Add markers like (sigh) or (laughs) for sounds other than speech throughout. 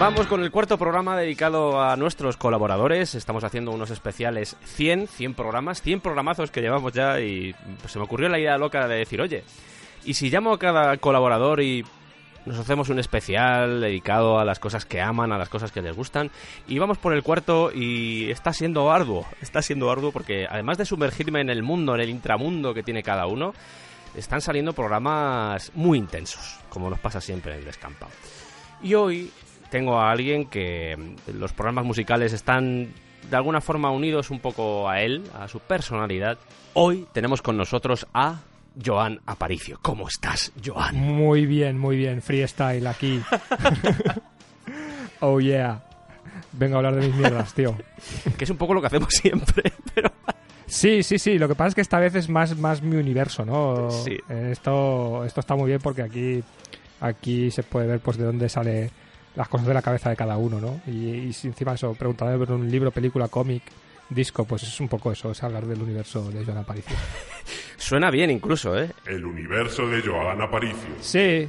Vamos con el cuarto programa dedicado a nuestros colaboradores. Estamos haciendo unos especiales 100, 100 programas, 100 programazos que llevamos ya y pues, se me ocurrió la idea loca de decir, oye, ¿y si llamo a cada colaborador y nos hacemos un especial dedicado a las cosas que aman, a las cosas que les gustan. Y vamos por el cuarto y está siendo arduo, está siendo arduo porque además de sumergirme en el mundo, en el intramundo que tiene cada uno, están saliendo programas muy intensos, como nos pasa siempre en el descampado. Y hoy tengo a alguien que los programas musicales están de alguna forma unidos un poco a él, a su personalidad. Hoy tenemos con nosotros a Joan Aparicio. ¿Cómo estás, Joan? Muy bien, muy bien. Freestyle aquí. (laughs) oh yeah. Vengo a hablar de mis mierdas, tío. (laughs) que es un poco lo que hacemos siempre, (laughs) pero... Sí, sí, sí. Lo que pasa es que esta vez es más, más mi universo, ¿no? Sí. Esto, esto está muy bien porque aquí, aquí se puede ver pues de dónde sale las cosas de la cabeza de cada uno, ¿no? Y, encima eso, preguntado por un libro, película, cómic, disco, pues es un poco eso, es hablar del universo de Joan Aparicio. (laughs) Suena bien incluso, ¿eh? El universo de Joan Aparicio. Sí.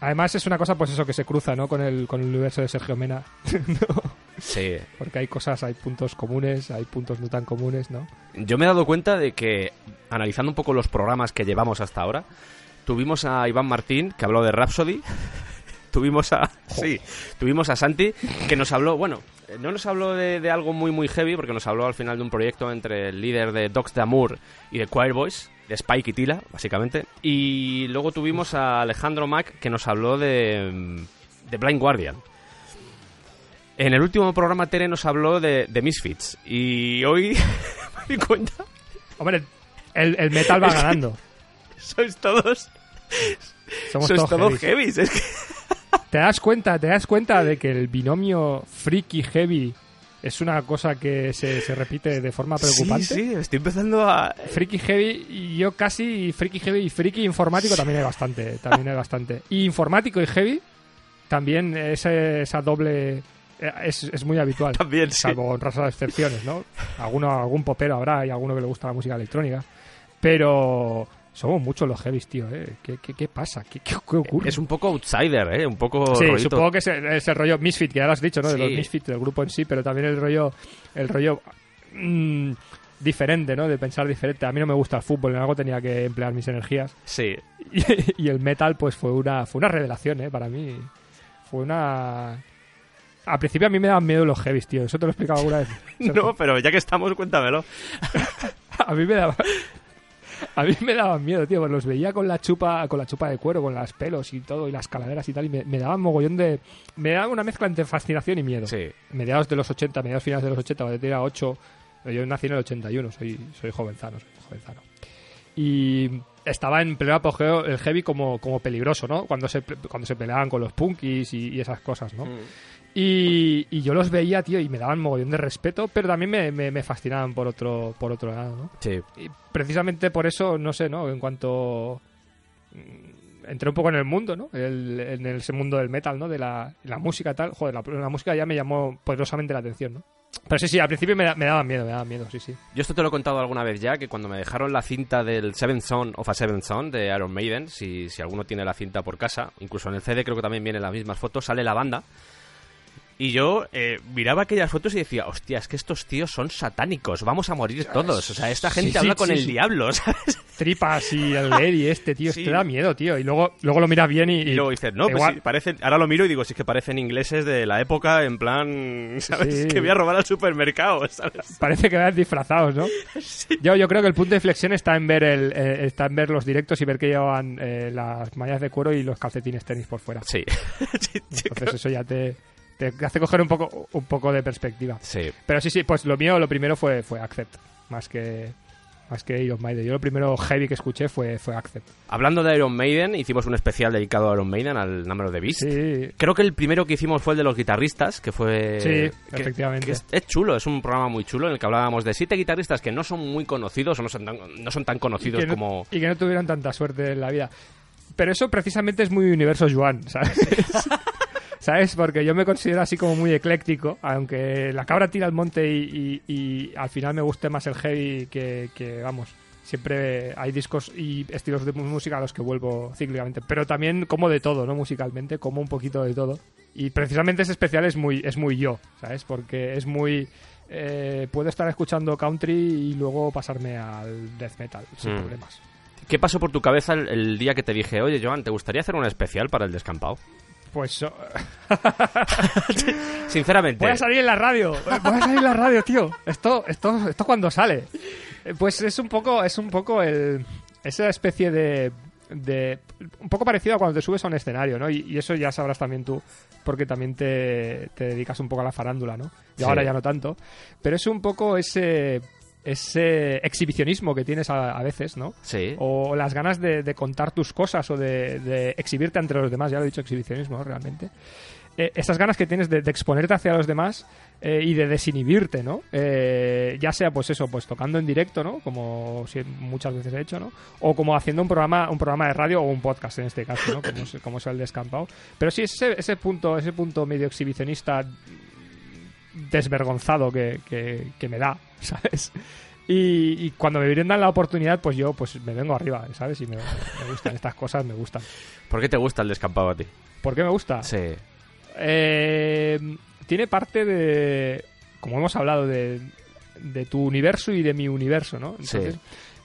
Además es una cosa, pues eso, que se cruza, ¿no? Con el, con el universo de Sergio Mena. (laughs) ¿no? Sí. Porque hay cosas, hay puntos comunes, hay puntos no tan comunes, ¿no? Yo me he dado cuenta de que, analizando un poco los programas que llevamos hasta ahora, tuvimos a Iván Martín, que habló de Rhapsody. (laughs) tuvimos a... Sí, tuvimos a Santi, que nos habló, bueno, no nos habló de, de, algo muy muy heavy, porque nos habló al final de un proyecto entre el líder de Dogs de Amour y de Choir Boys, de Spike y Tila, básicamente. Y luego tuvimos a Alejandro Mac, que nos habló de, de Blind Guardian. En el último programa Tere nos habló de, de Misfits. Y hoy (laughs) me di cuenta... Hombre, el, el metal va ganando. Sois todos... Somos sois todos todos heavies. heavies. Es que... ¿Te das cuenta, te das cuenta de que el binomio freaky heavy es una cosa que se, se repite de forma preocupante? Sí, sí, estoy empezando a... Freaky heavy y yo casi freaky heavy y freaky informático también hay bastante, también hay bastante. Y informático y heavy también ese- esa doble eh, es, es muy habitual. También, sí. Salvo honrosas excepciones, ¿no? Alguno, algún popero habrá y alguno que le gusta la música electrónica. Pero somos muchos los heavies, tío, ¿eh? ¿Qué, qué, qué pasa? ¿Qué, qué, qué ocurre? Es un poco outsider, ¿eh? Un poco... Sí, rollito- supongo que es el, es el rollo Misfit, que ya lo has dicho, ¿no? De los Misfit, del grupo en sí, pero también el rollo, el rollo mm, diferente, ¿no? De pensar diferente. A mí no me gusta el fútbol, en algo tenía que emplear mis energías. Sí. (laughs) Y, y el metal, pues fue una, fue una revelación, ¿eh? Para mí. Fue una... Al principio a mí me daban miedo los heavies, tío. Eso te lo he explicado alguna vez. (laughs) No, pero ya que estamos, cuéntamelo. (laughs) A mí me daba... A mí me daban miedo, tío, pues los veía con la chupa, con la chupa de cuero, con las pelos y todo, y las calaveras y tal, y me, me daban mogollón de... Me daban una mezcla entre fascinación y miedo. Sí. mediados de los 80, mediados finales de los 80, cuando tenía 8, yo nací en el 81, soy, soy jovenzano, soy jovenzano. Y estaba en pleno apogeo el heavy como, como peligroso, ¿no? Cuando se, cuando se peleaban con los punkis y, y esas cosas, ¿no? Y, y yo los veía, tío, y me daban mogollón de respeto, pero también me, me, me fascinaban por otro, por otro lado, ¿no? Sí. Y precisamente por eso, no sé, ¿no? En cuanto mm, entré un poco en el mundo, ¿no? El- en ese mundo del metal, ¿no? De la, la música y tal. Joder, la, la música ya me llamó poderosamente la atención, ¿no? Pero sí, sí, al principio me, me daba miedo, me daba miedo, sí, sí. Yo esto te lo he contado alguna vez ya, que cuando me dejaron la cinta del Seven Son of a Seven Son de Iron Maiden, si, si alguno tiene la cinta por casa, incluso en el CD creo que también vienen las mismas fotos, sale la banda. Y yo eh, miraba aquellas fotos y decía, hostia, es que estos tíos son satánicos, vamos a morir todos. O sea, esta gente Sí, habla sí, con sí, el diablo, (laughs) ¿sabes? Tripas y el Lady este, tío, te da miedo, tío. Y luego, luego lo miras bien y... Y luego dices, no, pues igual- sí, parecen, ahora lo miro y digo, sí que parecen ingleses de la época, en plan, (laughs) ¿sabes? Que voy a robar al supermercado, (laughs) ¿sabes? Parece que van disfrazados, ¿no? Yo, yo creo que el punto de flexión está en ver el, eh, está en ver los directos y ver que llevan eh, las mallas de cuero y los calcetines tenis por fuera. Sí. Entonces eso ya te, te hace coger un poco, un poco de perspectiva. Sí. Pero sí, sí, pues lo mío, lo primero fue, fue Accept, más que más que Iron Maiden. Yo lo primero heavy que escuché fue, fue Accept. Hablando de Iron Maiden, hicimos un especial dedicado a Iron Maiden, al Number of the Beast. Sí, Creo que el primero que hicimos fue el de los guitarristas, que fue... Sí, que- efectivamente. que es, es chulo, es un programa muy chulo en el que hablábamos de siete guitarristas que no son muy conocidos o no son tan, no son tan conocidos no- como... y que no tuvieran tanta suerte en la vida. Pero eso precisamente es muy universo Juan, ¿sabes? (laughs) ¿Sabes? Porque yo me considero así como muy ecléctico, aunque la cabra tira al monte y, y- y al final me guste más el heavy que, que, vamos, siempre hay discos y estilos de música a los que vuelvo cíclicamente. Pero también como de todo, ¿no? Musicalmente, como un poquito de todo. Y precisamente ese especial es muy, es muy yo, ¿sabes? Porque es muy... Eh, puedo estar escuchando country y luego pasarme al death metal sin Mm. problemas. ¿Qué pasó por tu cabeza el, el día que te dije, oye, Joan, ¿te gustaría hacer un especial para el descampado? Pues (laughs) Sinceramente. voy a salir en la radio, voy a salir en la radio, tío. Esto, esto, esto cuando sale. Pues es un poco, es un poco el, esa especie de, de, un poco parecido a cuando te subes a un escenario, ¿no? Y, y eso ya sabrás también tú, porque también te, te dedicas un poco a la farándula, ¿no? Y Sí. ahora ya no tanto. Pero es un poco ese, ese exhibicionismo que tienes a, a veces, ¿no? Sí. o las ganas de, de contar tus cosas o de, de exhibirte ante los demás, ya lo he dicho, exhibicionismo, ¿no? realmente. Eh, esas ganas que tienes de, de exponerte hacia los demás eh, y de desinhibirte, ¿no? Eh, ya sea, pues eso, pues tocando en directo, ¿no? Como muchas veces he hecho, ¿no? O como haciendo un programa, un programa de radio o un podcast en este caso, ¿no? Como, es- como es el descampado. Pero sí, ese, ese punto, ese punto medio exhibicionista desvergonzado que, que, que me da, (laughs) ¿sabes? Y, y cuando me brindan la oportunidad, pues yo pues me vengo arriba, ¿sabes? Y me, me gustan estas cosas, me gustan. ¿Por qué te gusta el descampado a ti? ¿Por qué me gusta? Sí. Eh, tiene parte de, como hemos hablado, de, de tu universo y de mi universo, ¿no? Entonces,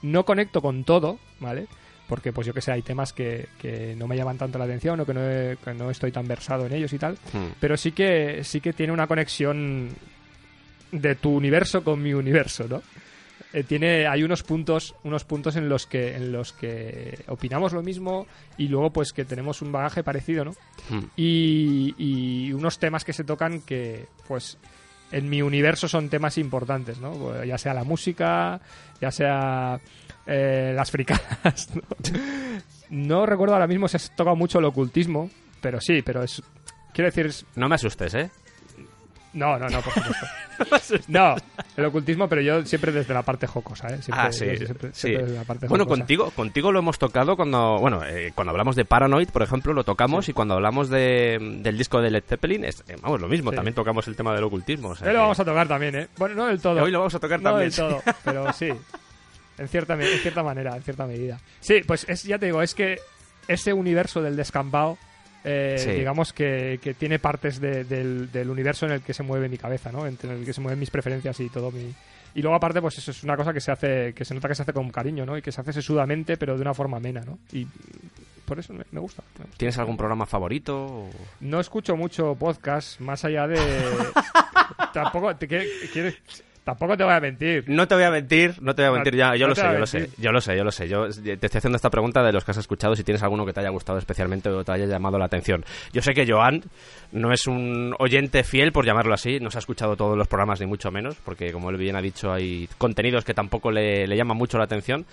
no conecto con todo, ¿vale? Porque, pues yo que sé, hay temas que, que no me llaman tanto la atención o que no, he- que no estoy tan versado en ellos y tal. Hmm. Pero sí que, sí que tiene una conexión de tu universo con mi universo, ¿no? Eh, tiene, hay unos puntos, unos puntos en los que, en los que opinamos lo mismo y luego pues que tenemos un bagaje parecido, ¿no? Hmm. y, y unos temas que se tocan que, pues, en mi universo son temas importantes, ¿no? Pues, Ya sea la música, ya sea eh, las fricadas, (laughs) ¿no? No recuerdo ahora mismo si has tocado mucho el ocultismo, pero sí, pero es... Quiero decir, es- No me asustes, ¿eh? no, no, no, por supuesto. (laughs) No, el ocultismo, pero yo siempre desde la parte jocosa, ¿eh? Siempre, ah, sí. yo siempre- sí. siempre desde la parte Bueno, jocosa. contigo, contigo lo hemos tocado cuando, bueno, eh, cuando hablamos de Paranoid, por ejemplo, lo tocamos y cuando hablamos de, del disco de Led Zeppelin, es, eh, vamos, lo mismo, Sí. también tocamos el tema del ocultismo. o sea Hoy lo vamos a tocar también, ¿eh? Bueno, no del todo. Hoy lo vamos a tocar no también. del todo, pero sí. (laughs) En cierta, en cierta manera, en cierta medida. Sí, pues es, ya te digo, es que ese universo del descampado, eh, Sí. digamos que, que tiene partes de- del, del universo en el que se mueve mi cabeza, ¿no? Entre el que se mueven mis preferencias y todo mi... Y luego aparte, pues eso es una cosa que se hace, que se nota que se hace con cariño, ¿no? Y que se hace sesudamente, pero de una forma amena, ¿no? Y por eso me, me gusta. me gusta. ¿Tienes algún programa favorito? o- No escucho mucho podcast, más allá de... (laughs) tampoco quieres- tampoco te voy a mentir. No te voy a mentir, no te voy a mentir ya, yo no lo sé, yo lo sé, yo lo sé, yo lo sé. Yo te estoy haciendo esta pregunta de los que has escuchado, si tienes alguno que te haya gustado especialmente o te haya llamado la atención. Yo sé que Joan no es un oyente fiel, por llamarlo así, no se ha escuchado todos los programas ni mucho menos, porque como él bien ha dicho, hay contenidos que tampoco le, le llaman mucho la atención.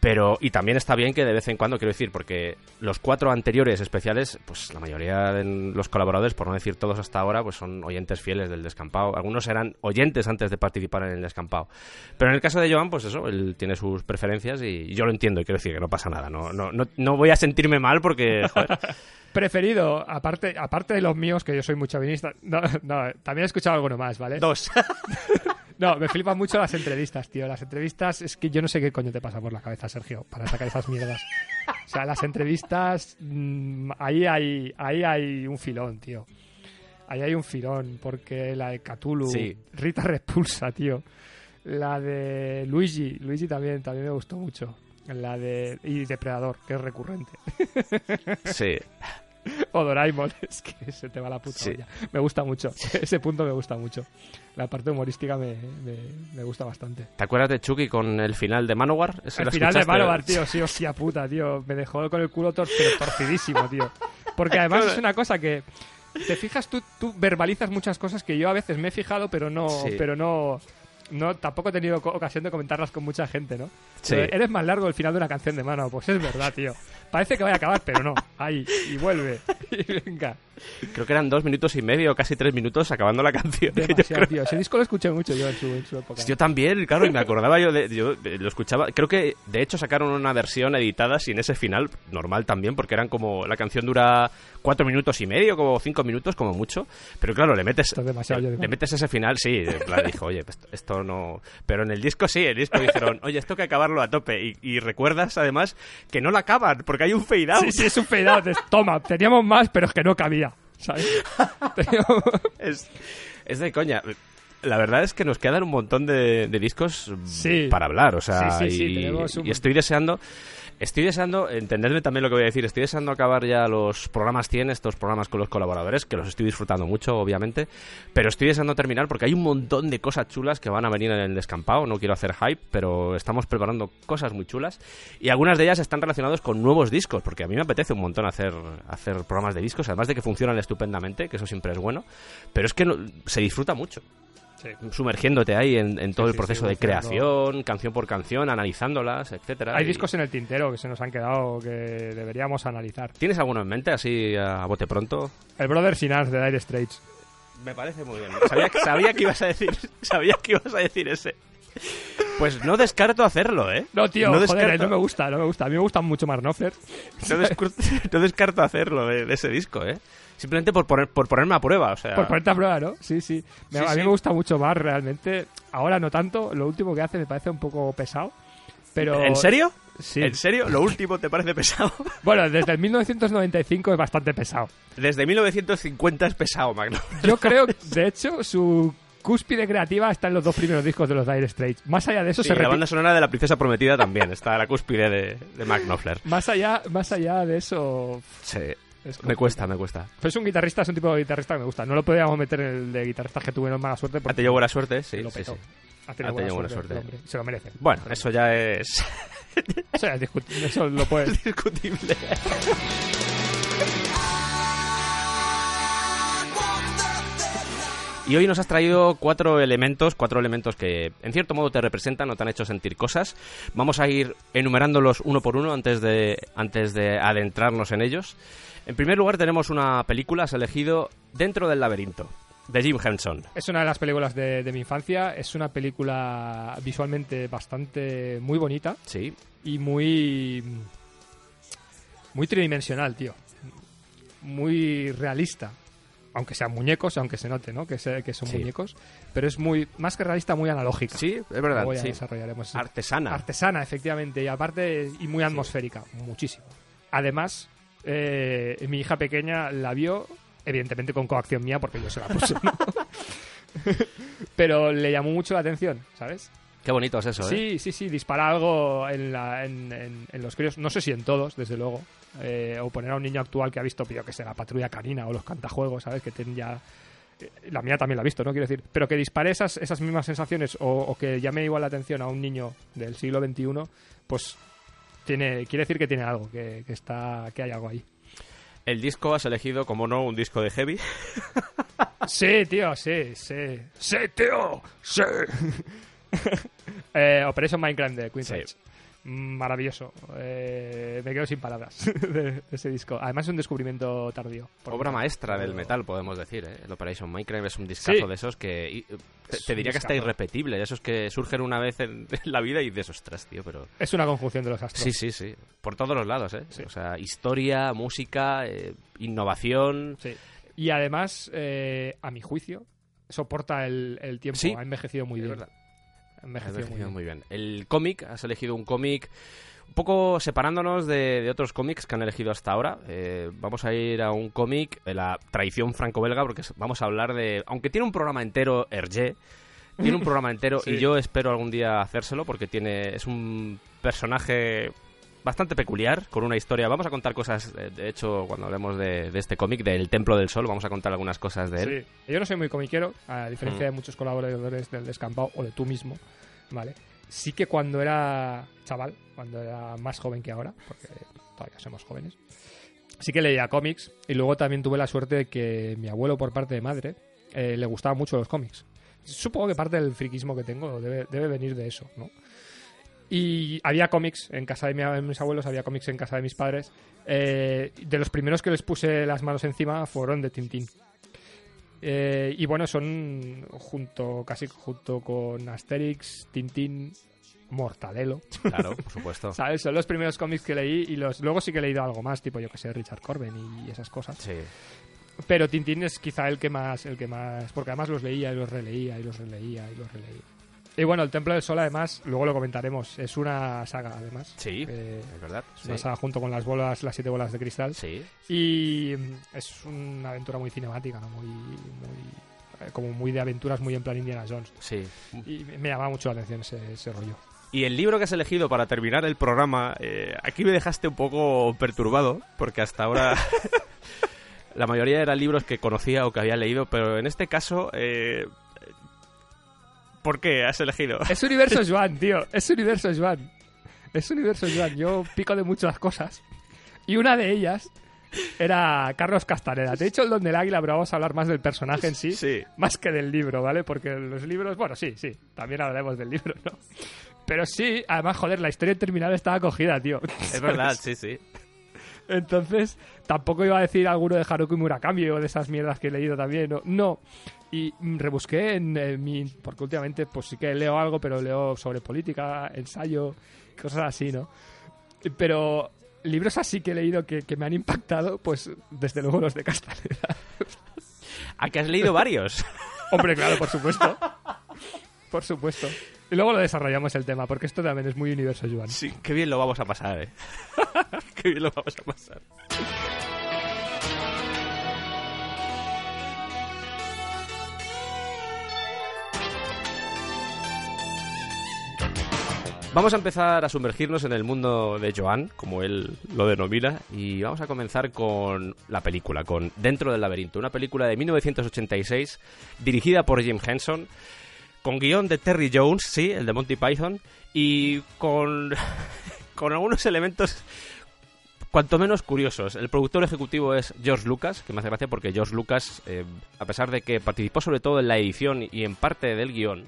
Pero, y también está bien que de vez en cuando, quiero decir, porque los cuatro anteriores especiales, pues la mayoría de los colaboradores, por no decir todos hasta ahora, pues son oyentes fieles del descampado. Algunos eran oyentes antes de participar en el descampado. Pero en el caso de Joan, pues eso, él tiene sus preferencias y yo lo entiendo y quiero decir que no pasa nada. No, no, no, no voy a sentirme mal porque, joder, (laughs) Preferido, aparte, aparte de los míos, que yo soy muy chavinista, no, no, también he escuchado alguno más, ¿vale? dos. (laughs) No, me flipan mucho las entrevistas, tío. Las entrevistas, es que yo no sé qué coño te pasa por la cabeza, Sergio, para sacar esas mierdas. O sea, las entrevistas, mm, ahí hay, ahí hay un filón, tío. Ahí hay un filón, porque la de Cthulhu, Sí. Rita Repulsa, tío. La de Luigi, Luigi también, también me gustó mucho. La de. Y Depredador, que es recurrente. Sí. (laughs) (laughs) O Doraemon, (laughs) es que se te va la puta Sí. olla. Me gusta mucho, (laughs) ese punto me gusta mucho. La parte humorística me, me- me gusta bastante. ¿Te acuerdas de Chucky con el final de Manowar? ¿Ese El final de? Manobar, tío, sí, hostia puta, tío. Me dejó con el culo tor pero torcidísimo, tío. Porque además es una cosa que te fijas, tú, tú verbalizas muchas cosas que yo a veces me he fijado, pero no, Sí. pero no, no, tampoco he tenido ocasión de comentarlas con mucha gente, ¿no? Sí. Pero Eres más largo el final de una canción de mano, pues es verdad, tío. Parece que vaya a acabar, pero no. Ahí, y vuelve. (laughs) Y venga. Creo que eran dos minutos y medio, casi tres minutos acabando la canción. Demasiado, tío. Ese disco lo escuché mucho yo en su, en su época. Yo también, claro, y me acordaba yo de. Yo eh, lo escuchaba. Creo que de hecho sacaron una versión editada sin ese final, normal también, porque eran como. La canción dura cuatro minutos y medio, como cinco minutos, como mucho. Pero claro, le metes. Esto es demasiado, le digo. metes ese final, sí. En plan, dijo, oye, pues esto no. Pero en el disco sí, el disco dijeron, oye, esto hay que acabarlo a tope. Y, y recuerdas además que no lo acaban, porque hay un fade out. Sí, sí, es un fade out. Toma, teníamos más, pero es que no cabía. ¿Sabes? (laughs) Teníamos- es, es de coña. La verdad es que nos quedan un montón de, de discos Sí. para hablar, o sea, Sí, sí, sí, y, un y estoy deseando, estoy deseando, entendedme también lo que voy a decir, estoy deseando acabar ya los programas 100, estos programas con los colaboradores, que los estoy disfrutando mucho, obviamente, pero estoy deseando terminar porque hay un montón de cosas chulas que van a venir en el descampado, no quiero hacer hype, pero estamos preparando cosas muy chulas y algunas de ellas están relacionadas con nuevos discos, porque a mí me apetece un montón hacer, hacer programas de discos, además de que funcionan estupendamente, que eso siempre es bueno, pero es que no- se disfruta mucho Sí. sumergiéndote ahí en, en todo Sí, el proceso sí, de creación, canción por canción, analizándolas, etcétera. Hay y- discos en el tintero que se nos han quedado que deberíamos analizar. ¿Tienes alguno en mente así a bote pronto? El Brother Sinars de Dire Straits. Me parece muy bien. Sabía que ibas a decir, (laughs) sabía que ibas a decir ese. Pues no descarto hacerlo, ¿eh? No, tío, no joder, descarto, no me gusta, no me gusta. A mí me gustan mucho más Knopfler. no (laughs) no descarto hacerlo de, de ese disco, ¿eh? Simplemente por, poner, por ponerme a prueba, o sea... Por ponerte a prueba, ¿no? Sí, sí. Me- Sí, a mí sí. me gusta mucho más realmente. Ahora no tanto. Lo último que hace me parece un poco pesado. Pero... ¿En serio? Sí. ¿En serio? ¿Lo último te parece pesado? (laughs) Bueno, desde el 1995 es bastante pesado. Desde 1950 es pesado, Magno. Yo creo, de hecho, su cúspide creativa está en los dos primeros discos de los Dire Straits. Más allá de eso, Y se la banda sonora de La Princesa Prometida también está a la cúspide de, de Mark Knopfler. Más allá, más allá de eso. Sí. es Me cuesta, me cuesta. Pero es un guitarrista, es un tipo de guitarrista que me gusta. No lo podíamos meter en el de guitarristas que tuvieron mala suerte Ha porque tenido buena suerte, sí. lo sí, petó. sí. Ha tenido Ha tenido buena suerte. hombre. Se lo merece. Bueno, eso ya es Eso, ya es discut- eso lo puedes. (laughs) discutible. Y hoy nos has traído cuatro elementos, cuatro elementos que en cierto modo te representan o te han hecho sentir cosas. Vamos a ir enumerándolos uno por uno antes de, antes de adentrarnos en ellos. En primer lugar tenemos una película, has elegido Dentro del laberinto, de Jim Henson. Es una de las películas de, de mi infancia. Es una película visualmente bastante muy bonita Sí, y muy. muy tridimensional, tío. Muy realista. Aunque sean muñecos, aunque se note, ¿no? Que, se- que son Sí. muñecos. Pero es muy. más que realista, muy analógica. sí, es verdad, ya sí. desarrollaremos. Artesana. Artesana, efectivamente, y aparte, y muy atmosférica, muchísimo. Además, eh, mi hija pequeña la vio, evidentemente con coacción mía, porque yo se la puse, ¿no? (laughs) Pero le llamó mucho la atención, ¿sabes? Qué bonito es eso, ¿eh? Sí, sí, sí, dispara algo en, la- en- en- en los críos, no sé si en todos, desde luego. Eh, o poner a un niño actual que ha visto, yo que sé, la patrulla canina o los cantajuegos, ¿sabes? Que tienen ya. eh, La mía también la ha visto, ¿no? Quiero decir. Pero que dispare esas, esas mismas sensaciones o, o que llame igual la atención a un niño del siglo XXI, pues tiene, quiere decir que tiene algo, que, que está, que hay algo ahí. El disco has elegido, como no, un disco de heavy. Sí, tío, sí, sí. Sí, tío, sí. (laughs) (laughs) eh, Operation Minecraft de Queen's Sí. Maravilloso. Eh, me quedo sin palabras (laughs) de, de ese disco. Además es un descubrimiento tardío. Obra maestra del metal, podemos decir, ¿eh? El Operation Minecraft es un discazo Sí. de esos que... y, eh, te, Es te un diría que está irrepetible, de esos que surgen una vez en, (laughs) en la vida y de esos ostras, tío, pero... Es una conjunción de los astros. Sí, sí, sí. Por todos los lados, ¿eh? Sí. O sea, historia, música, innovación... Sí. Y además, a mi juicio, soporta el, el tiempo. Ha envejecido muy bien. verdad. Envejecido envejecido muy bien. muy bien. El cómic, has elegido un cómic un poco separándonos de, de otros cómics que han elegido hasta ahora. Eh, vamos a ir a un cómic de la tradición franco-belga porque vamos a hablar de... Aunque tiene un programa entero, Hergé, tiene un programa entero (laughs) Sí. y yo espero algún día hacérselo porque tiene es un personaje bastante peculiar, con una historia. Vamos a contar cosas, eh, de hecho, cuando hablemos de, de este cómic, del Templo del Sol, vamos a contar algunas cosas de él. Sí. Yo no soy muy comiquero, a diferencia Mm. de muchos colaboradores del Descampado o de tú mismo, ¿vale? Sí que cuando era chaval, cuando era más joven que ahora, porque todavía somos jóvenes, sí que leía cómics y luego también tuve la suerte de que mi abuelo por parte de madre eh, le gustaban mucho los cómics. Supongo que parte del friquismo que tengo debe, debe venir de eso, ¿no? Y había cómics en casa de mi- mis abuelos, había cómics en casa de mis padres. Eh, de los primeros que les puse las manos encima fueron de Tintín. Eh, y bueno, son junto, casi junto con Asterix, Tintín, Mortadelo. Claro, por supuesto. (laughs) ¿Sabes? Son los primeros cómics que leí y los luego sí que he leído algo más, tipo yo que sé, Richard Corben y esas cosas. Sí. Pero Tintín es quizá el que más, el que más, porque además los leía y los releía y los releía y los releía. Y bueno, el Templo del Sol, además, luego lo comentaremos, es una saga, además. Sí, Eh, es verdad. es una sí. saga junto con las bolas, las siete bolas de cristal. Sí. Y mm, es una aventura muy cinemática, ¿no? Muy, muy, eh, como muy de aventuras, muy en plan Indiana Jones. Sí. Y me- me llama mucho la atención ese, ese rollo. Y el libro que has elegido para terminar el programa, eh, aquí me dejaste un poco perturbado, porque hasta ahora (laughs) la mayoría eran libros que conocía o que había leído, pero en este caso, eh, ¿por qué has elegido? Es universo (laughs) Joan, tío. Es universo Joan. Es universo Joan. Yo pico de muchas cosas. Y una de ellas era Carlos Castaneda. Te he dicho el don del águila, pero vamos a hablar más del personaje en sí. Sí. Más que del libro, ¿vale? Porque los libros, bueno, sí, sí. También hablaremos del libro, ¿no? Pero sí, además, joder, la historia terminal estaba cogida, tío. Es verdad, sí, sí. Entonces, tampoco iba a decir alguno de Haruki Murakami o de esas mierdas que he leído también. No. no. Y rebusqué en eh, mi. Porque últimamente, pues sí que leo algo, pero leo sobre política, ensayo, cosas así, ¿no? Pero libros así que he leído que, que me han impactado, pues desde luego los de Castaneda. (laughs) ¿A que has leído varios? (laughs) Hombre, claro, por supuesto. Por supuesto. Y luego lo desarrollamos el tema, porque esto también es muy universo, Joan. Sí, qué bien lo vamos a pasar, eh. (laughs) qué bien lo vamos a pasar. Vamos a empezar a sumergirnos en el mundo de Joan, como él lo denomina, y vamos a comenzar con la película, con Dentro del laberinto, una película de 1986 dirigida por Jim Henson, con guion de Terry Jones, sí, el de Monty Python, y con, (laughs) con algunos elementos cuanto menos curiosos. El productor ejecutivo es George Lucas, que me hace gracia porque George Lucas, eh, a pesar de que participó sobre todo en la edición y en parte del guion,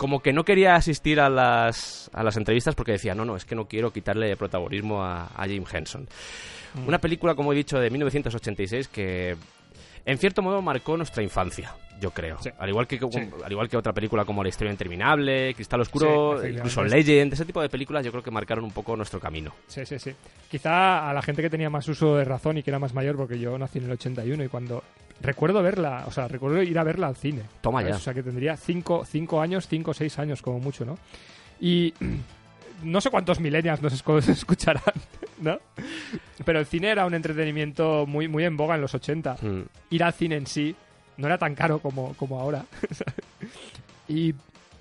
como que no quería asistir a las, a las entrevistas porque decía, no, no, es que no quiero quitarle protagonismo a, a Jim Henson. Una película, como he dicho, de 1986 que en cierto modo marcó nuestra infancia, yo creo. Sí. Al, igual que, Sí. al igual que otra película como La historia interminable, Cristal Oscuro, Sí, efectivamente. incluso Legend, ese tipo de películas yo creo que marcaron un poco nuestro camino. Sí, sí, sí. Quizá a la gente que tenía más uso de razón y que era más mayor, porque yo nací en el 81 y cuando... Recuerdo verla, o sea, recuerdo ir a verla al cine. Toma ¿sabes? ya. O sea, que tendría 5 cinco años, 5 o 6 años como mucho, ¿no? Y (clears throat) no sé cuántos millennials nos escu- (laughs) escucharán, ¿no? Pero el cine era un entretenimiento muy, muy en boga en los 80. Mm. Ir al cine en sí no era tan caro como, como ahora. (laughs) y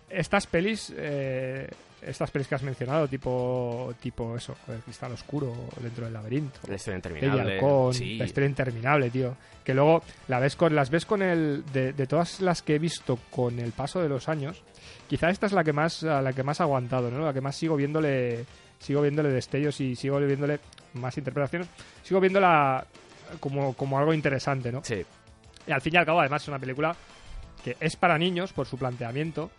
estas pelis, eh, estas pelis que has mencionado, tipo, tipo eso, el cristal oscuro dentro del laberinto. La historia interminable. Halcón, sí. la historia interminable, tío. Que luego la ves con, las ves con el. De, de todas las que he visto con el paso de los años, quizá esta es la que más, a la que más ha aguantado, ¿no? La que más sigo viéndole. Sigo viéndole destellos y sigo viéndole más interpretaciones. Sigo viéndola como, como algo interesante, ¿no? Sí. Y al fin y al cabo, además, es una película que es para niños por su planteamiento.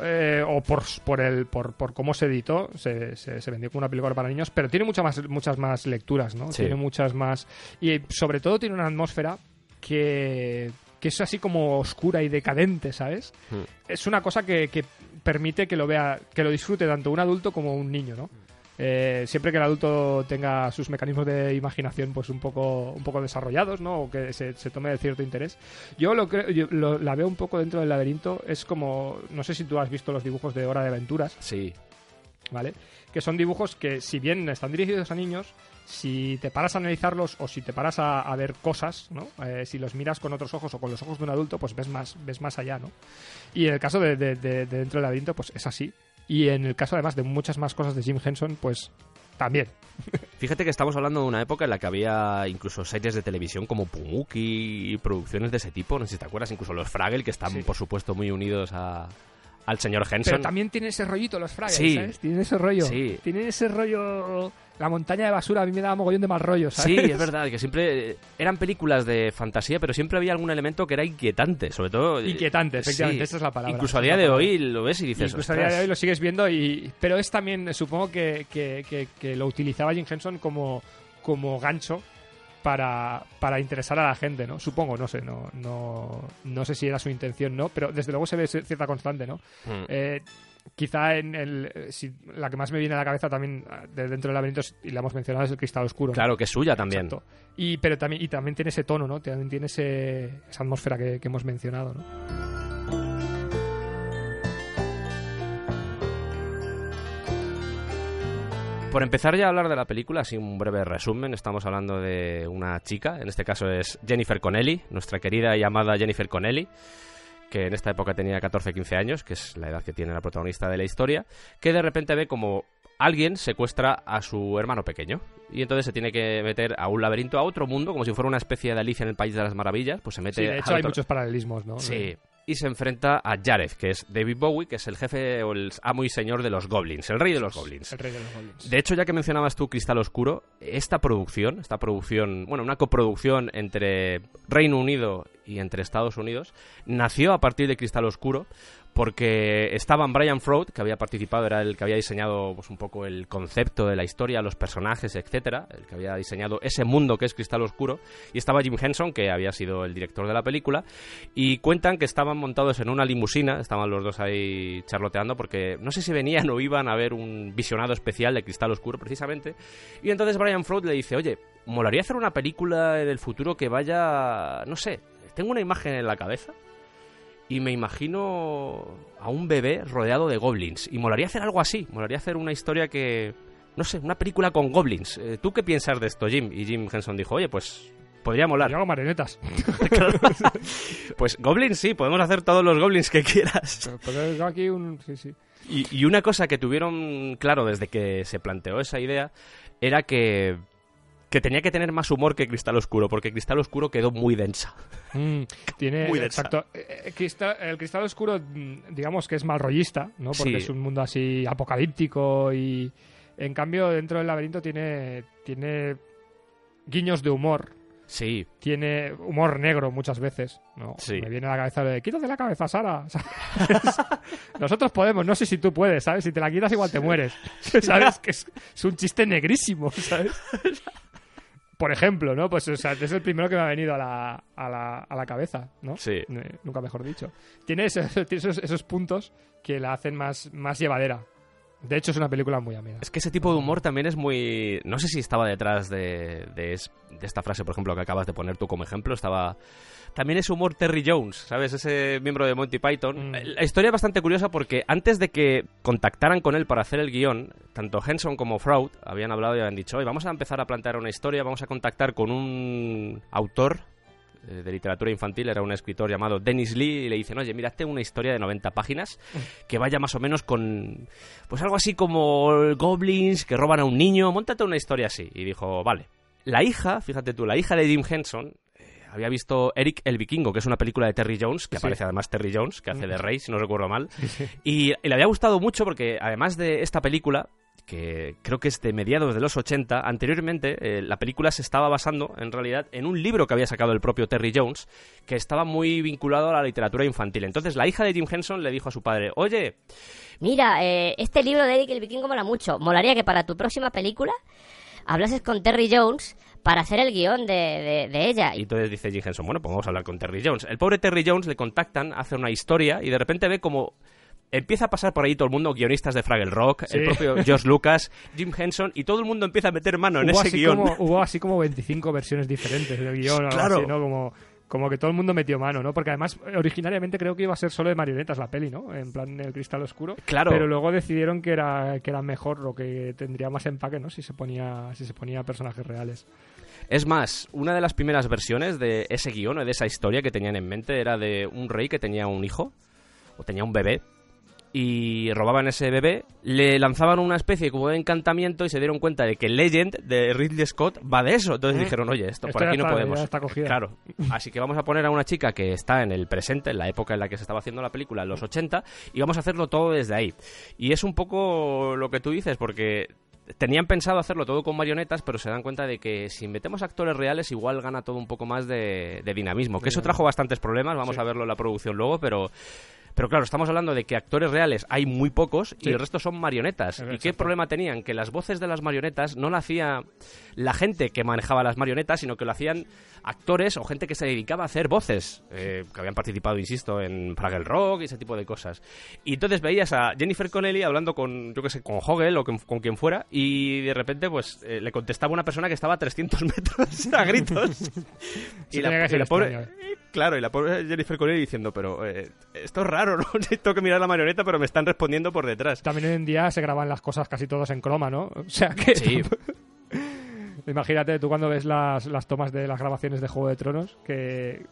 eh, o por, por, el, por, por cómo se editó, se, se, se vendió como una película para niños, pero tiene muchas más, muchas más lecturas, ¿no? Sí. Tiene muchas más. Y sobre todo tiene una atmósfera que, que es así como oscura y decadente, ¿sabes? Mm. Es una cosa que, que permite que lo vea, que lo disfrute tanto un adulto como un niño, ¿no? Eh, siempre que el adulto tenga sus mecanismos de imaginación pues un poco un poco desarrollados no o que se, se tome de cierto interés yo lo creo yo lo- la veo un poco dentro del laberinto es como no sé si tú has visto los dibujos de Hora de Aventuras Sí. ¿vale? Que son dibujos que, si bien están dirigidos a niños, si te paras a analizarlos o si te paras a, a ver cosas, ¿no? Eh, si los miras con otros ojos o con los ojos de un adulto, pues ves más, ves más allá, ¿no? Y en el caso de, de- de- de Dentro del Laberinto, pues es así. Y en el caso, además, de muchas más cosas de Jim Henson, pues también. (laughs) Fíjate que estamos hablando de una época en la que había incluso series de televisión como Pumuki y producciones de ese tipo. No sé si te acuerdas, incluso los Fraggle, que están, Sí. por supuesto, muy unidos a, al señor Henson. Pero también tiene ese rollito los Fraggles, Sí. ¿sabes? Tienen ese rollo. Sí. Tienen ese rollo... La montaña de basura a mí me daba mogollón de mal rollo, ¿sabes? Sí, es (laughs) verdad, que siempre eh, eran películas de fantasía, pero siempre había algún elemento que era inquietante, sobre todo... eh, Inquietante, efectivamente, sí. esa es la palabra. Incluso a día de hoy lo ves y dices, Incluso a día de hoy lo sigues viendo, y pero es también, supongo que, que, que- que lo utilizaba Jim Henson como, como gancho para, para interesar a la gente, ¿no? Supongo, no sé, no, no, no sé si era su intención, ¿no? Pero desde luego se ve cierta constante, ¿no? Mm. Eh, quizá en el, eh, la que más me viene a la cabeza también ah, de dentro del laberinto, y la hemos mencionado, es el cristal oscuro. Claro, que es suya también. Y, pero también, y también tiene ese tono, ¿no? También tiene ese, esa atmósfera que, hemos mencionado, por empezar ya a hablar de la película, así un breve resumen, estamos hablando de una chica, en este caso es Jennifer Connelly, nuestra querida y amada Jennifer Connelly, que en esta época tenía 14-15 años, que es la edad que tiene la protagonista de la historia, que de repente ve como alguien secuestra a su hermano pequeño y entonces se tiene que meter a un laberinto, a otro mundo, como si fuera una especie de Alicia en el País de las Maravillas, pues se mete... Sí, de hecho hay otro- muchos paralelismos, ¿no? Sí. Y se enfrenta a Jared, que es David Bowie, que es el jefe o el amo y señor de los goblins, el rey de los goblins. El rey de los goblins. De hecho, ya que mencionabas tú Cristal Oscuro, esta producción, esta producción, bueno, una coproducción entre Reino Unido y entre Estados Unidos, nació a partir de Cristal Oscuro porque estaban Brian Froud, que había participado, era el que había diseñado pues, un poco el concepto de la historia, los personajes, etcétera, el que había diseñado ese mundo que es Cristal Oscuro, y estaba Jim Henson, que había sido el director de la película, y cuentan que estaban montados en una limusina, estaban los dos ahí charloteando, porque no sé si venían o iban a ver un visionado especial de Cristal Oscuro, precisamente, y entonces Brian Froud le dice, oye, molaría hacer una película en el futuro que vaya, no sé, tengo una imagen en la cabeza y me imagino a un bebé rodeado de goblins. Y molaría hacer algo así, molaría hacer una historia que, no sé, una película con goblins. Eh, ¿Tú qué piensas de esto, Jim? Y Jim Henson dijo, oye, pues podría molar. Yo hago marionetas. (laughs) (laughs) Claro. pues goblins sí, podemos hacer todos los goblins que quieras. Pero Pues aquí un... Sí, sí. Y, y una cosa que tuvieron claro desde que se planteó esa idea era que, que tenía que tener más humor que Cristal Oscuro, porque Cristal Oscuro quedó muy densa. Mm, tiene, Muy densa. exacto. Eh, eh, cristal- el cristal oscuro, mm, digamos que es mal rollista, ¿no? Porque Sí. es un mundo así apocalíptico y, en cambio, dentro del laberinto tiene, tiene guiños de humor. Sí, Tiene humor negro muchas veces, ¿no? Sí. Me viene a la cabeza de, quítate la cabeza, Sara. (laughs) Nosotros podemos, no sé si tú puedes, ¿sabes? Si te la quitas igual te mueres. (laughs) ¿Sabes? Que es, es un chiste negrísimo, ¿sabes? (laughs) Por ejemplo, ¿no? Pues o sea, es el primero que me ha venido a la, a la, a la cabeza, ¿no? sí. Eh, nunca mejor dicho. Tiene, esos, (laughs) tiene esos, esos puntos que la hacen más, más llevadera. De hecho, es una película muy amena. Es que ese tipo de humor también es muy... No sé si estaba detrás de, de, es- de esta frase, por ejemplo, que acabas de poner tú como ejemplo. Estaba... También es humor Terry Jones, ¿sabes? Ese miembro de Monty Python. Mm. La historia es bastante curiosa porque antes de que contactaran con él para hacer el guion, tanto Henson como Fraud habían hablado y habían dicho, hoy vamos a empezar a plantear una historia, vamos a contactar con un autor de literatura infantil, era un escritor llamado Dennis Lee, y le dicen, oye, mira, hazte una historia de 90 páginas que vaya más o menos con, pues algo así como goblins que roban a un niño, montate una historia así. Y dijo, vale. La hija, fíjate tú, la hija de Jim Henson eh, había visto Eric el Vikingo, que es una película de Terry Jones, que Sí. aparece además Terry Jones, que hace de rey, si no recuerdo mal. Y, y le había gustado mucho porque además de esta película, que creo que es de mediados de los 80, anteriormente eh, la película se estaba basando en realidad en un libro que había sacado el propio Terry Jones, que estaba muy vinculado a la literatura infantil. Entonces la hija de Jim Henson le dijo a su padre, oye, Mira, eh, este libro de Eric el Vikingo mola mucho. Molaría que para tu próxima película hablases con Terry Jones para hacer el guion de, de- de ella. Y entonces dice Jim Henson, bueno, pues vamos a hablar con Terry Jones. El pobre Terry Jones le contactan, hace una historia y de repente ve como empieza a pasar por ahí todo el mundo, guionistas de Fraggle Rock, el propio George Lucas, Jim Henson, y todo el mundo empieza a meter mano en hubo, ese guion. como, hubo así como 25 versiones diferentes del guion Claro. así, ¿no? Como, como que todo el mundo metió mano, ¿no? Porque además, originariamente creo que iba a ser solo de marionetas la peli, ¿no? En plan el cristal oscuro. Claro. Pero luego decidieron que era, que era mejor o que tendría más empaque, ¿no? Si se ponía, si se ponía personajes reales. Es más, una de las primeras versiones de ese guion o de esa historia que tenían en mente era de un rey que tenía un hijo, o tenía un bebé, y robaban ese bebé, le lanzaban una especie como de encantamiento y se dieron cuenta de que Legend de Ridley Scott va de eso. Entonces Mm. dijeron, oye, esto, Esto por aquí no podemos. está. Claro. Así que vamos a poner a una chica que está en el presente, en la época en la que se estaba haciendo la película, en los 80, y vamos a hacerlo todo desde ahí. Y es un poco lo que tú dices, porque tenían pensado hacerlo todo con marionetas, pero se dan cuenta de que si metemos actores reales igual gana todo un poco más de, de dinamismo. Que eso trajo bastantes problemas, vamos Sí. a verlo en la producción luego, pero... Pero claro, estamos hablando de que actores reales hay muy pocos y Sí. el resto son marionetas. ¿Y qué Exacto. problema tenían? Que las voces de las marionetas no la hacía la gente que manejaba las marionetas, sino que lo hacían actores o gente que se dedicaba a hacer voces, eh, que habían participado, insisto, en Fraggle Rock y ese tipo de cosas. Y entonces veías a Jennifer Connelly hablando con, yo qué sé, con Hogel o con, con quien fuera, y de repente, pues, eh, le contestaba una persona que estaba a 300 (laughs) metros a gritos. (laughs) Sí, tenía que ser pobre, Claro, y la pobre Jennifer Connelly diciendo, pero eh, esto es raro, (laughs) ¿no? (laughs) Tengo que mirar la marioneta, pero me están respondiendo por detrás. También hoy en día se graban las cosas casi todos en croma, ¿no? (laughs) O sea que... Sí. Imagínate tú cuando ves las, las tomas de las grabaciones de Juego de Tronos, que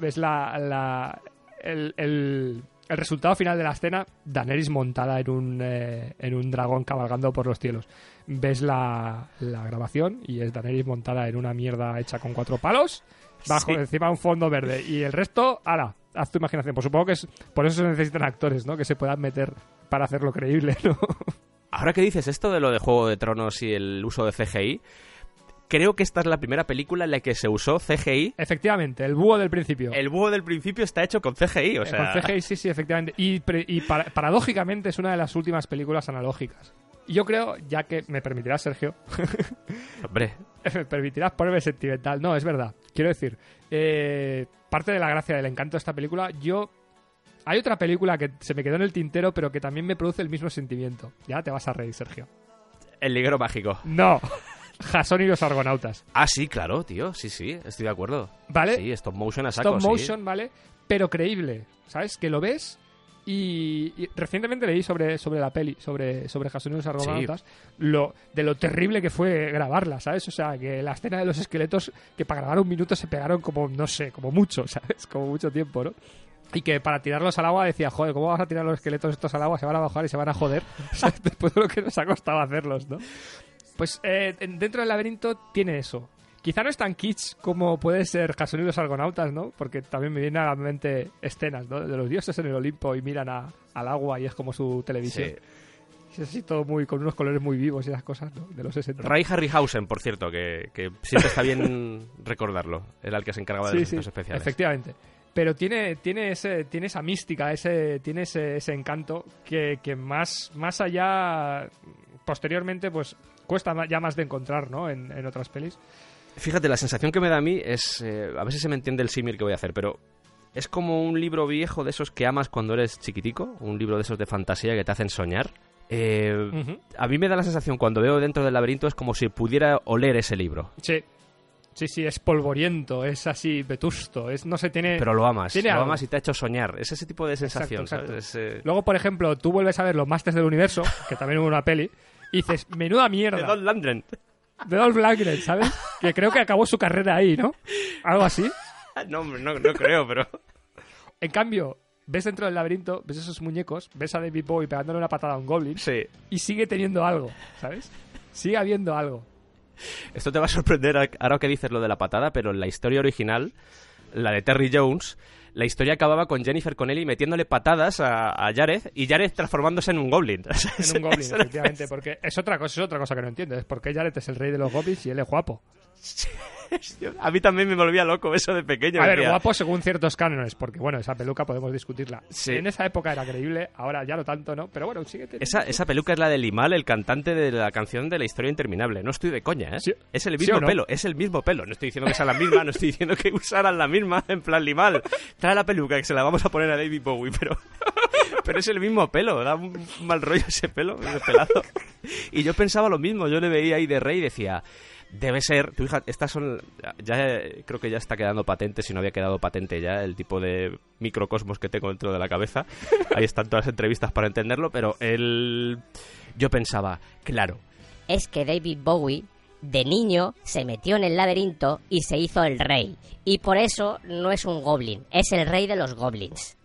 ves la, la- el, el- el resultado final de la escena, Daenerys montada en un, eh, en un dragón cabalgando por los cielos. Ves la, la grabación y es Daenerys montada en una mierda hecha con cuatro palos, bajo Sí. encima un fondo verde. Y el resto, ala, haz tu imaginación. Pues supongo que es, por eso se necesitan actores, ¿no? Que se puedan meter para hacerlo creíble, ¿no? (laughs) Ahora que dices esto de lo de Juego de Tronos y el uso de CGI, creo que esta es la primera película en la que se usó CGI. Efectivamente, el búho del principio. El búho del principio está hecho con CGI, o sea... Con CGI, sí, sí, efectivamente. Y, pre- y para- paradójicamente es una de las últimas películas analógicas. Yo creo, ya que me permitirás, Sergio, (laughs) Hombre, (laughs) me permitirás ponerme sentimental. No, es verdad. Quiero decir, eh, parte de la gracia del encanto de esta película, yo... Hay otra película que se me quedó en el tintero, pero que también me produce el mismo sentimiento. Ya te vas a reír, Sergio. el liguero mágico. No. (laughs) Jason y los argonautas. Ah, sí, claro, tío, sí, sí, estoy de acuerdo. ¿Vale? Sí, stop motion a saco, stop sí. motion, ¿vale? Pero creíble, ¿sabes? Que lo ves y, y recientemente leí sobre, sobre la peli, sobre, sobre Jason y los argonautas, lo, de lo terrible que fue grabarla, ¿sabes? O sea, que la escena de los esqueletos, que para grabar un minuto se pegaron como, no sé, como mucho, (laughs) ¿sabes? Como mucho tiempo, ¿no? Y que para tirarlos al agua decía, joder, ¿cómo vas a tirar los esqueletos estos al agua? Se van a bajar y se van a joder, (laughs) ¿sabes? (laughs) Después de lo que nos ha costado hacerlos, ¿no? Pues eh, en- dentro del laberinto tiene eso. Quizá no es tan kitsch como puede ser Jason y los Argonautas, ¿no? Porque también me vienen a la mente escenas, ¿no? De los dioses en el Olimpo y miran a- al agua y es como su televisión. Sí. Y es así todo muy, con unos colores muy vivos y esas cosas, ¿no? De los 60. Ray Harryhausen, por cierto, que, que siempre está bien (laughs) recordarlo. Era el que se encargaba de Sí, los sí, especiales. efectivamente. Pero tiene, tiene, ese, tiene esa mística, ese, tiene ese, ese encanto que, que más, más allá, posteriormente, pues cuesta ya más de encontrar, ¿no? En, en otras pelis. Fíjate, la sensación que me da a mí es. eh, a ver si se me entiende el símil que voy a hacer, pero. Es como un libro viejo de esos que amas cuando eres chiquitico, un libro de esos de fantasía que te hacen soñar. Eh, Ujú. A mí me da la sensación cuando veo dentro del laberinto es como si pudiera oler ese libro. Sí. Sí, sí, es polvoriento, es así vetusto, es, no sé, tiene... Pero lo amas, tiene lo algo. amas y te ha hecho soñar. Es ese tipo de sensación, Exacto, ¿sabes? Es, eh, Luego, por ejemplo, tú vuelves a ver los Masters del Universo, que también hubo una peli, y dices, (laughs) menuda mierda. de Don Landgren. De Dolph Lundgren, ¿sabes? Que creo que acabó su carrera ahí, ¿no? Algo así. (laughs) No, hombre, no, no creo, pero. En cambio, ves dentro del laberinto, ves esos muñecos, ves a David Bowie pegándole una patada a un goblin, Sí. y sigue teniendo algo, ¿sabes? Sigue habiendo algo. Esto te va a sorprender ahora que dices lo de la patada, pero en la historia original, la de Terry Jones, la historia acababa con Jennifer Connelly metiéndole patadas a, a Jared y Jared transformándose en un goblin. (laughs) En un goblin, efectivamente, porque es otra cosa, es otra cosa que no entiendo, es porque Jared es el rey de los goblins y él es guapo. (laughs) A mí también me volvía loco eso de pequeño. A ver, decía, guapo según ciertos cánones, porque bueno, esa peluca podemos discutirla. Sí. En esa época era creíble, ahora ya no tanto, ¿no? Pero bueno, sigue teniendo- Esa, esa peluca es la de Limal, el cantante de la canción de la historia interminable. No estoy de coña, ¿eh? Sí. Es el ¿Sí mismo no? pelo, es el mismo pelo. No estoy diciendo que sea la misma, no estoy diciendo que usaran la misma, en plan Limal. Trae la peluca que se la vamos a poner a David Bowie, pero... Pero es el mismo pelo, da un mal rollo ese pelo, ese pelazo. Y yo pensaba lo mismo, yo le veía ahí de rey y decía... Debe ser, tu hija, estas son, ya creo que ya está quedando patente, si no había quedado patente ya, el tipo de microcosmos que tengo dentro de la cabeza. (laughs) Ahí están todas las entrevistas para entenderlo, pero el... yo pensaba, claro, Es que David Bowie, de niño, se metió en el laberinto y se hizo el rey. Y por eso no es un goblin, es el rey de los goblins.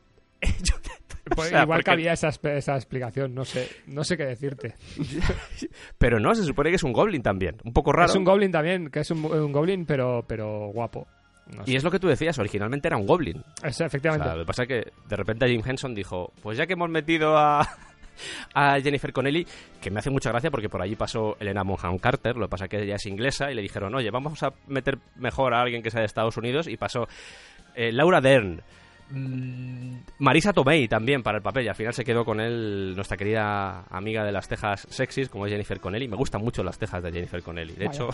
(laughs) Pues o sea, igual porque- que había esa, esa explicación, no sé, no sé qué decirte. (laughs) pero no, se supone que es un goblin también, un poco raro. Es un goblin también, que es un, un goblin, pero, pero guapo. No sé. Y es lo que tú decías, originalmente era un goblin. Es, O efectivamente. sea, lo que pasa es que de repente Jim Henson dijo, pues ya que hemos metido a, (laughs) a Jennifer Connelly, que me hace mucha gracia porque por allí pasó Elena Bonham Carter, lo que pasa es que ella es inglesa y le dijeron, oye, vamos a meter mejor a alguien que sea de Estados Unidos y pasó eh, Laura Dern. Mm, Marisa Tomei también para el papel y al final se quedó con él nuestra querida amiga de las tejas sexys como es Jennifer Connelly. Me gustan mucho las tejas de Jennifer Connelly. De hecho,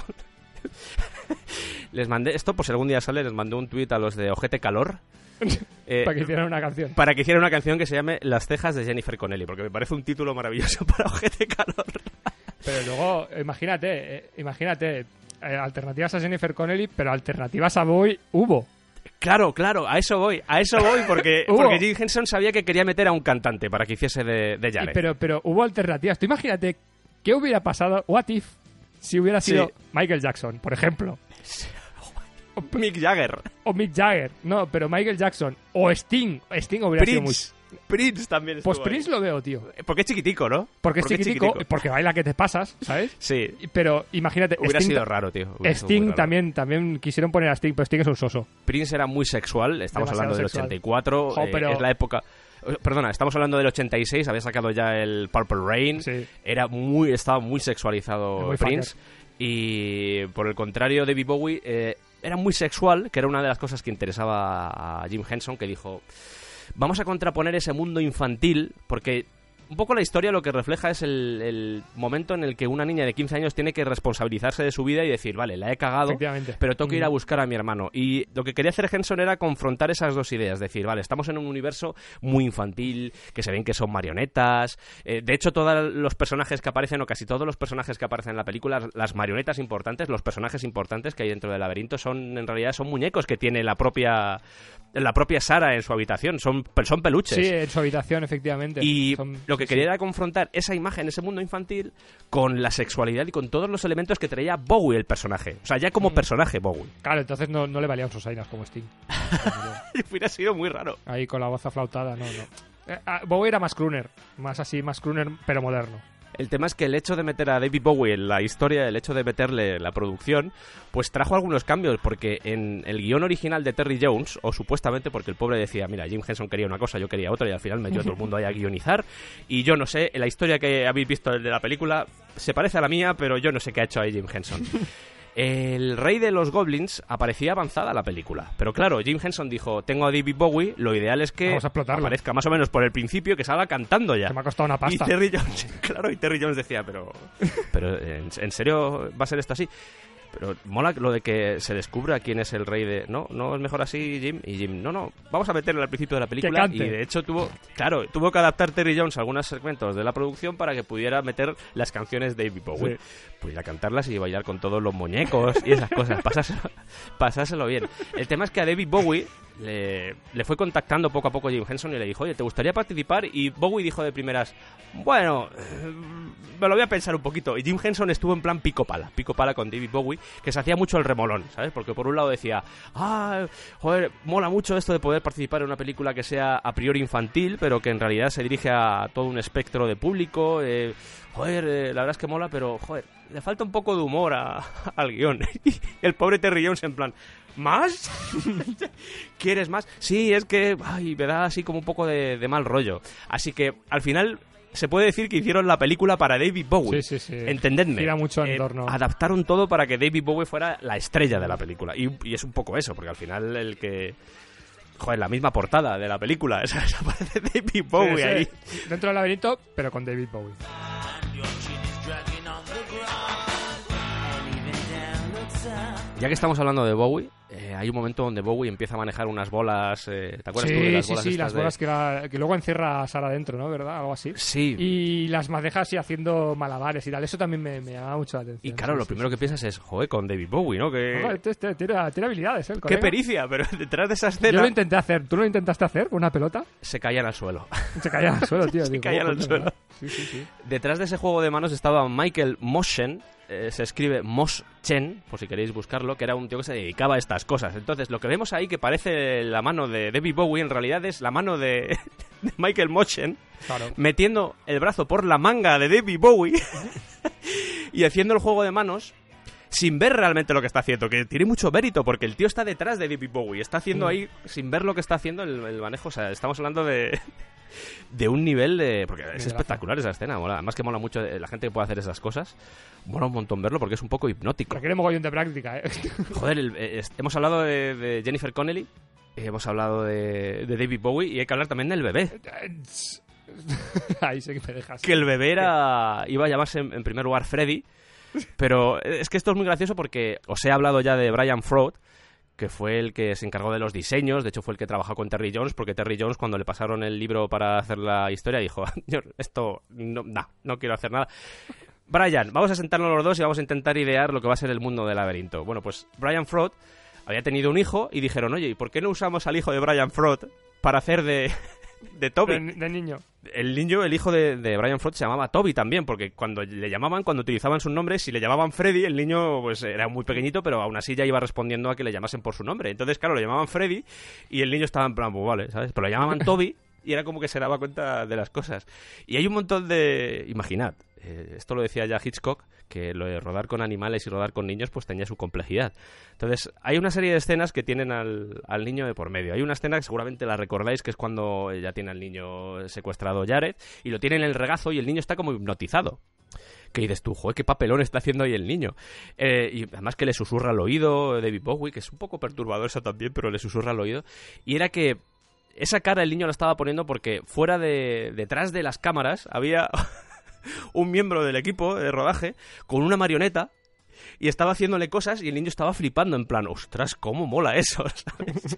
(laughs) les mandé esto por si algún día sale, les mandé un tuit a los de Ojete Calor. (laughs) eh, para que hicieran una canción. para que hiciera una canción que se llame Las cejas de Jennifer Connelly, porque me parece un título maravilloso (laughs) para Ojete Calor. Pero luego, imagínate, eh, imagínate, eh, alternativas a Jennifer Connelly, pero alternativas a Bowie hubo. Claro, claro, a eso voy, a eso voy, porque, (laughs) porque Jim Henson sabía que quería meter a un cantante para que hiciese de, de Jared. pero, pero hubo alternativas. Tú imagínate qué hubiera pasado, what if, si hubiera sido Sí. Michael Jackson, por ejemplo. (laughs) Mick Jagger, O Mick Jagger. No, pero Michael Jackson. O Sting. Sting hubiera sido muy... Prince, también Pues estuvo ahí. Prince lo veo, tío. Porque es chiquitico, ¿no? Porque es chiquitico, porque baila que te pasas, ¿sabes? (laughs) Sí, Pero imagínate, hubiera Sting, sido raro, tío. hubiera Sting raro. también, también quisieron poner a Sting, pero Sting es un soso. Prince era muy sexual, estamos Demasiado hablando del sexual. 84, Jo, eh, pero- es la época... eh, Perdona, estamos hablando del 86, había sacado ya el Purple Rain, Sí. era muy, estaba muy sexualizado Muy Prince, y por el contrario David Bowie eh, era muy sexual, que era una de las cosas que interesaba a Jim Henson, que dijo, vamos a contraponer ese mundo infantil, porque un poco la historia lo que refleja es el, el momento en el que una niña de 15 años tiene que responsabilizarse de su vida y decir, vale, la he cagado, pero tengo que ir a buscar a mi hermano. Y lo que quería hacer Henson era confrontar esas dos ideas, decir, vale, estamos en un universo muy infantil, que se ven que son marionetas. eh, de hecho, todos los personajes que aparecen, o casi todos los personajes que aparecen en la película, las marionetas importantes, los personajes importantes que hay dentro del laberinto, son en realidad son muñecos que tiene la propia la propia Sara en su habitación, son, son peluches. Sí, en su habitación, efectivamente. Y Son- lo que sí, quería era confrontar esa imagen, ese mundo infantil, con la sexualidad y con todos los elementos que traía Bowie, el personaje. O sea, ya como personaje Bowie. Claro, entonces no, no le valían sus ainas como Sting. (laughs) Hubiera sido muy raro. Ahí con la voz aflautada, no, no. Eh, ah, Bowie era más crooner, más así, más crooner, pero moderno. El tema es que el hecho de meter a David Bowie en la historia, el hecho de meterle la producción, pues trajo algunos cambios, porque en el guion original de Terry Jones, o supuestamente porque el pobre decía, mira, Jim Henson quería una cosa, yo quería otra, y al final metió a todo el mundo ahí a guionizar, y yo no sé, la historia que habéis visto de la película se parece a la mía, pero yo no sé qué ha hecho ahí Jim Henson. El rey de los goblins aparecía avanzada la película. Pero claro, Jim Henson dijo, tengo a David Bowie, lo ideal es que Vamos a explotarlo. aparezca más o menos por el principio, que salga cantando ya. Que me ha costado una Y pasta. Terry Jones, (laughs) claro, y Terry Jones decía, pero, pero ¿en, en serio va a ser esto así? Pero mola lo de que se descubra quién es el rey de... No, no es mejor así, Jim. Y Jim, no, no, vamos a meterle al principio de la película. Y de hecho tuvo, claro, tuvo que adaptar Terry Jones algunos segmentos de la producción para que pudiera meter las canciones de David Bowie. Pudiera cantarlas y bailar con todos los muñecos y esas cosas. Pasárselo, (laughs) pasárselo bien. El tema es que a David Bowie le, le fue contactando poco a poco Jim Henson y le dijo, oye, ¿te gustaría participar? Y Bowie dijo de primeras, bueno, eh, me lo voy a pensar un poquito. Y Jim Henson estuvo en plan pico pala, pico pala con David Bowie, que se hacía mucho el remolón, ¿sabes? Porque por un lado decía, ah, joder, mola mucho esto de poder participar en una película que sea a priori infantil, pero que en realidad se dirige a todo un espectro de público. eh, joder, eh, la verdad es que mola, pero, joder, le falta un poco de humor a- (laughs) al guion. (laughs) El pobre Terry Jones en plan, ¿más? (laughs) ¿Quieres más? Sí, es que ay, me da así como un poco de mal rollo. Así que al final se puede decir que hicieron la película para David Bowie. Sí, sí, sí. Entendedme. Gira mucho en Eh, torno. Adaptaron todo para que David Bowie fuera la estrella de la película. Y, y es un poco eso, porque al final el que... Joder, la misma portada de la película. (laughs) Esa, esa (laughs) aparece David Bowie Sí, sí. ahí. Dentro del laberinto, pero con David Bowie. Ya que estamos hablando de Bowie, eh, hay un momento donde Bowie empieza a manejar unas bolas... eh, ¿Te acuerdas Sí, tú de las sí, bolas sí, estas las de- bolas que, la- que luego encierra a Sara dentro, ¿no? ¿Verdad? Algo así. Sí. Y las madejas así haciendo malabares y tal. Eso también me, me llama mucho la atención. Y claro, lo sí, primero que piensas es, joder, con David Bowie, ¿no? Que... Este- este tiene, tiene habilidades, ¿eh? el ¡Qué pericia! Pero (laughs) detrás de esa Yo escena lo intenté hacer. ¿Tú lo intentaste hacer con una pelota? se caían al suelo. (laughs) Se caía al suelo, tío. (laughs) Se caían "Oh, al suelo". Sí, sí, sí. Detrás de ese juego de manos estaba Michael Moschen, eh, se escribe Moschen, por si queréis buscarlo, que era un tío que se dedicaba a estas cosas. Entonces, lo que vemos ahí que parece la mano de David Bowie, en realidad es la mano de, (laughs) de Michael Moschen, Claro. metiendo el brazo por la manga de David Bowie (laughs) y haciendo el juego de manos sin ver realmente lo que está haciendo, que tiene mucho mérito, porque el tío está detrás de David Bowie, está haciendo Mm. ahí, sin ver lo que está haciendo el, el manejo, o sea, estamos hablando de, de un nivel de... porque es espectacular esa escena, mola, además que mola mucho eh, la gente que puede hacer esas cosas, mola un montón verlo porque es un poco hipnótico. Requiere mogollón de práctica, ¿eh? (laughs) Joder, el- eh, hemos hablado de, de Jennifer Connelly, hemos hablado de, de David Bowie y hay que hablar también del bebé. (laughs) Ahí sí que me dejas. que el bebé era iba a llamarse en, en primer lugar Freddy, pero es que esto es muy gracioso porque os he hablado ya de Brian Froud, que fue el que se encargó de los diseños, de hecho fue el que trabajó con Terry Jones, porque Terry Jones cuando le pasaron el libro para hacer la historia dijo, (laughs) "Señor, esto no, no, quiero hacer nada. Brian, vamos a sentarnos los dos y vamos a intentar idear lo que va a ser el mundo del laberinto. Bueno, pues Brian Froud había tenido un hijo y dijeron, oye, ¿y por qué no usamos al hijo de Brian Frost para hacer de, de Toby? De, de niño. El niño, el hijo de, de Brian Frost, se llamaba Toby también, porque cuando le llamaban, cuando utilizaban su nombre, si le llamaban Freddy, el niño pues era muy pequeñito, pero aún así ya iba respondiendo a que le llamasen por su nombre. Entonces, claro, le llamaban Freddy y el niño estaba en plan, pues vale, ¿sabes? Pero le llamaban (laughs) Toby y era como que se daba cuenta de las cosas. Y hay un montón de... Imaginad, eh, esto lo decía ya Hitchcock, que lo de rodar con animales y rodar con niños pues tenía su complejidad. Entonces, hay una serie de escenas que tienen al, al niño de por medio. Hay una escena que seguramente la recordáis, que es cuando ya tiene al niño secuestrado Jared, y lo tiene en el regazo y el niño está como hipnotizado. Que dices tú, joder, qué papelón está haciendo ahí el niño. Eh, y además que le susurra al oído David Bowie, que es un poco perturbador eso también, pero le susurra al oído. Y era que esa cara el niño la estaba poniendo porque fuera de detrás de las cámaras había (laughs) (laughs) un miembro del equipo de rodaje con una marioneta y estaba haciéndole cosas y el niño estaba flipando en plan, ostras, cómo mola eso, (laughs) ¿sabes?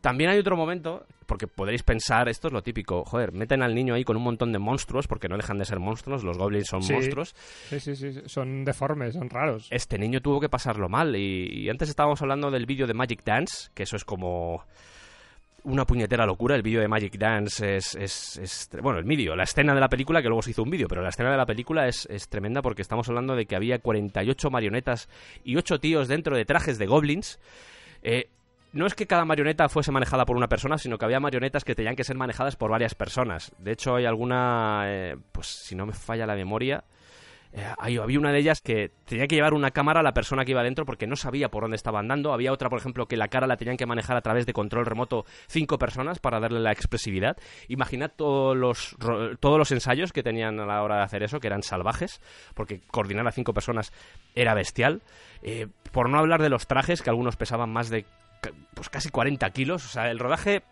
También hay otro momento, porque podréis pensar, esto es lo típico, joder, meten al niño ahí con un montón de monstruos, porque no dejan de ser monstruos, los goblins son Sí. monstruos. Sí, sí, sí. Son deformes, son raros. Este niño tuvo que pasarlo mal y, y antes estábamos hablando del vídeo de Magic Dance, que eso es como una puñetera locura. El vídeo de Magic Dance es, es, es- Bueno, el vídeo, la escena de la película, que luego se hizo un vídeo, pero la escena de la película es, es tremenda porque estamos hablando de que había 48 marionetas y 8 tíos dentro de trajes de goblins. Eh, no es que cada marioneta fuese manejada por una persona, sino que había marionetas que tenían que ser manejadas por varias personas. De hecho, hay alguna, eh, pues si no me falla la memoria, eh, había una de ellas que tenía que llevar una cámara a la persona que iba dentro porque no sabía por dónde estaba andando. Había otra, por ejemplo, que la cara la tenían que manejar a través de control remoto cinco personas para darle la expresividad. Imaginad todos los, todos los ensayos que tenían a la hora de hacer eso, que eran salvajes, porque coordinar a cinco personas era bestial. Eh, por no hablar de los trajes, que algunos pesaban más de pues casi 40 kilos. O sea, el rodaje...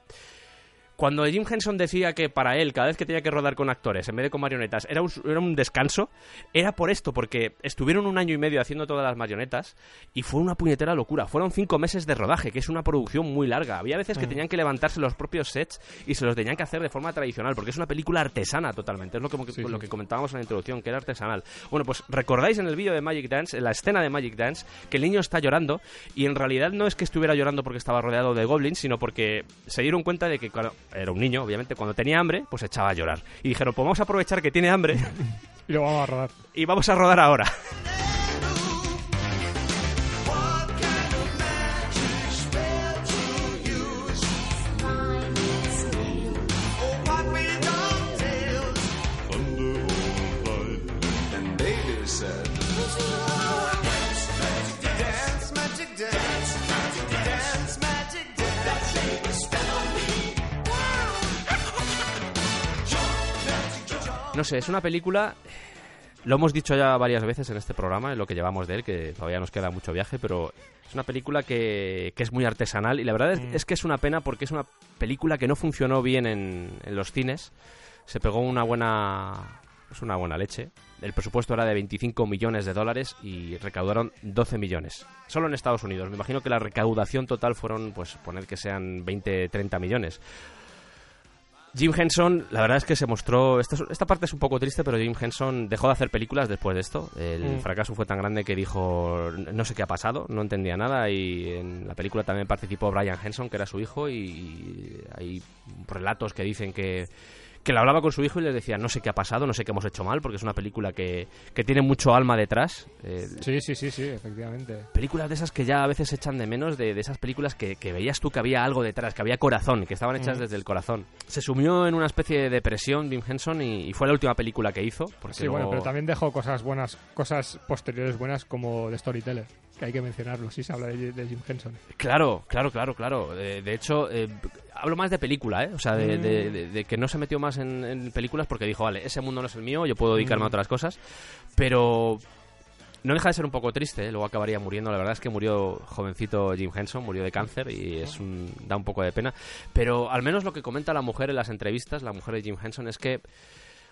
Cuando Jim Henson decía que para él, cada vez que tenía que rodar con actores, en vez de con marionetas, era un, era un descanso, era por esto, porque estuvieron un año y medio haciendo todas las marionetas y fue una puñetera locura. Fueron cinco meses de rodaje, que es una producción muy larga. Había veces que tenían que levantarse los propios sets y se los tenían que hacer de forma tradicional, porque es una película artesana totalmente. Es lo que, Sí, lo sí. que comentábamos en la introducción, que era artesanal. Bueno, pues recordáis en el vídeo de Magic Dance, en la escena de Magic Dance, que el niño está llorando y en realidad no es que estuviera llorando porque estaba rodeado de goblins, sino porque se dieron cuenta de que cuando, era un niño, obviamente, cuando tenía hambre, pues echaba a llorar. Y dijeron, pues vamos a aprovechar que tiene hambre (laughs) Y lo vamos a rodar. y vamos a rodar ahora. (laughs) No sé, es una película... Lo hemos dicho ya varias veces en este programa, en lo que llevamos de él, que todavía nos queda mucho viaje, pero es una película que, que es muy artesanal y la verdad es, es que es una pena porque es una película que no funcionó bien en, en los cines. Se pegó una buena, pues una buena leche. El presupuesto era de 25 millones de dólares y recaudaron 12 millones. Solo en Estados Unidos. Me imagino que la recaudación total fueron, pues, poner que sean 20, 30 millones. Jim Henson, la verdad es que se mostró. Esta, es- esta parte es un poco triste, pero Jim Henson dejó de hacer películas después de esto. El Mm. fracaso fue tan grande que dijo: No sé qué ha pasado, no entendía nada. Y en la película también participó Brian Henson, que era su hijo. Y hay relatos que dicen que, que le hablaba con su hijo y le decía: No sé qué ha pasado, no sé qué hemos hecho mal, porque es una película que, que tiene mucho alma detrás. Eh, Sí, sí, sí, sí, efectivamente. películas de esas que ya a veces echan de menos, de, de esas películas que, que veías tú que había algo detrás, que había corazón, que estaban hechas Mm. desde el corazón. Se sumió en una especie de depresión Jim Henson y, y fue la última película que hizo. Porque Sí, bueno, pero también dejó cosas buenas, cosas posteriores buenas como de Storyteller, que hay que mencionarlo, sí se habla de, de Jim Henson. Claro, claro, claro, claro. Eh, de hecho, eh, hablo más de película, ¿eh? O sea, de, Mm. de que no se metió más en, en películas porque dijo, vale, ese mundo no es el mío, yo puedo dedicarme Mm. a otras cosas. Pero no deja de ser un poco triste, ¿eh? luego acabaría muriendo. La verdad es que murió jovencito Jim Henson, murió de cáncer y es un, da un poco de pena. Pero al menos lo que comenta la mujer en las entrevistas, la mujer de Jim Henson, es que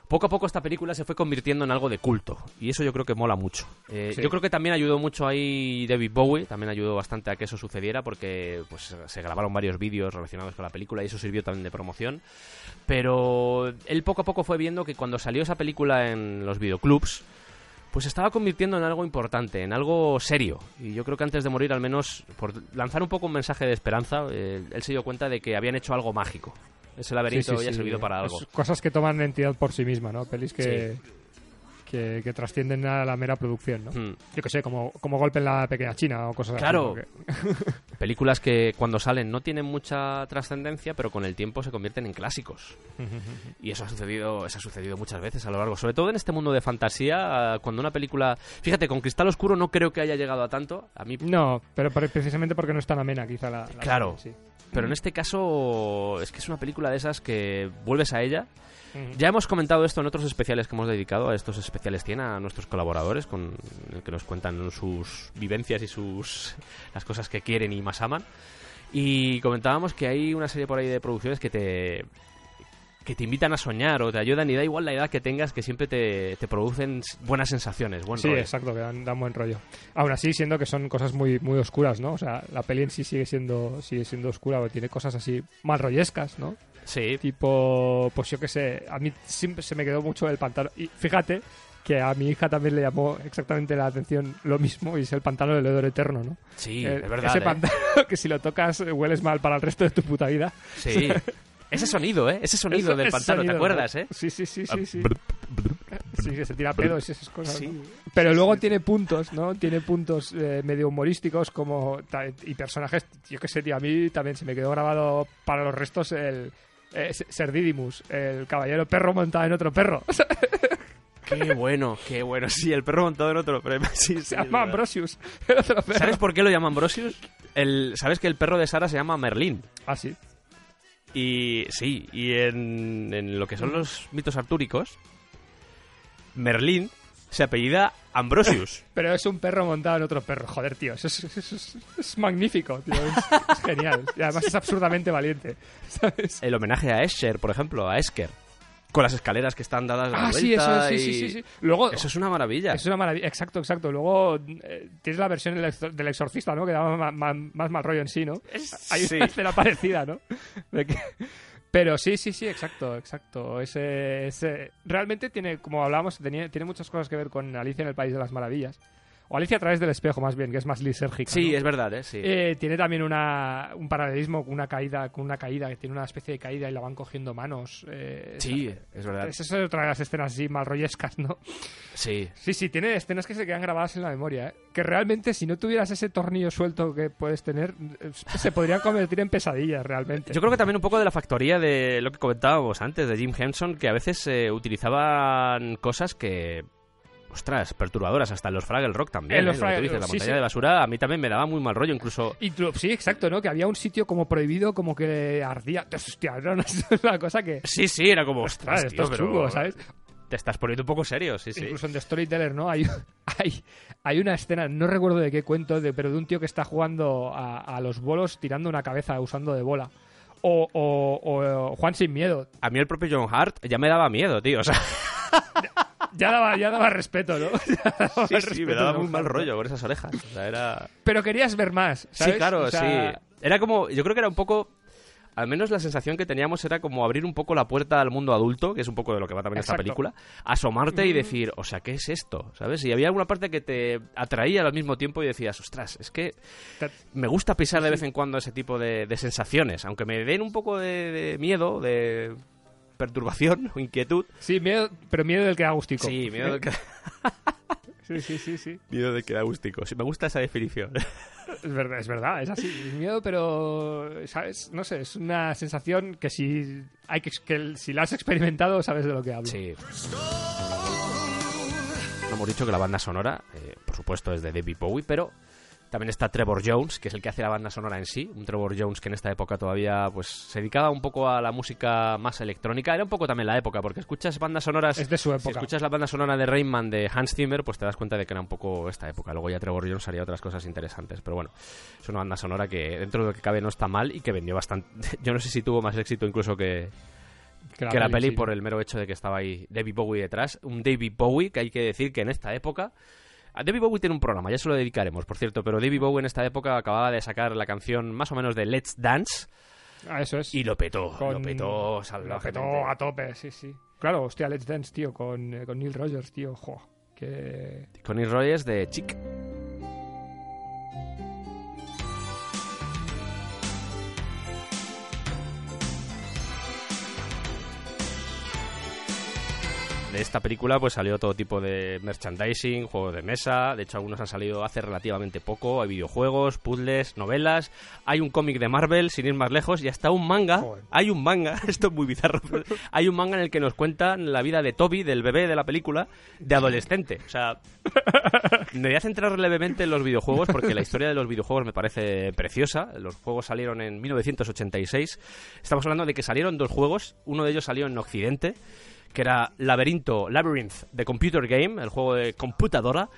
poco a poco esta película se fue convirtiendo en algo de culto y eso yo creo que mola mucho. Eh, Sí. Yo creo que también ayudó mucho ahí David Bowie, también ayudó bastante a que eso sucediera porque pues se grabaron varios vídeos relacionados con la película y eso sirvió también de promoción. Pero él poco a poco fue viendo que cuando salió esa película en los videoclubs pues estaba convirtiendo en algo importante, en algo serio. Y yo creo que antes de morir, al menos por lanzar un poco un mensaje de esperanza, eh, él se dio cuenta de que habían hecho algo mágico. Ese laberinto Sí, sí, había servido para algo. Es cosas que toman entidad por sí misma, ¿no? Pelis que, que, que trascienden a la mera producción, ¿no? Hmm. Yo que sé, como, como Golpe en la Pequeña China o cosas Claro. así. porque- (laughs) Películas que cuando salen no tienen mucha trascendencia, pero con el tiempo se convierten en clásicos. (laughs) Y eso ha sucedido, eso ha sucedido muchas veces a lo largo, sobre todo en este mundo de fantasía, cuando una película, fíjate, con Cristal Oscuro no creo que haya llegado a tanto, a mí, No, pero precisamente porque no es tan amena quizá la... la Claro. sí. pero en este caso es que es una película de esas que vuelves a ella. Ya hemos comentado esto en otros especiales que hemos dedicado a estos especiales 100 a nuestros colaboradores con el que nos cuentan sus vivencias y sus (laughs) las cosas que quieren y más aman. Y comentábamos que hay una serie por ahí de producciones que te que te invitan a soñar o te ayudan y da igual la edad que tengas que siempre te, te producen buenas sensaciones, buen Sí, rollo. exacto, que dan, dan buen rollo. Aún así, siendo que son cosas muy, muy oscuras, ¿no? O sea, la peli en sí sigue siendo, sigue siendo oscura, porque tiene cosas así mal rollescas, ¿no? Sí, Tipo, pues yo qué sé, a mí siempre se me quedó mucho el pantalón. Y fíjate que a mi hija también le llamó exactamente la atención lo mismo, y es el pantalón del hedor eterno, ¿no? sí, Eh, es verdad. Ese ¿eh? pantalón (laughs) que si lo tocas eh, hueles mal para el resto de tu puta vida. Sí. Ese sonido, ¿eh? Ese sonido Eso- del ese pantano, ¿te acuerdas, ¿no? eh? Sí, sí, sí, sí, sí. Sí, que se tira pedos y esas cosas. Sí. ¿no? Pero luego tiene puntos, ¿no? Tiene puntos eh, medio humorísticos como ta- y personajes, yo qué sé, tío, a mí también se me quedó grabado para los restos el eh, Serdidimus, el caballero perro montado en otro perro. (laughs) Qué bueno, qué bueno. Sí, el perro montado en otro premio. (laughs) Sí, sí, se llama. Ambrosius, (laughs) el otro perro. ¿Sabes por qué lo llaman Ambrosius? El, ¿Sabes que el perro de Sara se llama Merlín? Ah, sí. Y sí, y en, en lo que son los mitos artúricos, Merlín se apellida Ambrosius. (laughs) Pero es un perro montado en otro perro. Joder, tío, eso es, eso es- es magnífico, tío. Es, es genial. Y además es absurdamente valiente, (laughs) ¿sabes? El homenaje a Escher, por ejemplo, a Esker. Con las escaleras que están dadas a la Ah, sí, eso sí, sí, sí, sí. Luego, Eso es una maravilla. Es una maravilla, exacto, exacto. Luego eh, tienes la versión del, exor- del exorcista, ¿no? Que da ma- más mal rollo en sí, ¿no? Hay sí. una escena parecida, ¿no? De que- Pero sí, sí, sí, exacto, exacto. Ese, Realmente tiene, como hablábamos, tenía- tiene muchas cosas que ver con Alicia en el País de las Maravillas. O Alicia a través del espejo, más bien, que es más lisérgica. Sí, ¿no? es verdad, ¿eh? Sí. Eh, tiene también una, un paralelismo con una caída, con una caída que tiene una especie de caída y la van cogiendo manos. eh, sí, es verdad. Esa es otra de las escenas así malrollescas, ¿no? Sí. Sí, sí, tiene escenas que se quedan grabadas en la memoria. ¿eh? Que realmente, si no tuvieras ese tornillo suelto que puedes tener, eh, se podrían convertir en pesadillas realmente. Yo creo que también un poco de la factoría de lo que comentábamos antes, de Jim Henson, que a veces utilizaban cosas que. Ostras, perturbadoras, hasta en los Fraggle Rock también. En los ¿eh? Lo que tú Fraggle- dices, la sí, montaña sí. de basura a mí también me daba muy mal rollo, incluso. Y tú- sí, exacto, ¿no? Que había un sitio como prohibido, como que ardía. Hostia, era una, una cosa que. Sí, sí, era como. Ostras, Ostras, esto es pero chungo, ¿sabes? Te estás poniendo un poco serio, sí, sí. Incluso en The Storyteller, ¿no? Hay, (laughs) hay, hay una escena, no recuerdo de qué cuento, de, pero de un tío que está jugando a, a los bolos tirando una cabeza usando de bola. O, o, o Juan sin miedo. A mí el propio John Hart ya me daba miedo, tío. O sea, (laughs) Ya daba, ya daba respeto, ¿no? (laughs) Daba sí, sí, respeto me daba muy mal rollo con esas orejas. O sea, era. Pero querías ver más, ¿sabes? Sí, claro, O sea, sí. Era como, yo creo que era un poco, al menos la sensación que teníamos era como abrir un poco la puerta al mundo adulto, que es un poco de lo que va también esta película, asomarte y decir, o sea, ¿qué es esto? ¿Sabes? Y había alguna parte que te atraía al mismo tiempo y decías, ostras, es que me gusta pisar de vez en cuando ese tipo de, de sensaciones, aunque me den un poco de, de miedo, de perturbación o inquietud. Sí, miedo, pero miedo del que da gustico. Sí, miedo de que, Sí, sí, sí, sí. miedo de que da gustico. Sí, me gusta esa definición. Es verdad, es verdad, es así. Es miedo, pero, ¿sabes? No sé, es una sensación que si, hay que, que si la has experimentado sabes de lo que hablo. Sí. Hemos dicho que la banda sonora, eh, por supuesto, es de David Bowie, pero también está Trevor Jones, que es el que hace la banda sonora en sí. Un Trevor Jones que en esta época todavía pues se dedicaba un poco a la música más electrónica. Era un poco también la época, porque escuchas bandas sonoras... Es de su Si época. escuchas la banda sonora de Rainman de Hans Zimmer, pues te das cuenta de que era un poco esta época. Luego ya Trevor Jones haría otras cosas interesantes. Pero bueno, es una banda sonora que dentro de lo que cabe no está mal y que vendió bastante... (laughs) Yo no sé si tuvo más éxito incluso que, que la peli sí. por el mero hecho de que estaba ahí David Bowie detrás. Un David Bowie que hay que decir que en esta época... a David Bowie tiene un programa, ya se lo dedicaremos, por cierto, pero David Bowie en esta época acababa de sacar la canción más o menos de Let's Dance Ah, eso es. y lo petó, Con- lo petó Lo salvajemente. petó a tope, sí, sí. Claro, hostia, Let's Dance, tío, con, eh, con Neil Rogers, tío, jo. Que... Connie Rogers de Chic. De esta película pues salió todo tipo de merchandising, juegos de mesa, de hecho algunos han salido hace relativamente poco, hay videojuegos, puzzles, novelas, hay un cómic de Marvel, sin ir más lejos, y hasta un manga, Joder. hay un manga, (laughs) esto es muy bizarro, pero hay un manga en el que nos cuentan la vida de Toby, del bebé de la película, de adolescente, o sea, (laughs) me voy a centrar levemente en los videojuegos porque la historia de los videojuegos me parece preciosa. Los juegos salieron en 1986. Estamos hablando de que salieron dos juegos. Uno de ellos salió en Occidente, que era Laberinto, Labyrinth de Computer Game, el juego de computadora,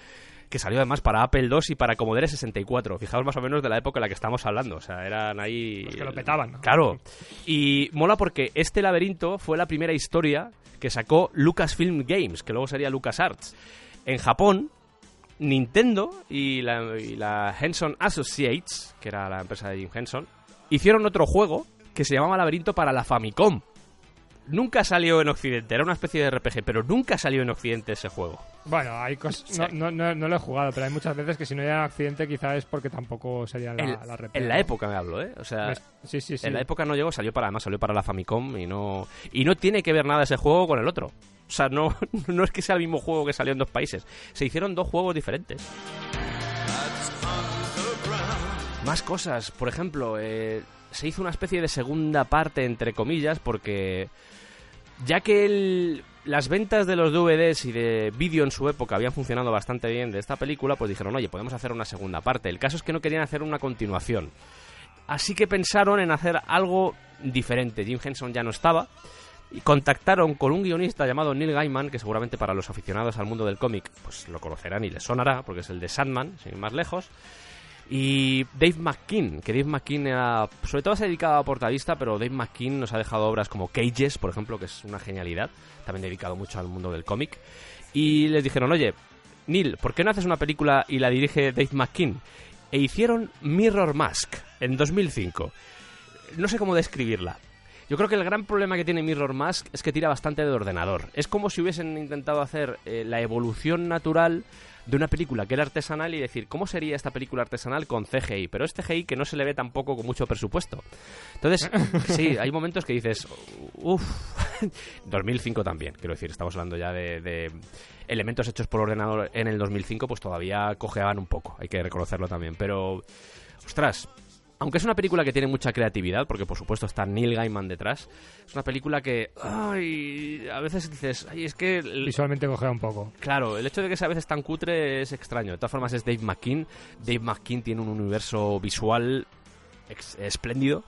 que salió además para Apple II y para Commodore 64. Fijaos más o menos de la época en la que estamos hablando. O sea, eran ahí... Los que lo petaban, ¿no? Claro. Y mola porque este laberinto fue la primera historia que sacó Lucasfilm Games, que luego sería LucasArts. En Japón, Nintendo y la, y la Henson Associates, que era la empresa de Jim Henson, hicieron otro juego que se llamaba Laberinto para la Famicom. Nunca salió en Occidente, era una especie de RPG, pero nunca salió en Occidente ese juego. Bueno, hay cosas... No, no, no, no lo he jugado, pero hay muchas veces que si no hay accidente quizá es porque tampoco sería la, en, la en la época me hablo, ¿eh? O sea, Pues, Sí, sí, sí. en la época no llegó, salió para además salió para la Famicom y no y no tiene que ver nada ese juego con el otro. O sea, no, (laughs) no es que sea el mismo juego que salió en dos países. Se hicieron dos juegos diferentes. Más cosas, por ejemplo, eh, se hizo una especie de segunda parte, entre comillas, porque ya que el- las ventas de los DVDs y de vídeo en su época habían funcionado bastante bien de esta película, pues dijeron, oye, podemos hacer una segunda parte. El caso es que no querían hacer una continuación. Así que pensaron en hacer algo diferente. Jim Henson ya no estaba. Y contactaron con un guionista llamado Neil Gaiman, que seguramente para los aficionados al mundo del cómic pues lo conocerán y les sonará, porque es el de Sandman, sin ir más lejos. Y Dave McKean, que Dave McKean era, sobre todo se dedicaba a portadista, pero Dave McKean nos ha dejado obras como Cages, por ejemplo, que es una genialidad, también dedicado mucho al mundo del cómic. Y les dijeron, oye, Neil, ¿por qué no haces una película y la dirige Dave McKean? E hicieron Mirror Mask en 2005. No sé cómo describirla. Yo creo que el gran problema que tiene Mirror Mask es que tira bastante de ordenador. Es como si hubiesen intentado hacer eh, la evolución natural de una película que era artesanal y decir, ¿cómo sería esta película artesanal con CGI? Pero es CGI que no se le ve tampoco con mucho presupuesto. Entonces, (laughs) sí, hay momentos que dices, uff, 2005 (laughs) también, quiero decir, estamos hablando ya de, de elementos hechos por ordenador en el 2005, pues todavía cojeaban un poco, hay que reconocerlo también. Pero, ostras, aunque es una película que tiene mucha creatividad, porque por supuesto está Neil Gaiman detrás, es una película que, ay, a veces dices, ay, es que... Visualmente cogea un poco. Claro, el hecho de que sea a veces tan cutre es extraño. De todas formas es Dave McKean. Dave McKean tiene un universo visual espléndido.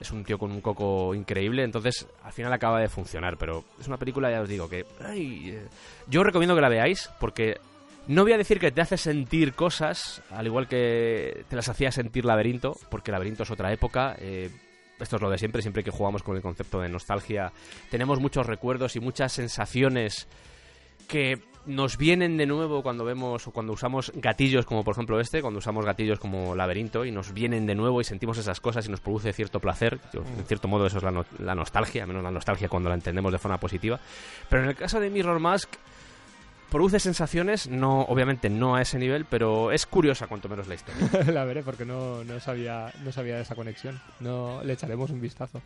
Es un tío con un coco increíble, entonces al final acaba de funcionar. Pero es una película, ya os digo, que... ay, eh, yo os recomiendo que la veáis porque no voy a decir que te hace sentir cosas, al igual que te las hacía sentir Laberinto, porque Laberinto es otra época. eh, esto es lo de siempre, siempre que jugamos con el concepto de nostalgia, tenemos muchos recuerdos y muchas sensaciones que nos vienen de nuevo cuando vemos o cuando usamos gatillos como por ejemplo este, cuando usamos gatillos como laberinto y nos vienen de nuevo y sentimos esas cosas y nos produce cierto placer. En cierto modo eso es la, no- la nostalgia, menos la nostalgia cuando la entendemos de forma positiva. Pero en el caso de Mirror Mask produce sensaciones, no obviamente no a ese nivel, pero es curiosa cuanto menos la historia. (laughs) la veré porque no, no sabía no sabía de esa conexión. No le echaremos un vistazo.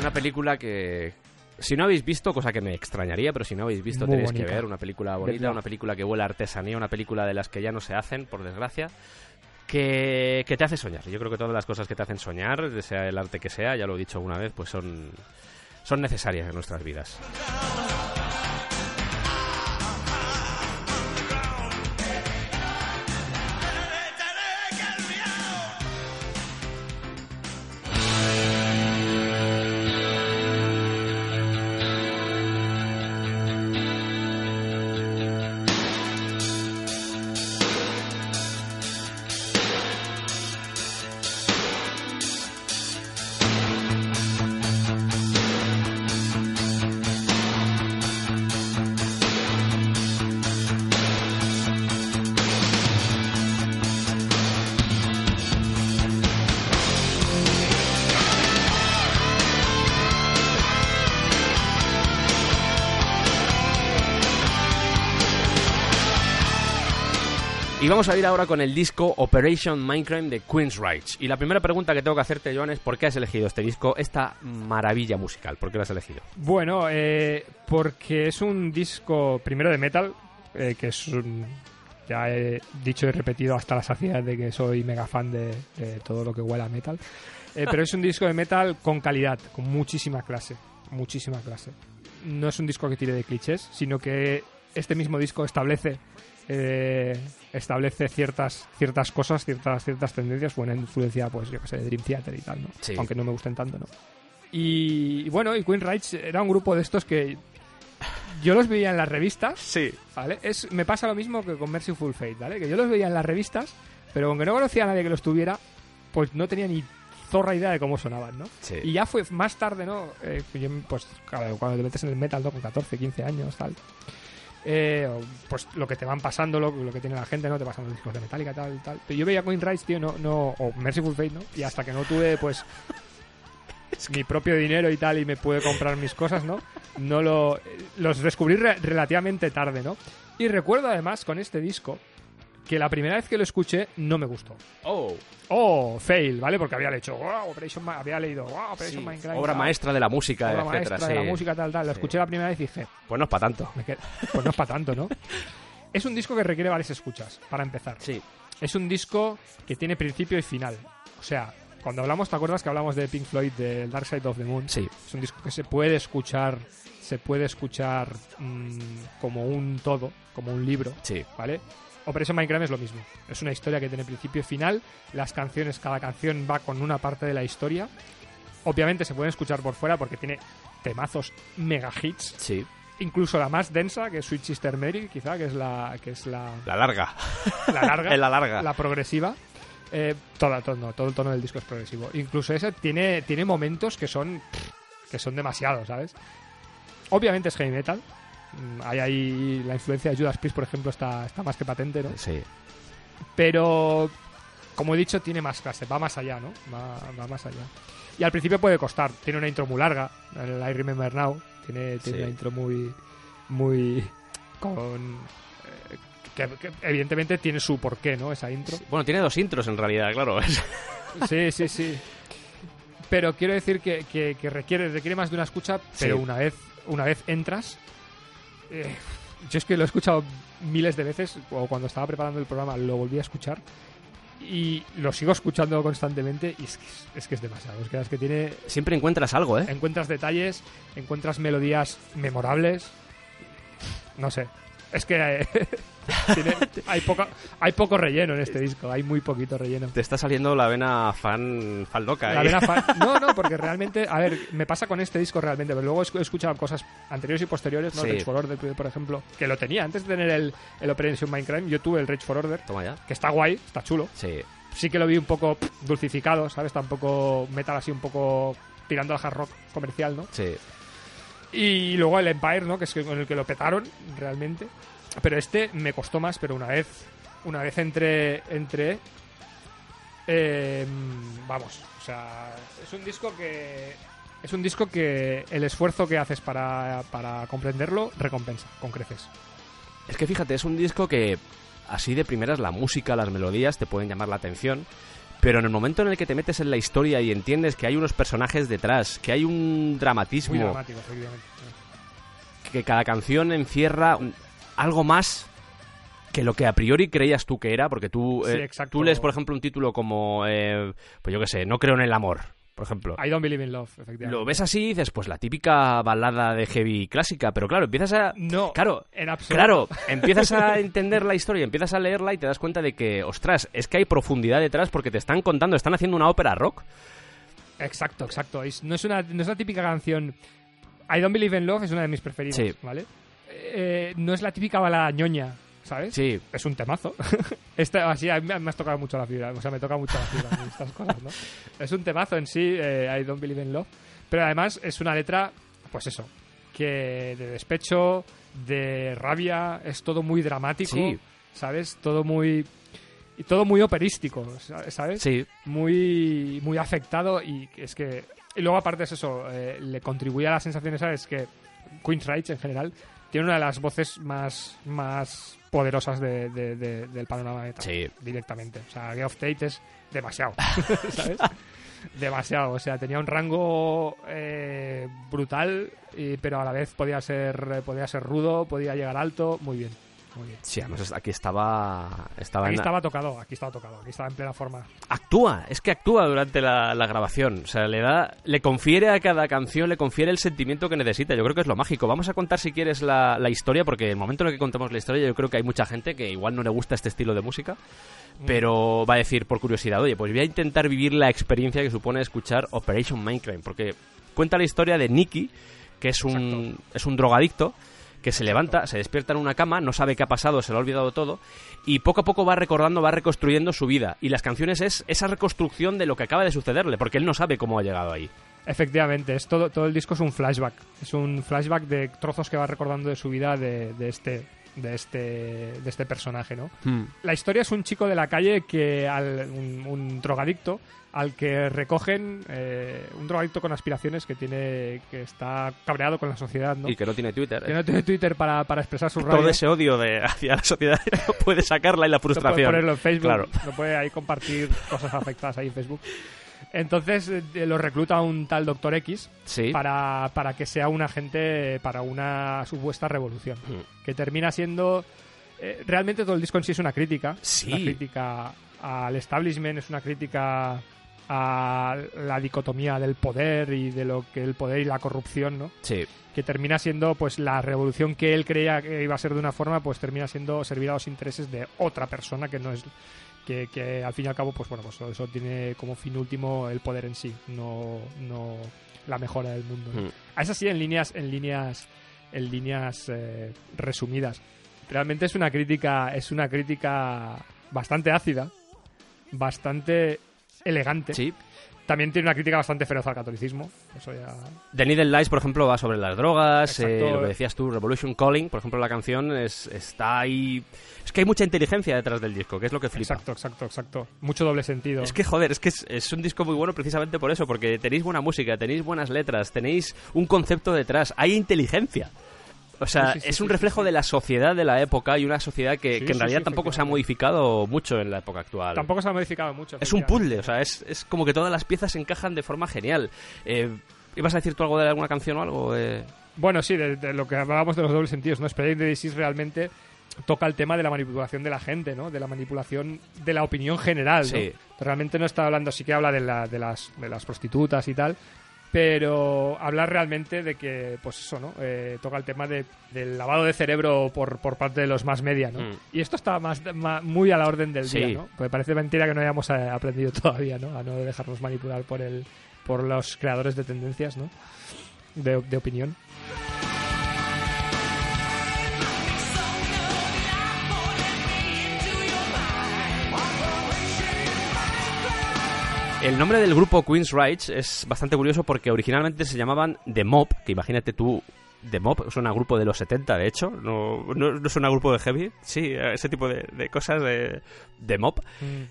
Una película que si no habéis visto, cosa que me extrañaría, pero si no habéis visto Muy tenéis que ver una película bonita, una película que huele a artesanía, una película de las que ya no se hacen, por desgracia, que, que te hace soñar. Yo creo que todas las cosas que te hacen soñar, sea el arte que sea, ya lo he dicho alguna vez, pues son, son necesarias en nuestras vidas. Vamos a ir ahora con el disco Operation Mindcrime de Queen's Rights. Y la primera pregunta que tengo que hacerte, Joan, es ¿por qué has elegido este disco, esta maravilla musical? ¿Por qué lo has elegido? Bueno, eh, porque es un disco primero de metal, eh, que es un... Ya he dicho y repetido hasta la saciedad de que soy mega fan de, todo lo que huele a metal. Eh, pero es un disco de metal con calidad, con muchísima clase. Muchísima clase. No es un disco que tire de clichés, sino que este mismo disco establece eh, establece ciertas ciertas cosas, ciertas ciertas tendencias, buena influencia, pues yo que sé, de Dream Theater y tal, ¿no? Sí. Aunque no me gusten tanto, ¿no? Y, y bueno, y Queen Rights era un grupo de estos que yo los veía en las revistas, Sí. ¿vale? Es, me pasa lo mismo que con Merciful Fate, ¿vale? Que yo los veía en las revistas, pero aunque no conocía a nadie que los tuviera, pues no tenía ni zorra idea de cómo sonaban, ¿no? Sí. Y ya fue más tarde, ¿no? Eh, pues claro, cuando te metes en el metal, ¿no? Con 14, 15 años, tal. Eh, pues lo que te van pasando, lo, lo que tiene la gente, ¿no? Te pasan los discos de Metallica, tal, tal. Pero yo veía Queen Rights, tío, no, no, o Merciful Fate, ¿no? Y hasta que no tuve, pues, (laughs) mi propio dinero y tal y me pude comprar mis cosas, ¿no? No lo los descubrí re- relativamente tarde, ¿no? Y recuerdo además con este disco que la primera vez que lo escuché no me gustó. Oh, Oh, fail, ¿vale? Porque había leído, wow, Operation Ma- había leído, wow, Operation sí. Mindcrime, obra tal, maestra de la música, obra etcétera. maestra de la sí. música, tal, tal. Lo Sí. escuché la primera vez y dije, Pues no es para tanto. pues no es para tanto, ¿no? (laughs) Es un disco que requiere varias escuchas, para empezar. Sí. Es un disco que tiene principio y final. O sea, cuando hablamos, ¿te acuerdas que hablamos de Pink Floyd, del Dark Side of the Moon? Sí. Es un disco que se puede escuchar, se puede escuchar mm, como un todo, como un libro, Sí. ¿vale? Operation Minecraft es lo mismo. Es una historia que tiene principio y final. Las canciones, cada canción va con una parte de la historia. Obviamente se pueden escuchar por fuera porque tiene temazos mega hits. Sí. Incluso la más densa, que es Sweet Sister Mary, quizá, que es la, que es la, La larga. la larga. (laughs) La larga. la progresiva. Eh, toda, todo, no, todo el tono del disco es progresivo. Incluso ese tiene, tiene momentos que son que son demasiados, ¿sabes? Obviamente es heavy metal. Mm, Hay ahí la influencia de Judas Priest, por ejemplo, está, está más que patente, ¿no? Sí. Pero, como he dicho, tiene más clase, va más allá, ¿no? Va, va más allá. Y al principio puede costar. Tiene una intro muy larga, el I Remember Now. Tiene, tiene Sí. una intro muy. muy. con. eh, que, que evidentemente tiene su porqué, ¿no? Esa intro. Bueno, tiene dos intros en realidad, claro. (laughs) Sí, sí, sí. Pero quiero decir que, que- que requiere, requiere más de una escucha, pero Sí. una vez, una vez entras. Eh, yo es que lo he escuchado miles de veces, o cuando estaba preparando el programa lo volví a escuchar. Y lo sigo escuchando constantemente y es que es, es que es demasiado. Es que, es que tiene. Siempre encuentras algo, ¿eh? Encuentras detalles, encuentras melodías memorables. No sé. Es que eh, (laughs) tiene- hay, poca, hay poco relleno en este disco, hay muy poquito relleno. Te está saliendo la vena fan faldoca, La ¿eh? vena fan- (laughs) No, no, porque realmente, a ver, me pasa con este disco realmente, pero luego he escuchado cosas anteriores y posteriores, ¿no? Sí. Rage for Order, por ejemplo, que lo tenía antes de tener el, el Operation Minecraft, yo tuve el Rage for Order, Toma ya. que está guay, está chulo. Sí. Sí que lo vi un poco pff, dulcificado, ¿sabes? Está un poco metal así, un poco tirando al hard rock comercial, ¿no? Sí. Y luego el Empire, ¿no? Que es con el que lo petaron realmente. Pero este me costó más, pero una vez, una vez entré, entré, eh, vamos, o sea, es un disco que es un disco que el esfuerzo que haces para, para comprenderlo recompensa con creces. Es que fíjate, es un disco que así de primeras la música, las melodías te pueden llamar la atención, pero en el momento en el que te metes en la historia y entiendes que hay unos personajes detrás, que hay un Muy dramatismo, dramático, que cada canción encierra algo más que lo que a priori creías tú que era, porque tú, Sí, eh, tú lees, por ejemplo, un título como, eh, pues yo qué sé, No creo en el amor, por ejemplo. I don't believe in love, efectivamente. Lo ves así y dices, pues la típica balada de heavy clásica, pero claro, empiezas a... No, Claro, en absoluto. Claro, empiezas a entender la historia, empiezas a leerla y te das cuenta de que, ostras, es que hay profundidad detrás porque te están contando, están haciendo una ópera rock. Exacto, exacto. Es- no, es una, no es la típica canción. I Don't Believe in Love es una de mis preferidas, Sí. ¿vale? Eh, no es la típica balada ñoña, ¿sabes? Sí, Es un temazo. (laughs) Esta, así, a mí me has tocado mucho la fibra. O sea, me toca mucho la fibra estas cosas, ¿no? (laughs) Es un temazo en sí, eh, I Don't Believe in Love. Pero además es una letra, pues eso, que de despecho, de rabia, es todo muy dramático, Sí. ¿sabes? Todo muy... Y todo muy operístico, ¿sabes? sí, muy muy afectado y es que y luego aparte es eso eh, le contribuye a las sensaciones ¿sabes? que Queen's Rights en general tiene una de las voces más más poderosas de- de- de- del panorama metal. Sí. Directamente. O sea, Geoff Tate es demasiado. (laughs) (laughs) ¿Sabes? demasiado. O sea, tenía un rango eh, brutal, y- pero a la vez podía ser, podía ser rudo, podía llegar alto. Muy bien. Muy bien. Sí, además aquí estaba... estaba Aquí en- estaba tocado, aquí estaba tocado, aquí estaba en plena forma. actúa, es que actúa durante la, la grabación. O sea, le da, le confiere a cada canción, le confiere el sentimiento que necesita. Yo creo que es lo mágico. Vamos a contar si quieres la, la historia, porque en el momento en el que contemos la historia, yo creo que hay mucha gente que igual no le gusta este estilo de música, pero va a decir por curiosidad, oye, pues voy a intentar vivir la experiencia que supone escuchar Operation Mindcrime, porque cuenta la historia de Nicky, que es un, es un drogadicto que se levanta, se despierta en una cama, no sabe qué ha pasado, se lo ha olvidado todo, y poco a poco va recordando, va reconstruyendo su vida. Y las canciones es esa reconstrucción de lo que acaba de sucederle, porque él no sabe cómo ha llegado ahí. Efectivamente, es todo, todo el disco es un flashback. Es un flashback de trozos que va recordando de su vida de, de este de este de este personaje, ¿no? La historia es un chico de la calle que al, un, un drogadicto al que recogen eh, un drogadicto con aspiraciones que tiene que está cabreado con la sociedad, ¿no? Y que no tiene Twitter. Que ¿eh? no tiene Twitter para, para expresar su rabia. Todo ese odio de, (laughs) hacia la sociedad (laughs) no puede sacarla y la No puede frustración. ponerlo en Facebook, Claro. no puede ahí compartir cosas afectadas ahí en Facebook. Entonces eh, lo recluta un tal Doctor X Sí. para, para que sea un agente para una supuesta revolución. Mm. Que termina siendo. eh, realmente todo el disco en sí es una crítica. Sí. Una crítica al establishment, es una crítica a la dicotomía del poder y de lo que el poder y la corrupción, ¿no? Sí. que termina siendo pues la revolución que él creía que iba a ser de una forma pues termina siendo servir a los intereses de otra persona que no es que, que al fin y al cabo pues bueno pues eso tiene como fin último el poder en sí no no la mejora del mundo ¿no? Mm. es así en líneas en líneas en líneas eh, resumidas realmente es una crítica es una crítica bastante ácida bastante elegante Sí. también tiene una crítica bastante feroz al catolicismo eso ya The Needle Lies, por ejemplo, va sobre las drogas, eh, lo que decías tú, Revolution Calling, por ejemplo, la canción es, está ahí... Es que hay mucha inteligencia detrás del disco, que es lo que flipa. Exacto, exacto, exacto. Mucho doble sentido. Es que, joder, es que es, es un disco muy bueno precisamente por eso, porque tenéis buena música, tenéis buenas letras, tenéis un concepto detrás, hay inteligencia. O sea, Sí, sí, es un reflejo de la sociedad de la época y una sociedad que, que en realidad tampoco se ha modificado mucho en la época actual. Tampoco se ha modificado mucho. Es un puzzle, o sea, es, es como que todas las piezas se encajan de forma genial. Eh, ¿Ibas a decir tú algo de alguna canción o algo? Eh, Bueno, sí, de, de lo que hablábamos de los dobles sentidos, ¿no? The Disease realmente toca el tema de la manipulación de la gente, ¿no? De la manipulación de la opinión general, ¿no? Sí. Realmente no está hablando, sí que habla de, la- de, las, de las prostitutas y tal, pero hablar realmente de que, pues eso, ¿no? Eh, toca el tema de, del lavado de cerebro por, por parte de los más media, ¿no? Mm. Y esto está más, muy a la orden del Sí. día, ¿no? Porque parece mentira que no hayamos eh, aprendido todavía, ¿no? A no dejarnos manipular por el por los creadores de tendencias, ¿no? De, de opinión. El nombre del grupo Queen's Rights es bastante curioso porque originalmente se llamaban The Mob, que imagínate tú, The Mob suena a grupo de los 70, de hecho, no, no, no grupo de heavy, sí, ese tipo de, de cosas de, de Mob.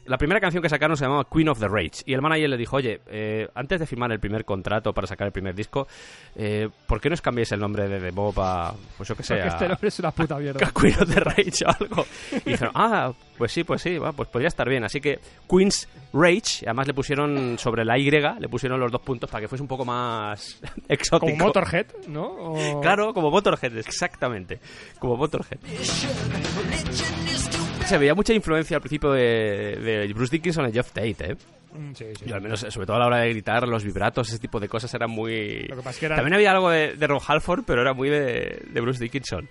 La primera canción que sacaron se llamaba Queen of the Rage y el manager le dijo, oye, eh, antes de firmar el primer contrato para sacar el primer disco, eh, ¿por qué no os cambiáis el nombre de The Mob a, pues yo que sé, Porque a- este nombre es una puta (laughs) mierda. a Queen of the Rage o algo. Y dijeron, ah, pues sí, pues sí, va, pues podría estar bien. Así que Queen's Rage, además le pusieron sobre la Y, le pusieron los dos puntos para que fuese un poco más (laughs) exótico. Como Motorhead, ¿no? O- Claro, como Motorhead, exactamente. Como Motorhead. Se veía mucha influencia al principio de, de Bruce Dickinson y Jeff Tate, ¿eh? Mm, Sí, sí. Yo al menos, sobre todo a la hora de gritar, los vibratos, ese tipo de cosas eran muy... Lo que pasa es que era- También había algo de, de Ron Halford, pero era muy de, de Bruce Dickinson.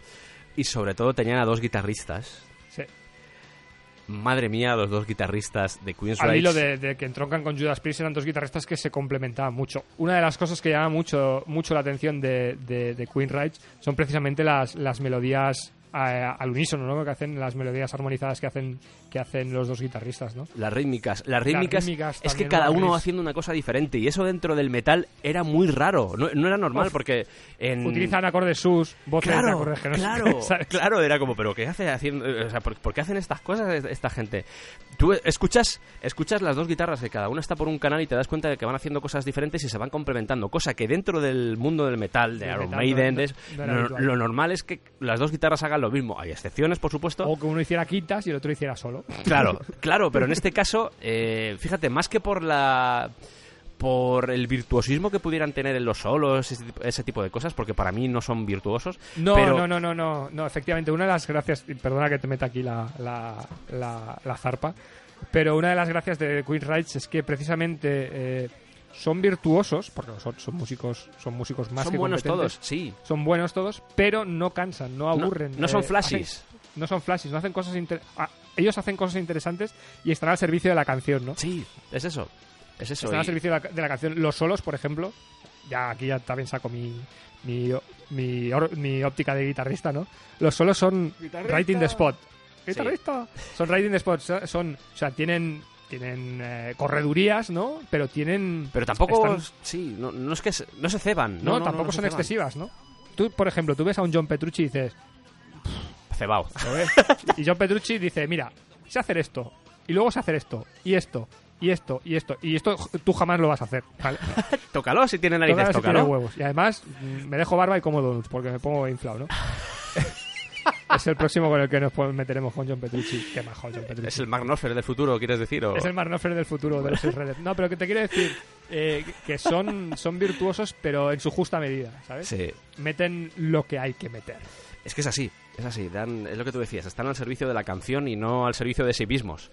Y sobre todo tenían a dos guitarristas. Sí. Madre mía, los dos guitarristas de Queen's Al hilo de, de que entroncan con Judas Priest eran dos guitarristas que se complementaban mucho. Una de las cosas que llama mucho, mucho la atención de, de, Queen Rage son precisamente las, las melodías eh, al unísono, ¿no? Que hacen las melodías armonizadas que hacen que hacen los dos guitarristas, ¿no? Las rítmicas. Las rítmicas, rítmicas es que cada ¿no? uno Riffs. haciendo una cosa diferente. Y eso dentro del metal era muy raro. No, no era normal Uf. porque en... Utilizan acordes sus, voces de Claro, acordes que no claro, (laughs) ¿sabes? claro, era como, pero ¿qué hace haciendo, o sea, ¿por, por qué hacen estas cosas esta gente? Tú escuchas, escuchas las dos guitarras que cada una está por un canal y te das cuenta de que van haciendo cosas diferentes y se van complementando, cosa que dentro del mundo del metal, de Iron Maiden, no- lo normal es que las dos guitarras hagan lo lo mismo. Hay excepciones, por supuesto. O que uno hiciera quintas y el otro hiciera solo. Claro, (laughs) claro, pero en este caso, eh, fíjate, más que por la por el virtuosismo que pudieran tener en los solos, ese, tipo- ese tipo de cosas, porque para mí no son virtuosos. No, pero, no, no, no, no, no, efectivamente, una de las gracias, perdona que te meta aquí la, la, la, la zarpa, pero una de las gracias de Queen's Rights es que precisamente eh, son virtuosos, porque son, son músicos, son músicos más son que buenos competentes, todos, sí. son buenos todos, pero no cansan, no aburren. no son eh, flashes. hacen- no son flashes, no hacen cosas inter- ah, ellos hacen cosas interesantes y están al servicio de la canción, ¿no? Sí, es eso. Es eso. Están al servicio de la, de la canción. Los solos, por ejemplo, ya aquí ya también saco mi, mi, mi, or- mi óptica de guitarrista, ¿no? Los solos son in the spot. Guitarrista. Son in the spot. Son, son- o sea, tienen tienen eh, corredurías, ¿no? Pero tienen Pero tampoco, Están- sí, no, no es que se- no se ceban. no, No, tampoco son excesivas, ¿no? Tú, por ejemplo, tú ves a un John Petrucci y dices, Cebao. (laughs) y John Petrucci dice, mira, sé hacer esto, y luego sé hacer esto, y esto, y esto, y esto, y esto tú jamás lo vas a hacer, ¿vale? (laughs) Tócalo si tiene narices, Tócalo si tiene tócalo. huevos. Y además, me dejo barba y como donuts porque me pongo inflado, ¿no? Es el próximo con el que nos meteremos con John Petrucci. Qué majo John Petrucci. Es el Mark Knopfler del futuro, ¿quieres decir? O... Es el Mark Knopfler del futuro de los Shredded. No, pero que te quiero decir eh, que son, son virtuosos, pero en su justa medida, ¿sabes? Sí. Meten lo que hay que meter. Es que es así, es así. Dan, es lo que tú decías, están al servicio de la canción y no al servicio de sí mismos.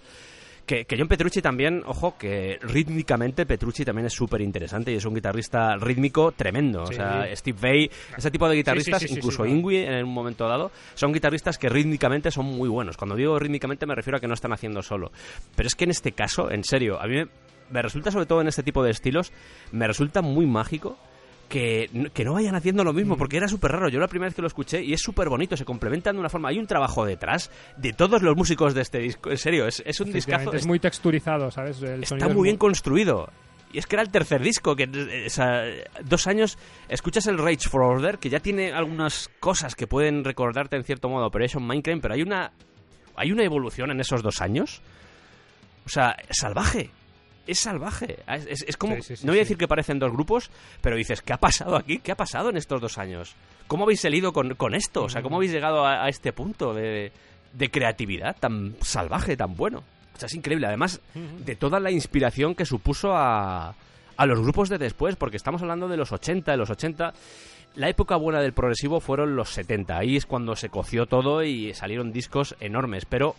Que, que John Petrucci también, ojo, que rítmicamente Petrucci también es súper interesante y es un guitarrista rítmico tremendo. Sí. O sea, Steve Vai, ese tipo de guitarristas, sí, sí, incluso. Ingwie en un momento dado, son guitarristas que rítmicamente son muy buenos. Cuando digo rítmicamente me refiero a que no están haciendo solo. Pero es que en este caso, en serio, a mí me, me resulta sobre todo en este tipo de estilos, me resulta muy mágico que, que no vayan haciendo lo Mm. mismo, porque era súper raro. Yo la primera vez que lo escuché y es súper bonito, se complementan de una forma. Hay un trabajo detrás de todos los músicos de este disco. En serio, es, es un discazo. Es muy texturizado, ¿sabes? El Está muy bien construido. Y es que era el tercer disco, que eh, o sea, dos años, escuchas el Rage for Order, que ya tiene algunas cosas que pueden recordarte en cierto modo Operation Minecraft, pero hay una, hay una evolución en esos dos años. O sea, salvaje. Es salvaje. Es, es- es como, Sí, sí, sí, no voy a decir que parecen dos grupos, pero dices, ¿qué ha pasado aquí? ¿Qué ha pasado en estos dos años? ¿Cómo habéis salido con, con esto? O sea, ¿cómo habéis llegado a, a este punto de, de creatividad tan salvaje, tan bueno? O sea, es increíble. Además, de toda la inspiración que supuso a, a los grupos de después, porque estamos hablando de los 80, de los 80. La época buena del progresivo fueron los 70. Ahí es cuando se coció todo y salieron discos enormes. Pero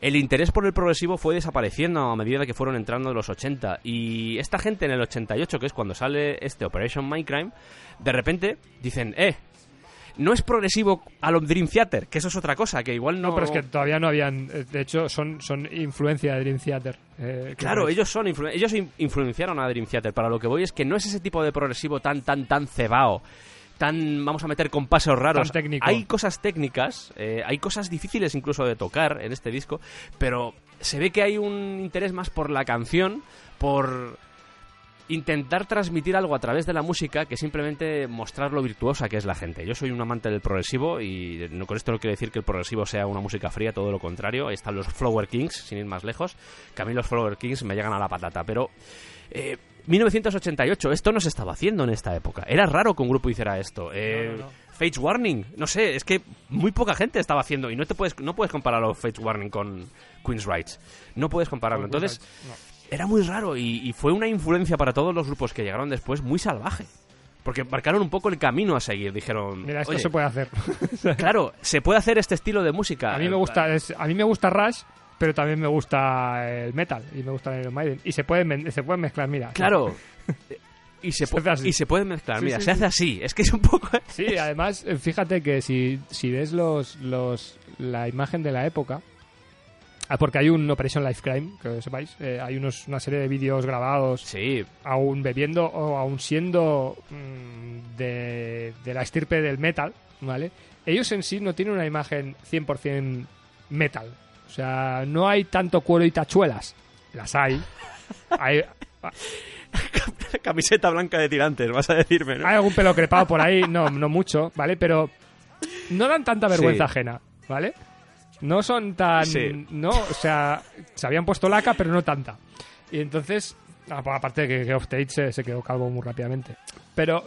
el interés por el progresivo fue desapareciendo a medida que fueron entrando los 80. Y esta gente en el 88, que es cuando sale este Operation Mindcrime, de repente dicen, eh, no es progresivo a lo Dream Theater, que eso es otra cosa, que igual no... No, pero es que todavía no habían. eh, De hecho, son, son influencia de Dream Theater. eh, Claro, ellos son influ- ellos in- influenciaron a Dream Theater. Para lo que voy es que no es ese tipo de progresivo tan tan tan cebao, tan vamos a meter compases raros. Hay cosas técnicas, eh, hay cosas difíciles incluso de tocar en este disco, pero se ve que hay un interés más por la canción, por intentar transmitir algo a través de la música que simplemente mostrar lo virtuosa que es la gente. Yo soy un amante del progresivo y no, con esto no quiero decir que el progresivo sea una música fría, todo lo contrario. Ahí están los Flower Kings, sin ir más lejos, que a mí los Flower Kings me llegan a la patata, pero... eh, 1988, esto no se estaba haciendo en esta época. Era raro que un grupo hiciera esto. Eh, No, no, no. Fates Warning, no sé, es que muy poca gente estaba haciendo y no te puedes no puedes compararlo Fates Warning con Queen's Rights. No puedes compararlo. Entonces, era muy raro y, y fue una influencia para todos los grupos que llegaron después muy salvaje. Porque marcaron un poco el camino a seguir. Dijeron, Mira, esto "Oye, se puede hacer. claro, se puede hacer este estilo de música. a mí me gusta, es- a mí me gusta Rush, pero también me gusta el metal y me gusta el Iron Maiden y se pueden se pueden mezclar. Mira, Claro. (laughs) Y se, Se y se puede mezclar. Sí, Mira, sí, se sí. hace así. Es que es un poco... (laughs) Sí, además, eh, fíjate que si, si ves los, los, la imagen de la época, ah, porque hay un Operation Life Crime, que lo sepáis, eh, hay unos, una serie de vídeos grabados Sí, aún bebiendo o aún siendo mm, de, de la estirpe del metal, ¿vale? Ellos en sí no tienen una imagen 100% metal. O sea, no hay tanto cuero y tachuelas. Las hay. Hay, (laughs) camiseta blanca de tirantes, vas a decirme, ¿no? hay algún pelo crepado por ahí, no, no mucho, ¿vale? Pero no dan tanta vergüenza Sí. ajena, ¿vale? No son tan... Sí. No, o sea, se habían puesto laca, pero no tanta. Y entonces, ah, pues aparte de que Tate se, se quedó calvo muy rápidamente. Pero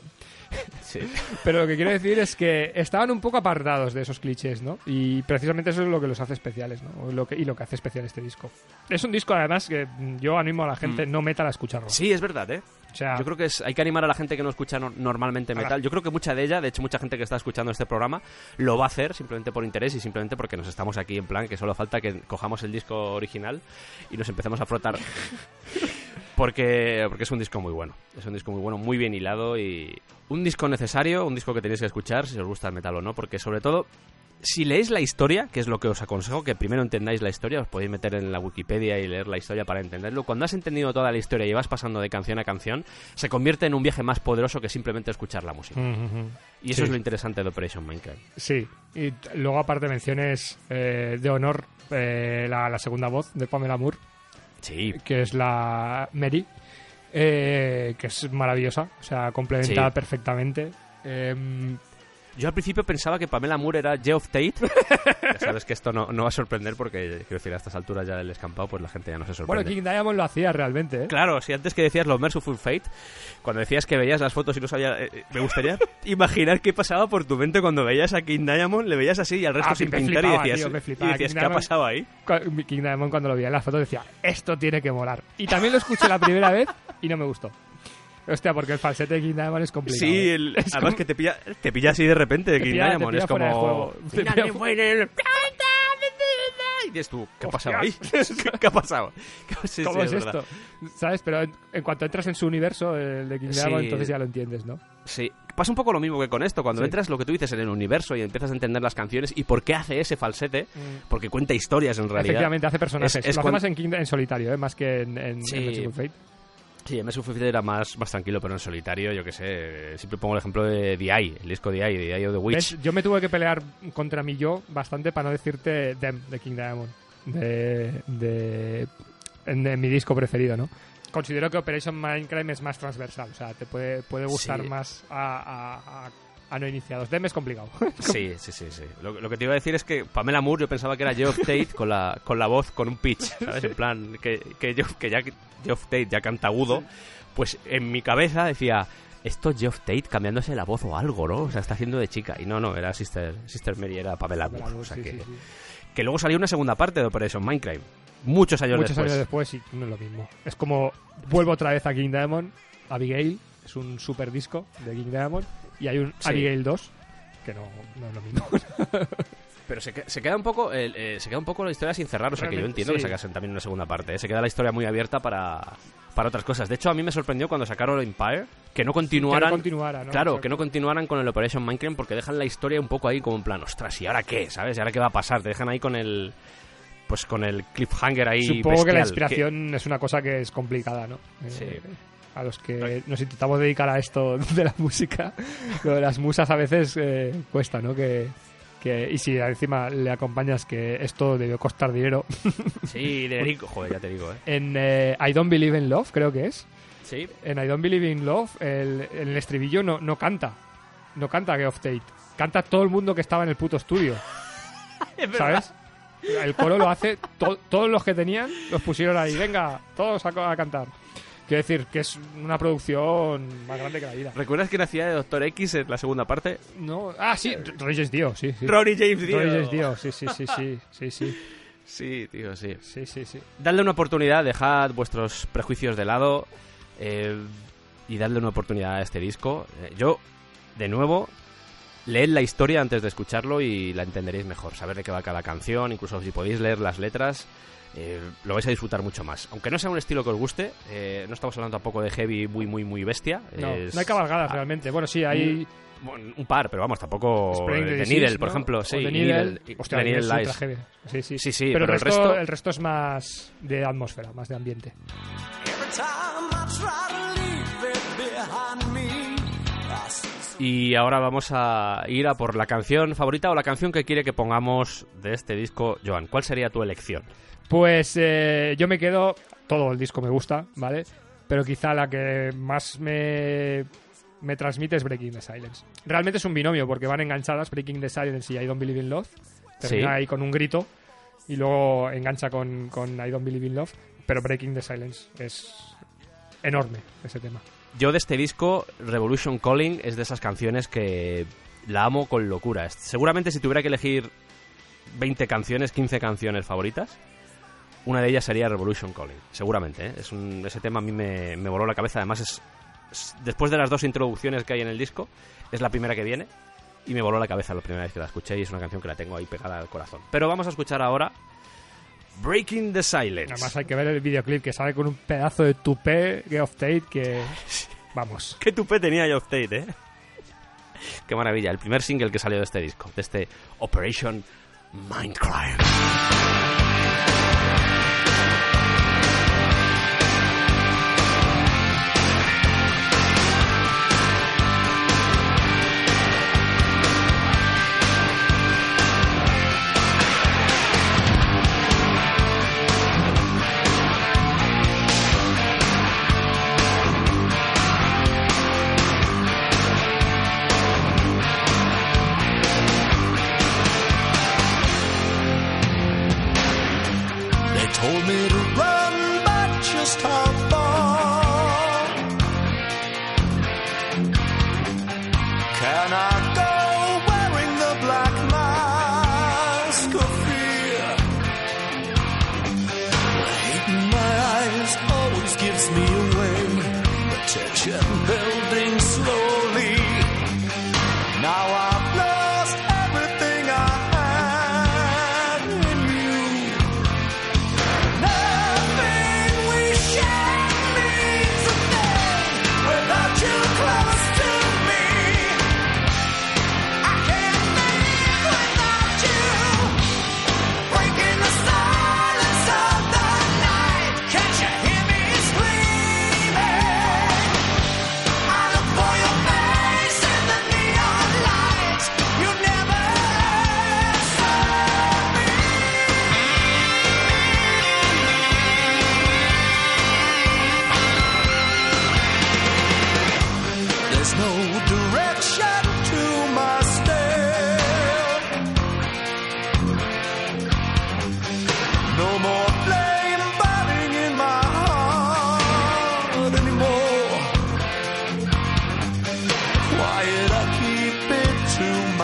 (laughs) Sí. Pero lo que quiero decir es que estaban un poco apartados de esos clichés, ¿no? Y precisamente eso es lo que los hace especiales, ¿no? Lo que, y lo que hace especial este disco. Es un disco, además, que mm, yo animo a la gente no metal a escucharlo. Sí, es verdad, ¿eh? O sea, Yo creo que es, hay que animar a la gente que no escucha no- normalmente metal. Yo creo que mucha de ella, de hecho mucha gente que está escuchando este programa, lo va a hacer simplemente por interés y simplemente porque nos estamos aquí en plan que solo falta que cojamos el disco original y nos empecemos a frotar. (laughs) porque, porque es un disco muy bueno. Es un disco muy bueno, muy bien hilado y un disco necesario, un disco que tenéis que escuchar si os gusta el metal o no, porque sobre todo si leéis la historia, que es lo que os aconsejo, que primero entendáis la historia, os podéis meter en la Wikipedia y leer la historia para entenderlo. Cuando has entendido toda la historia y vas pasando de canción a canción, se convierte en un viaje más poderoso que simplemente escuchar la música. Y eso Sí. es lo interesante de Operation Minecraft. Sí, y luego aparte menciones eh, de honor eh, la, la segunda voz de Pamela Moore, Sí, que es la Mary, eh, que es maravillosa, o sea, complementa Sí. perfectamente. Em, yo al principio pensaba que Pamela Moore era Geoff Tate. (laughs) ya sabes que esto no, no va a sorprender porque, quiero decir, a estas alturas ya del escampado, pues la gente ya no se sorprende. bueno, King Diamond lo hacía realmente, ¿eh? Claro, si antes que decías los Merciful Fate, cuando decías que veías las fotos y no sabía... eh, eh, me gustaría (laughs) imaginar qué pasaba por tu mente cuando veías a King Diamond, le veías así y al resto Ah, sin me pintar flipaba, y decías, tío, me y flipaba. decías King ¿qué ha Diamond- pasado ahí? King Diamond cuando lo veía en las fotos decía, esto tiene que molar. Y también lo escuché la primera vez y no me gustó. Hostia, porque el falsete de King Diamond es complicado. Sí, ¿eh? el- Es además como- que te pilla, te pilla así de repente de King (laughs) pilla- Diamond, es como... Y dices tú, ¿qué ha pasado ahí? (laughs) (laughs) ¿Qué, ha pasado? Sí, ¿Cómo sí, es, esto? ¿Sabes? Pero en, en cuanto entras en su universo, el de King Sí. Diamond, entonces ya lo entiendes, ¿no? Sí, pasa un poco lo mismo que con esto. Cuando entras, lo que tú dices, en el universo y empiezas a entender las canciones y por qué hace ese falsete, porque cuenta historias en realidad. Efectivamente, hace personajes. Es- es lo hace más en, King- en solitario, ¿eh? más que en, en, en Fate. Sí, MS Fate era más, más tranquilo, pero en solitario, yo que sé. Siempre pongo el ejemplo de The Eye, el disco The Eye of the Witch. ¿Ves? Yo me tuve que pelear contra mí yo bastante para no decirte Dem de King Diamond. De, de, de mi disco preferido, ¿no? Considero que Operation Mindcrime es más transversal. O sea, te puede, puede gustar Sí. más a, a- a- a no iniciados. Dem es complicado. (laughs) Sí, sí, sí, sí. Lo, lo que te iba a decir es que Pamela Moore yo pensaba que era Geoff Tate con la, con la voz, con un pitch, ¿sabes? En plan, que, que, Geoff- que ya Geoff Tate ya canta agudo, pues en mi cabeza decía, esto es Geoff Tate cambiándose la voz o algo, ¿no? O sea, está haciendo de chica. Y no, no, era Sister, Sister Mary, era Pamela Moore. o sea Sí, que, sí, sí. que luego salió una segunda parte de Operation Minecraft. Muchos años Muchos después. años después y no es lo mismo. Es como vuelvo otra vez a King Diamond, Abigail, es un super disco de King Diamond, y hay un. Abigail 2, que no, no es lo mismo. (laughs) Pero se, que- se queda un poco el- eh, se queda un poco la historia sin cerrar, o sea que yo entiendo que sí. sacasen también una segunda parte. ¿eh? Se queda la historia muy abierta para, para otras cosas. De hecho, a mí me sorprendió cuando sacaron Empire que no continuaran. que no continuara, ¿no? Claro, que no continuaran con el Operation Minecraft porque dejan la historia un poco ahí como en plan, ostras, ¿y ahora qué? ¿Sabes? ¿Y ahora qué va a pasar? Te dejan ahí con el. Pues con el cliffhanger ahí. Supongo que la inspiración es una cosa que es complicada, ¿no? Eh, Sí. A los que nos intentamos dedicar a esto (laughs) de la música, lo de las musas a veces eh, cuesta, ¿no? Que, que, y si encima le acompañas que esto debió costar dinero, Sí, de rico. Joder, ya te digo, ¿eh? en eh, I Don't Believe in Love, creo que es, Sí. en I Don't Believe in Love, el, el estribillo no, no canta. No canta Geoff Tate. Canta todo el mundo que estaba en el puto estudio. (laughs) ¿Sabes? El coro lo hace, to- todos los que tenían los pusieron ahí. Venga, todos a, a cantar. Quiero decir que es una producción más grande que la vida. ¿Recuerdas quién hacía de Doctor X en la segunda parte? No, ah, sí, Roy James Dio, sí, sí. Ronnie James Dio. Roy James Dio, sí, sí, sí, sí, sí, sí, Sí, tío, sí. sí, sí, sí. Dadle una oportunidad, dejad vuestros prejuicios de lado eh, y dadle una oportunidad a este disco. Eh, yo, de nuevo, leed la historia antes de escucharlo y la entenderéis mejor. Saber de qué va cada canción, incluso si podéis leer las letras, eh, lo vais a disfrutar mucho más. Aunque no sea un estilo que os guste, eh, no estamos hablando tampoco de heavy muy, muy, muy bestia. No, Es- no hay cabalgadas ah, realmente. Bueno, sí, hay un par, pero vamos, tampoco. Spring Disease, Needle, por ejemplo. O Sí, The Needle. Hostia, The Needle Needle es Lies. Sí, sí. Sí, sí, pero, pero el, el resto, resto- el resto es más de atmósfera, más de ambiente. Y ahora vamos a ir a por la canción favorita o la canción que quiere que pongamos de este disco, Joan. ¿Cuál sería tu elección? Pues eh, yo me quedo, todo el disco me gusta, ¿vale? Pero quizá la que más me, me transmite es Breaking the Silence. Realmente es un binomio porque van enganchadas Breaking the Silence y I Don't Believe in Love. Termina Sí. ahí con un grito y luego engancha con, con I Don't Believe in Love. Pero Breaking the Silence es enorme ese tema. yo de este disco, Revolution Calling, es de esas canciones que la amo con locura. Seguramente si tuviera que elegir 20 canciones, 15 canciones favoritas, una de ellas sería Revolution Calling. Seguramente, ¿eh? es un, ese tema a mí me, me voló la cabeza. Además, es, es- después de las dos introducciones que hay en el disco, es la primera que viene y me voló la cabeza la primera vez que la escuché y es una canción que la tengo ahí pegada al corazón. Pero vamos a escuchar ahora Breaking the Silence. Además hay que ver el videoclip que sale con un pedazo de tupé Geoff Tate que... (laughs) Vamos. Qué tupé tenía Geoff Tate, ¿eh? (laughs) Qué maravilla. El primer single que salió de este disco, de este Operation Mindcrime.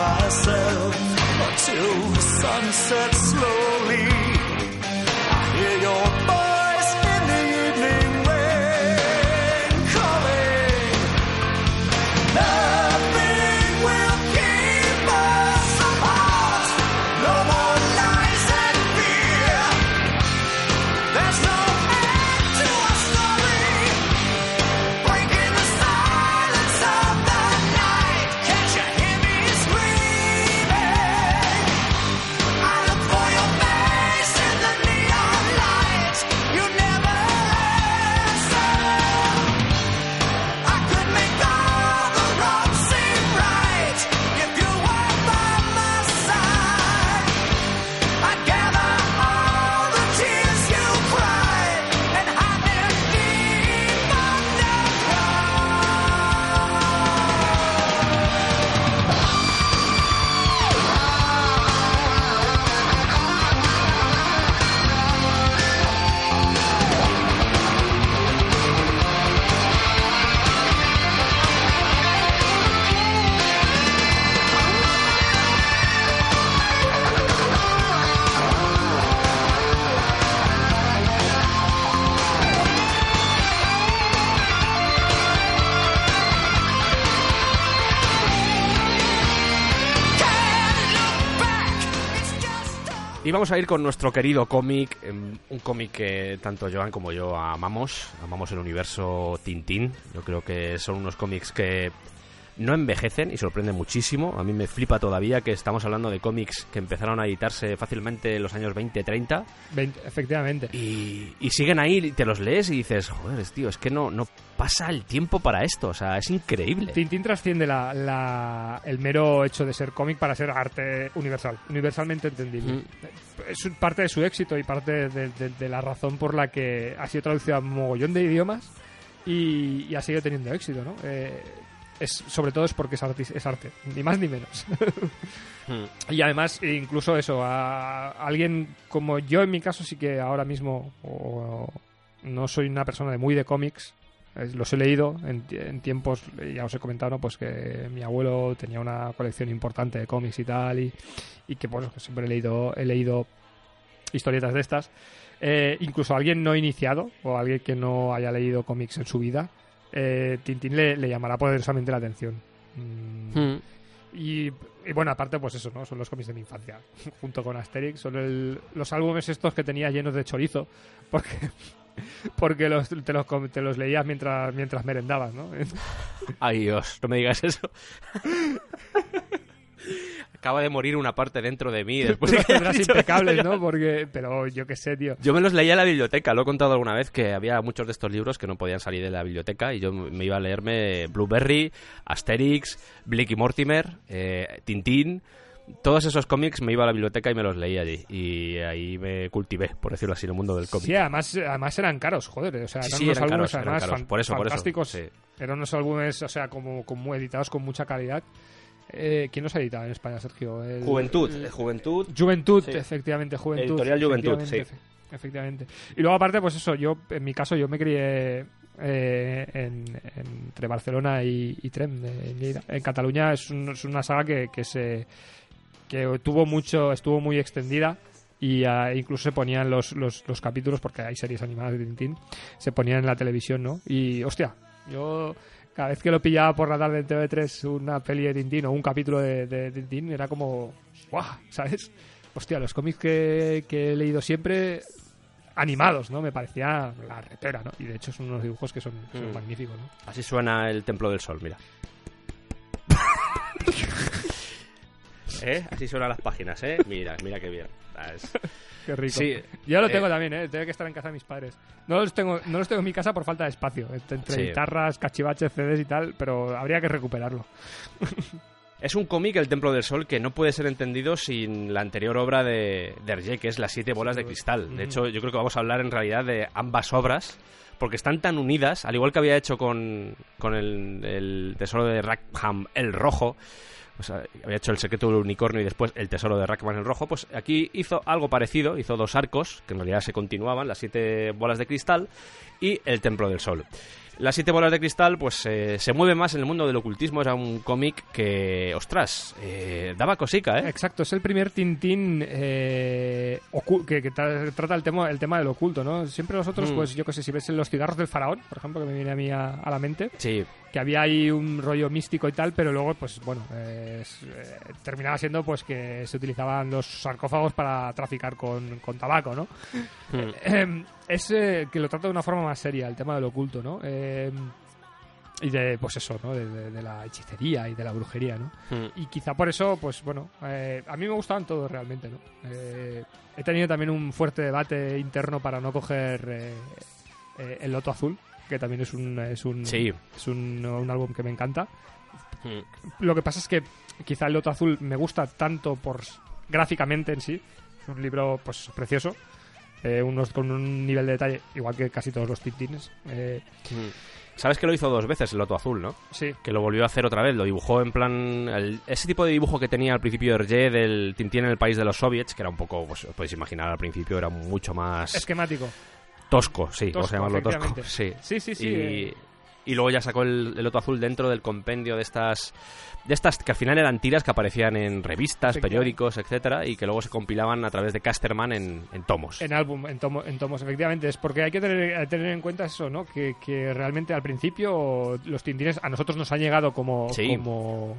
Myself until the sun sets slowly. I hear your vamos a ir con nuestro querido cómic, em, un cómic que tanto Joan como yo amamos, amamos el universo Tintín. Yo creo que son unos cómics que no envejecen y sorprenden muchísimo. A mí me flipa todavía que estamos hablando de cómics que empezaron a editarse fácilmente en los años 20-30 Veinte- efectivamente. y, y siguen ahí, y te los lees y dices, joder, tío, es que no, no pasa el tiempo para esto, o sea, es increíble. Tintín trasciende la, la- el mero hecho de ser cómic para ser arte universal, universalmente entendible. Mm. Es parte de su éxito y parte de, de- de la razón por la que ha sido traducido a un mogollón de idiomas y, y ha seguido teniendo éxito, ¿no? Eh, es, sobre todo es porque es, es arte, ni más ni menos. (laughs) Mm. Y además, incluso eso, a alguien como yo en mi caso sí que ahora mismo o- no soy una persona de muy de cómics, los he leído en, ti- en tiempos, ya os he comentado, ¿no? pues que mi abuelo tenía una colección importante de cómics y tal, y, y que bueno, que siempre he leído, he leído historietas de estas. Eh, incluso alguien no iniciado o alguien que no haya leído cómics en su vida, eh, Tintín le, le llamará poderosamente la atención. Mm, Mm. y, y bueno, aparte, pues eso, ¿no? Son los cómics de mi infancia, (laughs) junto con Asterix. Son el- los álbumes estos que tenía llenos de chorizo, (laughs) porque, porque los, te, los, te los leías mientras, mientras merendabas, ¿no? (laughs) Ay, Dios, no me digas eso. Acaba de morir una parte dentro de mí. (laughs) Después de tendrás impecables. ¿no? Porque, pero yo qué sé, tío. Yo me los leía en la biblioteca, lo he contado alguna vez que había muchos de estos libros que no podían salir de la biblioteca y yo me iba a leerme Blueberry, Asterix, Blake y Mortimer, eh, Tintín. Todos esos cómics me iba a la biblioteca y me los leía allí. Y ahí me cultivé, por decirlo así, en el mundo del cómic. Sí, además, además eran caros, joder. O sea, Sí, eran sí, unos eran álbumes caros, eran además caros. fan- Por eso, por eso, fantásticos. sí. Eran unos álbumes, o sea, como, como editados con mucha calidad. Eh, ¿Quién los ha editado en España, Sergio? El- Juventud, el- Juventud. Juventud, Sí. efectivamente, Juventud. Editorial Juventud, efectivamente, efe- Efectivamente. Y luego, aparte, pues eso, yo, en mi caso, yo me crié eh, en- entre Barcelona y, y Trem, Lleida. En Cataluña es, un- es una saga que, que se que tuvo mucho, estuvo muy extendida y ah, incluso se ponían los, los, los capítulos, porque hay series animadas de Tintín, se ponían en la televisión, ¿no? Y, hostia, yo cada vez que lo pillaba por la tarde en TV3 una peli de Tintín o un capítulo de, de Tintín, era como, ¡guau! ¿Sabes? Hostia, los cómics que, que he leído siempre animados, ¿no? Me parecía la repera, ¿no? Y de hecho son unos dibujos que son, son Mm. magníficos, ¿no? Así suena el Templo del Sol, mira. (laughs) ¿Eh? Así suenan las páginas, ¿eh? Mira, mira qué bien. Ah, es- (laughs) Qué rico. Sí, Yo lo eh, tengo también, ¿eh? Tengo que estar en casa de mis padres. No los tengo, no los tengo en mi casa por falta de espacio. Entre, entre Sí. guitarras, cachivaches, CDs y tal, pero habría que recuperarlo. (laughs) Es un cómic, El Templo del Sol, que no puede ser entendido sin la anterior obra de, de Hergé, que es Las Siete Bolas de Cristal. De hecho, yo creo que vamos a hablar en realidad de ambas obras, porque están tan unidas, al igual que había hecho con, con el, el Tesoro de Rackham el Rojo, sea, había hecho El Secreto del Unicornio y después El Tesoro de Rackham el Rojo, pues aquí hizo algo parecido, hizo dos arcos, que en realidad se continuaban, Las Siete Bolas de Cristal y El Templo del Sol. Las siete bolas de cristal, pues eh, se mueve más en el mundo del ocultismo. Era un cómic que, ostras, eh, daba cosica, ¿eh? Exacto, es el primer Tintín eh, que, que tra- trata el tema, el tema del oculto, ¿no? Siempre los otros, Mm. pues yo que sé, si ves en los cigarros del faraón, por ejemplo, que me viene a mí a, a la mente, Sí, que había ahí un rollo místico y tal, pero luego, pues bueno, eh, terminaba siendo pues que se utilizaban los sarcófagos para traficar con, con tabaco, ¿no? Mm. Es eh, que lo trata de una forma más seria, el tema del oculto, ¿no? Eh, y de, pues eso, ¿no? De, de- de la hechicería y de la brujería, ¿no? Mm. Y quizá por eso, pues bueno, eh, a mí me gustaban todos realmente, ¿no? Eh, he tenido también un fuerte debate interno para no coger eh, El Loto Azul, que también es un, es un, Sí. es un, un álbum que me encanta. Mm. Lo que pasa es que quizá El Loto Azul me gusta tanto por gráficamente en sí. Es un libro pues precioso. Eh, unos con un nivel de detalle igual que casi todos los tintines. Eh, Mm. Sabes que lo hizo dos veces el Loto Azul, ¿no? sí, Que lo volvió a hacer otra vez, lo dibujó en plan... el- ese tipo de dibujo que tenía al principio Hergé del Tintín en el país de los soviets, que era un poco, pues os podéis imaginar, al principio era mucho más esquemático. tosco, sí, Tosco, vamos a llamarlo tosco. (laughs) Sí, sí, sí. y, eh, y luego ya sacó el, el Loto Azul dentro del compendio de estas de estas que al final eran tiras que aparecían en revistas, periódicos, etcétera, y que luego se compilaban a través de Casterman en, en tomos. En álbum, en, tomo- en tomos, efectivamente. Es porque hay que tener, tener en cuenta eso, ¿no? Que, que realmente al principio los tintines a nosotros nos han llegado como, Sí. como,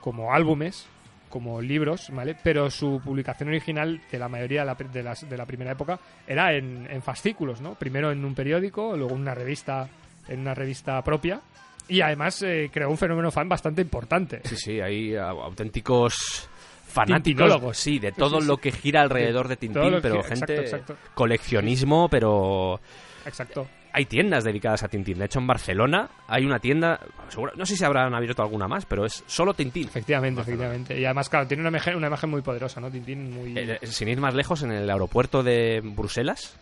como álbumes, como libros, ¿vale? Pero su publicación original de la mayoría de la, de las- de la primera época era en, en fascículos, ¿no? Primero en un periódico, luego en una revista, en una revista propia. Y además eh, creó un fenómeno fan bastante importante. Sí, sí, hay ah, auténticos fanáticos, sí, de todo sí, lo que gira alrededor de Tintín, pero gira- gente exacto, exacto. coleccionismo, pero Exacto. hay tiendas dedicadas a Tintín. De hecho, en Barcelona hay una tienda, seguro- no sé si habrán abierto alguna más, pero es solo Tintín. Efectivamente, Barcelona. efectivamente. Y además, claro, tiene una imagen, una imagen muy poderosa, ¿no? Tintín muy... Eh, eh, sin ir más lejos, en el aeropuerto de Bruselas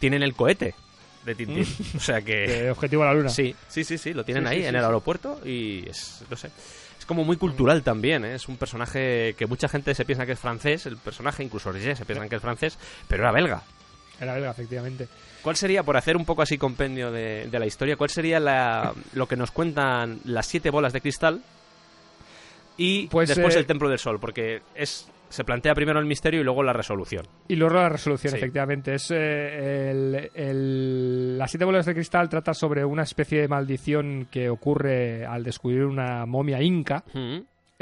tienen el cohete de Tintín. O sea que... (laughs) de Objetivo a la Luna. Sí, sí, sí, sí, lo tienen Sí, ahí sí, en sí, el sí. aeropuerto y es, no sé, es como muy cultural también, ¿eh? es un personaje que mucha gente se piensa que es francés, el personaje, incluso Roger se piensan que es francés, pero era belga. Era belga, efectivamente. ¿Cuál sería, por hacer un poco así compendio de, de la historia, cuál sería la- lo que nos cuentan las siete bolas de cristal y Pues, después eh, el Templo del Sol? Porque es se plantea primero el misterio y luego la resolución. Y luego la resolución, Sí. efectivamente. Es eh, el, el- Las siete bolas de cristal trata sobre una especie de maldición que ocurre al descubrir una momia inca.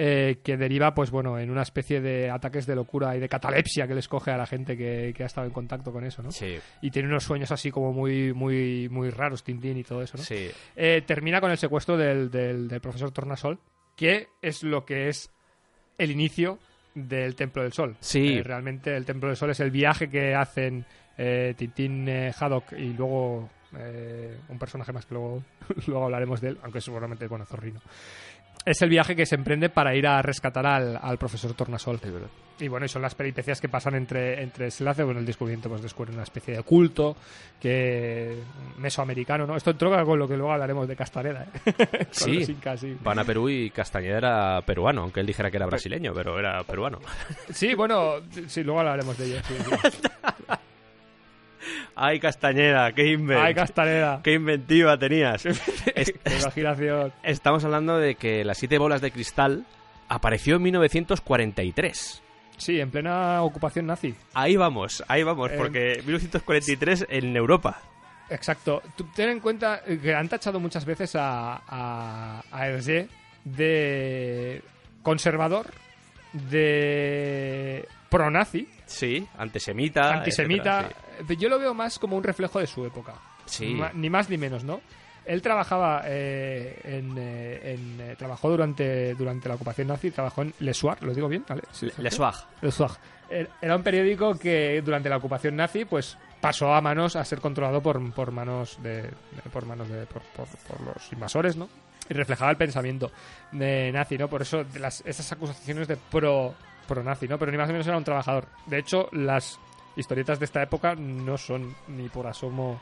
eh, que deriva, pues bueno, en una especie de ataques de locura y de catalepsia que les coge a la gente que, que ha estado en contacto con eso, ¿no? Sí, Y tiene unos sueños así como muy, muy, muy raros, Tintín y todo eso, ¿no? sí. Eh, termina con el secuestro del, del- del profesor Tornasol, que es lo que es el inicio del Templo del Sol. Sí. Eh, realmente el Templo del Sol es el viaje que hacen eh, Tintín, eh, Haddock y luego eh, un personaje más que luego, (laughs) luego hablaremos de él, aunque seguramente, bueno, Zorrino. Es el viaje que se emprende para ir a rescatar al, al profesor Tornasol. Y bueno, y son las peripecias que pasan entre, entre hace, bueno, el descubrimiento, pues descubren una especie de culto que mesoamericano, ¿no? Esto entroca con lo que luego hablaremos de Castaneda, ¿eh? (laughs) Sí. incas, sí. Van a Perú y Castañeda era peruano, aunque él dijera que era brasileño, pero era peruano. Sí, bueno, sí, sí, luego hablaremos de ello. sí, sí. (laughs) ¡Ay, Castañeda! ¡Qué, invent- Ay, qué inventiva tenías! (laughs) Qué imaginación. estamos hablando de que las siete bolas de cristal apareció en 1943. Sí, en plena ocupación nazi. Ahí vamos, ahí vamos, Eh, porque 1943 en Europa. Exacto. Tú ten en cuenta que han tachado muchas veces a, a, a Hergé de conservador, de pronazi, Sí, antisemita. antisemita. etcétera, Yo lo veo más como un reflejo de su época. Sí. Ni más ni menos, ¿no? Él trabajaba eh, en, eh, en, eh, trabajó durante durante la ocupación nazi, trabajó en Le Soir, lo digo bien, ¿vale? sí. Le Soir. Le Soir. Er- Era un periódico que durante la ocupación nazi, pues pasó a manos a ser controlado por, por manos de, de- por manos de por, por- por los invasores, ¿no? Y reflejaba el pensamiento de nazi, ¿no? Por eso de las, esas acusaciones de pro pro nazi, ¿no? Pero ni más ni menos era un trabajador. De hecho, las historietas de esta época no son ni por asomo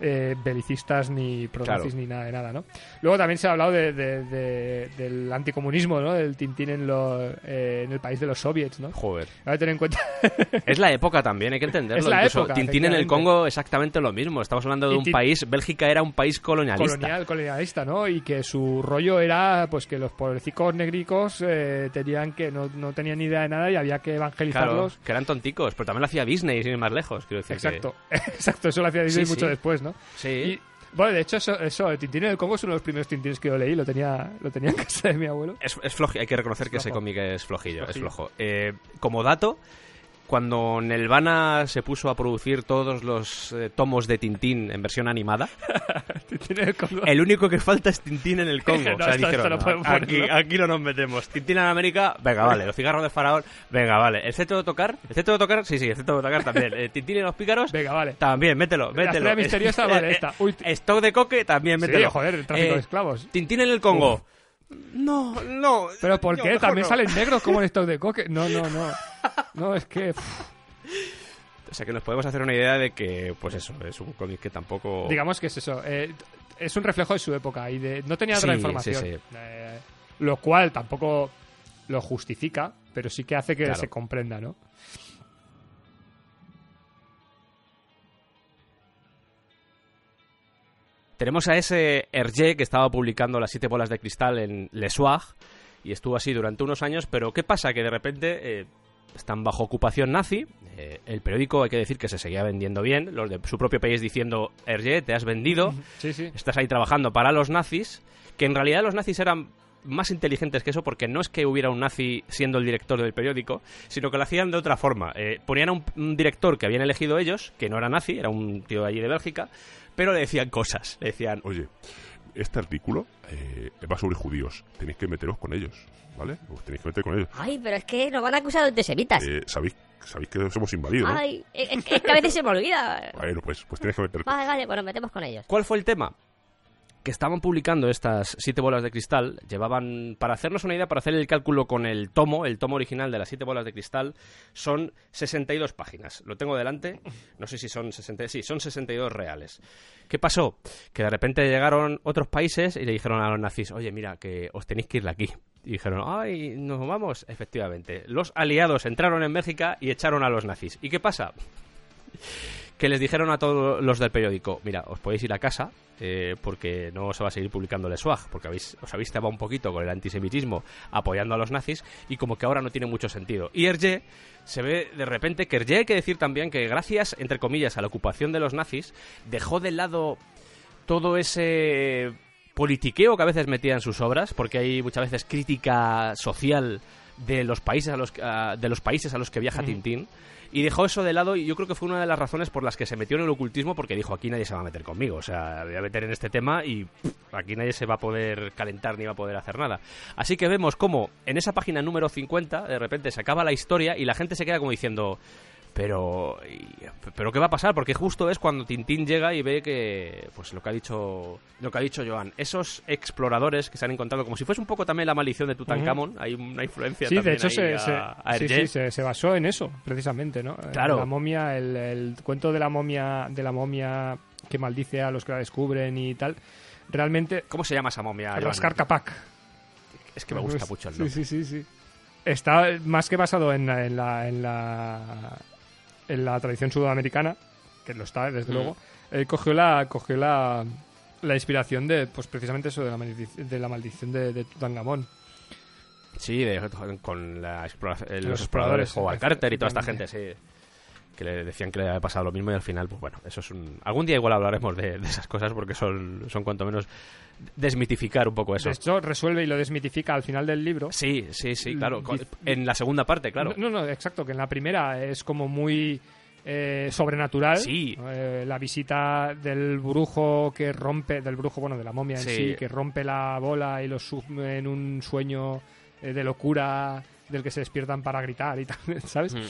eh, belicistas ni pronazis Claro. ni nada de nada, ¿no? Luego también se ha hablado de, de- de- del anticomunismo, ¿no? Del Tintín en, lo- eh, en el país de los soviets, ¿no? Joder. Hay que tener en cuenta (laughs) Es la época también, hay que entenderlo. Es la Incluso época, Tintín en el. Congo exactamente lo mismo. Estamos hablando de Y un país, Bélgica era un país colonialista. colonial, colonialista, ¿no? Y que su rollo era, pues, que los pobrecicos negricos eh, tenían que no, no tenían ni idea de nada y había que Claro, evangelizarlos. que eran tonticos, pero también lo hacía Disney, sin ir más lejos, quiero decir. que- Exacto, (laughs) exacto, eso lo hacía Disney Sí, mucho sí. después, ¿no? Sí. Y, bueno, de hecho, eso, eso, el Tintín en el Congo es uno de los primeros Tintines que yo leí, lo tenía, lo tenía en casa de mi abuelo. Es, es flojo, hay que reconocer que ese cómic es flojillo, es Flojillo. flojo. Eh, como dato, cuando Nelvana se puso a producir todos los eh, tomos de Tintín en versión animada, (laughs) Tintín en el Congo. el único que falta es Tintín en el Congo. (laughs) No, o sea, esto- dijeron, esto no "No, podemos aquí, ponerlo". aquí no nos metemos. Tintín en América, venga, vale. Los cigarros de faraón, venga, vale. El cetro de tocar, el cetro de tocar, sí, sí, el cetro de tocar también. Eh, Tintín en los pícaros, Venga, vale. también, mételo, La mételo. estrella misteriosa, (laughs) vale, esta. Uy, Stock de coque, también, Sí, mételo. joder, el tráfico Eh, de esclavos. Tintín en el Congo. No, no. ¿Pero por no, qué? ¿También no. salen negros como en estos de coque? No, no, no. (laughs) No, es que... pff, O sea que nos podemos hacer una idea de que, pues eso, es un cómic que tampoco... Digamos que es eso. eh, es un reflejo de su época y de no tenía otra Sí, información. sí, sí. Eh, lo cual tampoco lo justifica, pero sí que hace que Claro. se comprenda, ¿no? Tenemos a ese Hergé que estaba publicando las siete bolas de cristal en Le Soir y estuvo así durante unos años, pero ¿qué pasa? Que de repente eh, están bajo ocupación nazi, eh, el periódico hay que decir que se seguía vendiendo bien, los de su propio país diciendo, Hergé, te has vendido, (laughs) Sí, sí. estás ahí trabajando para los nazis, que en realidad los nazis eran más inteligentes que eso porque no es que hubiera un nazi siendo el director del periódico, sino que lo hacían de otra forma. Eh, ponían a un, un director que habían elegido ellos, que no era nazi, era un tío de allí de Bélgica, pero le decían cosas, le decían, Oye, este artículo eh, va sobre judíos. Tenéis que meteros con ellos, ¿vale? Os tenéis que meter con ellos. Ay, pero es que nos van a acusar de antisemitas. Eh, ¿sabéis, sabéis que somos invadidos, ¿no? Ay, es, es que a veces se me olvida. (laughs) Bueno, pues, pues tenéis que meter Vale, vale, bueno, metemos con ellos. ¿Cuál fue el tema? Que estaban publicando estas siete bolas de cristal, llevaban, para hacernos una idea, para hacer el cálculo con el tomo, el tomo original de las siete bolas de cristal, son 62 páginas. Lo tengo delante, no sé si son 60, sí, son 62 reales. ¿Qué pasó? Que de repente llegaron otros países y le dijeron a los nazis, oye, mira, que os tenéis que ir de aquí. Y dijeron, ay, nos vamos. Efectivamente, los aliados entraron en Bélgica y echaron a los nazis. ¿Y qué pasa? Que les dijeron a todos los del periódico, mira, os podéis ir a casa eh, porque no se va a seguir publicando el swag, porque habéis, os habéis cebado un poquito con el antisemitismo apoyando a los nazis y como que ahora no tiene mucho sentido. Y Hergé se ve de repente que Hergé hay que decir también que gracias, entre comillas, a la ocupación de los nazis, dejó de lado todo ese politiqueo que a veces metía en sus obras, porque hay muchas veces crítica social de los países a los, a- de los países a los que viaja Tintín. Y dejó eso de lado y yo creo que fue una de las razones por las que se metió en el ocultismo porque dijo aquí nadie se va a meter conmigo, o sea, voy a meter en este tema y aquí nadie se va a poder calentar ni va a poder hacer nada. Así que vemos cómo en esa página número 50 de repente se acaba la historia y la gente se queda como diciendo, pero pero qué va a pasar porque justo es cuando Tintín llega y ve que pues lo que ha dicho lo que ha dicho Joan esos exploradores que se han encontrado como si fuese un poco también la maldición de Tutankamón hay una influencia Sí, de también hecho ahí se, a- se- a sí, se, se basó en eso, precisamente, ¿no? Claro. La momia, el, el cuento de la momia, de la momia que maldice a los que la descubren y tal. Realmente, ¿Cómo se llama esa momia? Rascar Capac. Es que me gusta mucho el Sí, nombre. sí, sí, sí. Está más que basado en la, en la, en la, en la tradición sudamericana, que lo está, desde Mm. luego. Él cogió la, cogió la, la inspiración de, pues precisamente eso, de la, maldic- de la maldición de, de Tutankamón. Sí, de- con la explora- eh, los, Los exploradores, Howard Carter y toda esta gente, sí. Que le decían que le había pasado lo mismo y al final, pues bueno, eso es un... Algún día igual hablaremos de, de esas cosas porque son, son cuanto menos desmitificar un poco eso. De hecho, resuelve y lo desmitifica al final del libro. Sí, sí, sí, claro. Dice- en la segunda parte, claro. No, no, exacto, que en la primera es como muy eh, sobrenatural. Sí. Eh, la visita del brujo que rompe, del brujo, bueno, de la momia en Sí. que rompe la bola y los sume en un sueño eh, de locura del que se despiertan para gritar y (laughs) tal, ¿sabes? Mm.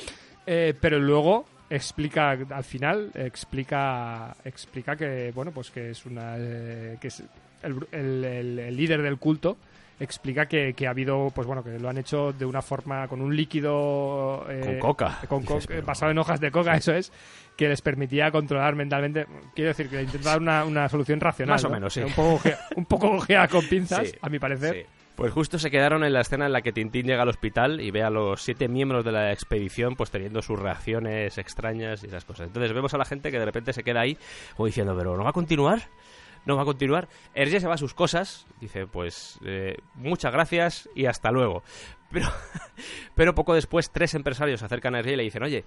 Pero luego explica al final explica explica que bueno pues que es una que es el, bru- el- el- el líder del culto explica que, que ha habido pues bueno que lo han hecho de una forma con un líquido eh, Con coca. con co- Dices, pero- basado en hojas de coca eso es que les permitía controlar mentalmente quiero decir que intenta dar una, una solución racional Más o ¿no? menos, sí. un poco un poco con pinzas Sí, a mi parecer sí. Pues justo se quedaron en la escena en la que Tintín llega al hospital y ve a los siete miembros de la expedición pues teniendo sus reacciones extrañas y esas cosas. Entonces vemos a la gente que de repente se queda ahí como diciendo, pero ¿no va a continuar? ¿No va a continuar? Hergé se va a sus cosas, dice, pues eh, muchas gracias y hasta luego. Pero, (laughs) pero poco después tres empresarios se acercan a Hergé y le dicen, oye,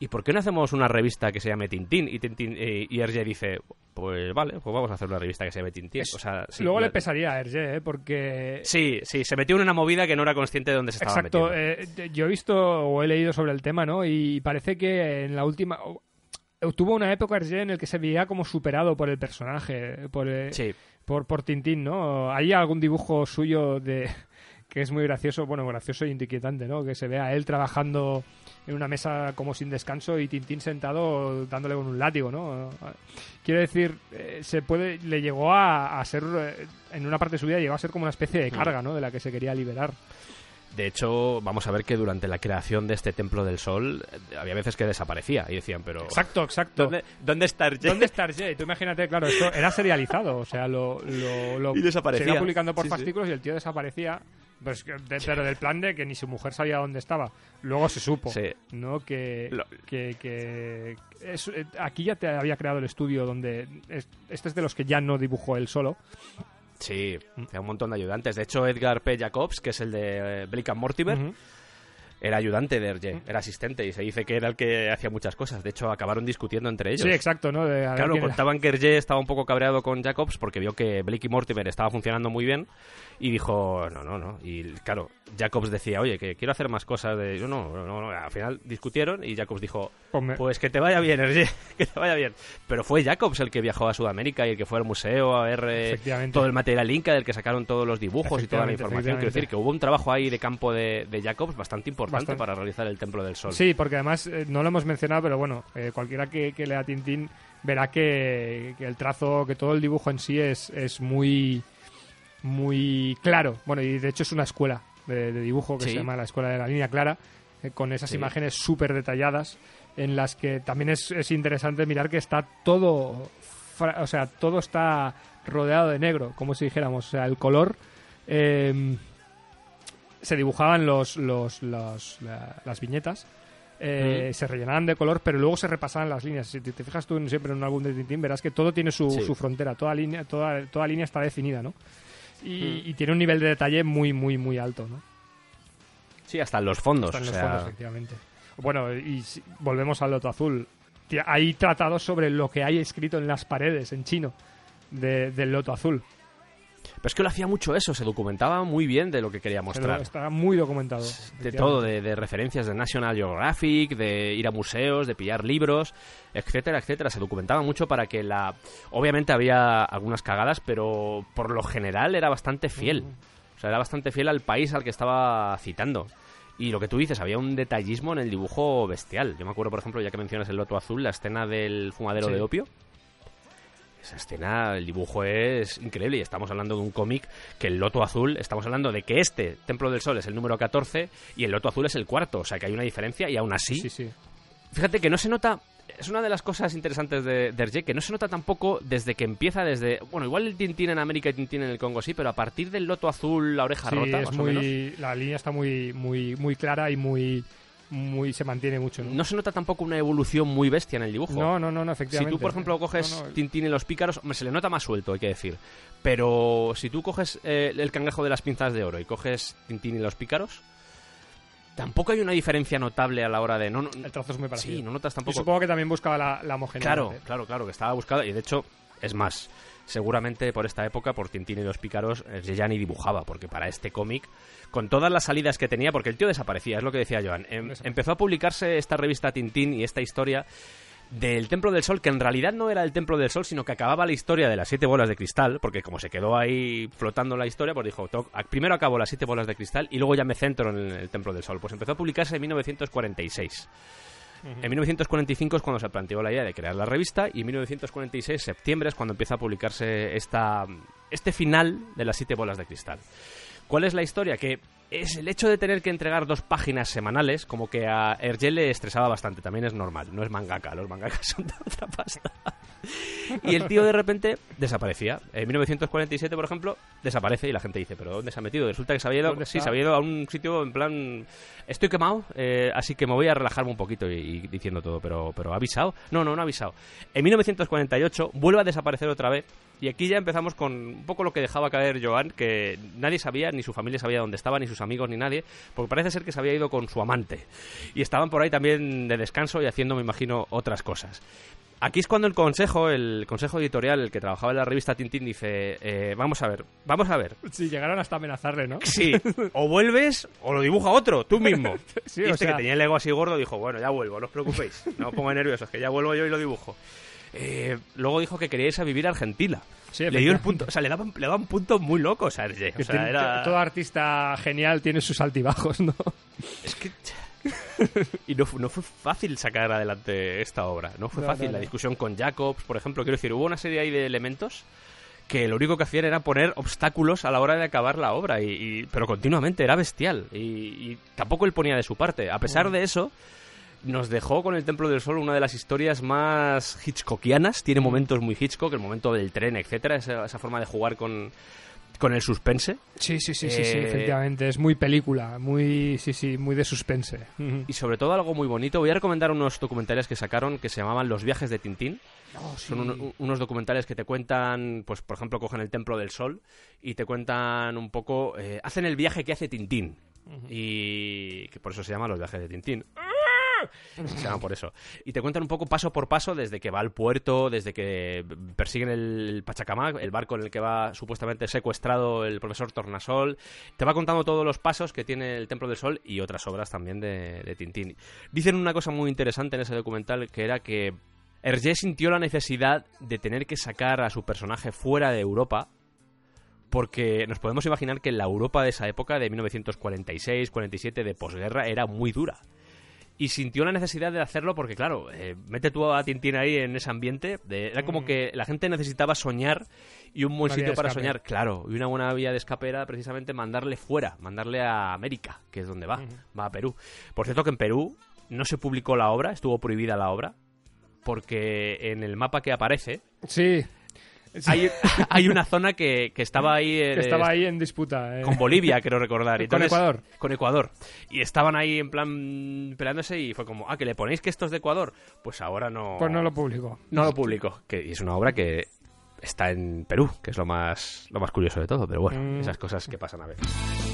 ¿y por qué no hacemos una revista que se llame Tintín? Y, Tintín, eh, y Hergé dice, pues vale, pues vamos a hacer una revista que se llame Tintín. O sea, sí, luego la- le pesaría a Hergé ¿eh? porque Sí, sí, se metió en una movida que no era consciente de dónde se estaba Exacto, metiendo. eh, yo he visto o he leído sobre el tema, ¿no? Y parece que en la última... Tuvo una época Hergé en el que se veía como superado por el personaje, por, eh, Sí, por, por Tintín, ¿no? Hay algún dibujo suyo de (laughs) que es muy gracioso, bueno, gracioso e inquietante, ¿no? Que se ve a él trabajando en una mesa como sin descanso y Tintín sentado dándole con un látigo, ¿no? Quiero decir, eh, se puede, le llegó a, a ser, eh, en una parte de su vida llegó a ser como una especie de carga, ¿no? De la que se quería liberar. De hecho, vamos a ver que durante la creación de este Templo del Sol eh, había veces que desaparecía y decían, pero... Exacto, exacto. ¿Dónde, dónde está Hergé? ¿Dónde está Hergé? Tú imagínate, claro, esto era serializado, o sea, lo, lo, lo Y desaparecía. se iba publicando por Sí, sí. fascículos y el tío desaparecía, pues, pero del plan de que ni su mujer sabía dónde estaba. Luego se supo. ¿no? Que, Lo- que, que es- eh, aquí ya te había creado el estudio donde es- este es de los que ya no dibujó él solo. Sí, tenía un montón de ayudantes. De hecho, Edgar P. Jacobs, que es el de Blake and Mortimer. Era ayudante de Hergé, era asistente y se dice que era el que hacía muchas cosas. De hecho, acabaron discutiendo entre ellos. Sí, exacto, ¿no? De Claro, quién era. contaban que Hergé estaba un poco cabreado con Jacobs porque vio que Blake y Mortimer estaba funcionando muy bien y dijo, no, no, no. Y claro, Jacobs decía, oye, que quiero hacer más cosas de... No, no, no. Al final discutieron y Jacobs dijo, Pues pues que te vaya bien, Hergé, (laughs) que te vaya bien. Pero fue Jacobs el que viajó a Sudamérica y el que fue al museo a ver eh, todo el material Inca del que sacaron todos los dibujos y toda la información. Quiero decir que hubo un trabajo ahí de campo de, de Jacobs bastante importante Bastante. para realizar el Templo del Sol. Sí, porque además eh, no lo hemos mencionado, pero bueno, eh, cualquiera que, que lea Tintín verá que, que el trazo, que todo el dibujo en sí es, es muy, muy claro. Bueno, y de hecho es una escuela de, de dibujo que Sí. se llama la Escuela de la Línea Clara, eh, con esas Sí. imágenes súper detalladas, en las que también es, es interesante mirar que está todo, o sea, todo está rodeado de negro, como si dijéramos, o sea, el color... eh, se dibujaban los, los, los- la- las viñetas eh, se rellenaban de color, pero luego se repasaban las líneas. Si te, te fijas tú en- siempre en un álbum de Tintín, verás que todo tiene su, Sí. su frontera, toda línea, toda, toda línea está definida, ¿no? Y, Mm. y tiene un nivel de detalle muy, muy, muy alto, ¿no? Sí, hasta en los fondos. O los sea, fondos, efectivamente. Bueno, y si- volvemos al Loto Azul. Hay tratados sobre lo que hay escrito en las paredes en chino de- del Loto Azul. Pero es que lo hacía mucho eso, se documentaba muy bien de lo que quería Pero mostrar. Está muy documentado. De todo, de, de referencias de National Geographic, de ir a museos, de pillar libros, etcétera, etcétera. Se documentaba mucho para que la... Obviamente había algunas cagadas, pero por lo general era bastante fiel. O sea, era bastante fiel al país al que estaba citando. Y lo que tú dices, había un detallismo en el dibujo bestial. Yo me acuerdo, por ejemplo, ya que mencionas el loto azul, la escena del fumadero Sí. de opio. Esa escena, el dibujo es increíble y estamos hablando de un cómic que el Loto Azul, estamos hablando de que este, Templo del Sol, es el número 14 y el Loto Azul es el cuarto, o sea que hay una diferencia y aún así, Sí, sí. fíjate que no se nota, es una de las cosas interesantes de, de Hergé, que no se nota tampoco desde que empieza, desde, bueno, igual el Tintín en América y Tintín en el Congo sí, pero a partir del Loto Azul, la oreja Sí, rota, es más o menos, muy, la línea está muy, muy, muy clara y muy, muy se mantiene mucho. ¿no? no se nota tampoco una evolución muy bestia en el dibujo. no, no, no, no, Si efectivamente. tú, por ejemplo, coges No, no, Tintín y los pícaros, hombre, se le nota más suelto, hay que decir. Pero si tú coges eh, el cangrejo de las pinzas de oro y coges Tintín y los pícaros, tampoco hay una diferencia notable a la hora de... No, no- el trazo es muy parecido. sí, no notas Y tampoco... supongo que también buscaba la, la homogeneidad. Claro, ¿eh? claro, claro, que estaba buscado y de hecho, es más, seguramente por esta época, por Tintín y los Pícaros, eh, ya ni dibujaba, porque para este cómic, con todas las salidas que tenía, porque el tío desaparecía, es lo que decía Joan, em- empezó a publicarse esta revista Tintín y esta historia del Templo del Sol, que en realidad no era el Templo del Sol, sino que acababa la historia de las siete bolas de cristal, porque como se quedó ahí flotando la historia, pues dijo, "To- a- primero acabo las siete bolas de cristal y luego ya me centro en el, el Templo del Sol. Pues empezó a publicarse en 1946. En 1945 es cuando se planteó la idea de crear la revista y en 1946, septiembre, es cuando empieza a publicarse esta, este final de las siete bolas de cristal. ¿Cuál es la historia? Que es el hecho de tener que entregar dos páginas semanales, como que a Hergé le estresaba bastante, también es normal, no es mangaka, los mangakas son de otra pasta. Y el tío de repente desaparecía. En 1947, por ejemplo, desaparece y la gente dice, ¿pero dónde se ha metido? Resulta que se había ido, ¿Dónde sí, se había ido a un sitio en plan, estoy quemado, eh, así que me voy a relajarme un poquito y, y diciendo todo, pero, pero ¿ha avisado? No, no, no ha avisado. En 1948 vuelve a desaparecer otra vez y aquí ya empezamos con un poco lo que dejaba caer Joan, que nadie sabía, ni su familia sabía dónde estaba, ni sus amigos, ni nadie, porque parece ser que se había ido con su amante. Y estaban por ahí también de descanso y haciendo, me imagino, otras cosas. Aquí es cuando el consejo, el consejo editorial, el que trabajaba en la revista Tintín, dice, eh, vamos a ver, vamos a ver. Sí, llegaron hasta amenazarle, ¿no? Sí, o vuelves o lo dibuja otro, tú mismo. (laughs) Sí, y o este sea- que tenía el ego así gordo dijo, bueno, ya vuelvo, no os preocupéis, no os pongáis nerviosos, que ya vuelvo yo y lo dibujo. Eh, luego dijo que quería irse a vivir a Argentina. Sí, le dio el punto, o sea, le daban, le daban puntos muy locos a Hergé. O sea, era... Todo artista genial tiene sus altibajos, ¿no? Es que... (laughs) y no, no fue fácil sacar adelante esta obra. No fue No, fácil. no, La discusión con Jacobs, por ejemplo. Quiero decir, hubo una serie ahí de elementos que lo único que hacían era poner obstáculos a la hora de acabar la obra. Y, y- pero continuamente, era bestial. Y, y tampoco él ponía de su parte. A pesar de eso, nos dejó con el Templo del Sol una de las historias más hitchcockianas. Tiene momentos muy Hitchcock, el momento del tren, etcétera Esa, esa forma de jugar con, con el suspense. Sí, sí, sí, sí, sí, Eh, efectivamente. Es muy película, muy, sí, sí, muy de suspense. Y sobre todo algo muy bonito. Voy a recomendar unos documentales que sacaron que se llamaban Los viajes de Tintín. Son un- unos documentales que te cuentan, pues por ejemplo, cogen el Templo del Sol y te cuentan un poco, eh, hacen el viaje que hace Tintín. Y que por eso se llama Los viajes de Tintín. (laughs) Se por eso. Y te cuentan un poco paso por paso desde que va al puerto, desde que persiguen el Pachacamac, el barco en el que va supuestamente secuestrado el profesor Tornasol. Te va contando todos los pasos que tiene el Templo del Sol y otras obras también de, de Tintín. Dicen una cosa muy interesante en ese documental que era que Hergé sintió la necesidad de tener que sacar a su personaje fuera de Europa porque nos podemos imaginar que la Europa de esa época, de 1946-47, de posguerra, era muy dura. Y sintió la necesidad de hacerlo porque, claro, eh, mete tú a Tintín ahí en ese ambiente. de- era como que la gente necesitaba soñar y un buen Una sitio para soñar, claro. Y una buena vía de escape era precisamente mandarle fuera, mandarle a América, que es donde va. Va a Perú. Por cierto, que en Perú no se publicó la obra, estuvo prohibida la obra, porque en el mapa que aparece Sí. Hay, (laughs) hay una zona que, que estaba ahí... eh, Que estaba ahí en disputa. eh. con Bolivia, quiero recordar. Y (laughs) Con entonces- Ecuador. Con Ecuador. Y estaban ahí en plan peleándose y fue como, ah, que le ponéis que esto es de Ecuador. Pues ahora no. Pues no lo publico. no lo publico. Que y es una obra que está en Perú, que es lo más, lo más curioso de todo. Pero bueno, Mm. esas cosas que pasan a veces.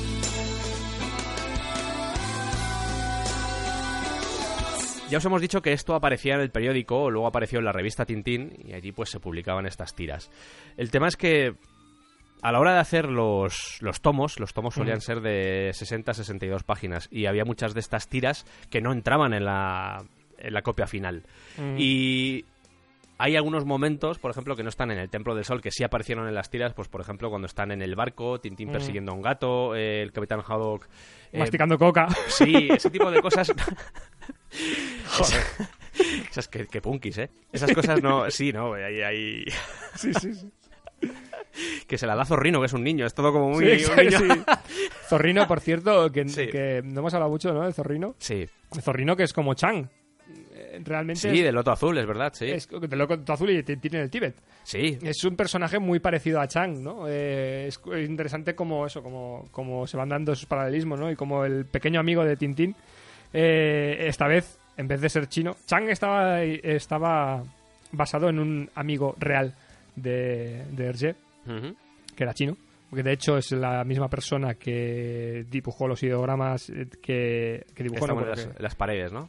Ya os hemos dicho que esto aparecía en el periódico, luego apareció en la revista Tintín y allí pues se publicaban estas tiras. El tema es que a la hora de hacer los, los tomos, los tomos solían ser de 60-62 páginas y había muchas de estas tiras que no entraban en la, en la copia final. Mm. Y hay algunos momentos, por ejemplo, que no están en el Templo del Sol, que sí aparecieron en las tiras, pues por ejemplo cuando están en el barco, Tintín Mm. persiguiendo a un gato, eh, el Capitán Haddock... eh, Masticando coca. Sí, ese tipo de cosas. (laughs) Joder. Esas que, que punkis, ¿eh? Esas cosas no. Sí, no, hay, hay- sí, sí, sí. Que se la da Zorrino, que es un niño. Es todo como muy. Sí, niño. sí. Zorrino, por cierto, que, Sí. que no hemos hablado mucho, ¿no? De Zorrino. Sí, Zorrino que es como Chang. Realmente sí, es, de Loto Azul, es verdad, sí. es de loco azul y tiene el Tíbet. Sí, Es un personaje muy parecido a Chang, ¿no? Eh, es, es interesante como eso, como, como se van dando esos paralelismos, ¿no? Y como el pequeño amigo de Tintín, eh, esta vez, en vez de ser chino, Chang estaba, estaba basado en un amigo real de, de Hergé, que era chino. Porque de hecho es la misma persona que dibujó los ideogramas eh, que, que dibujó, no, las paredes, ¿no?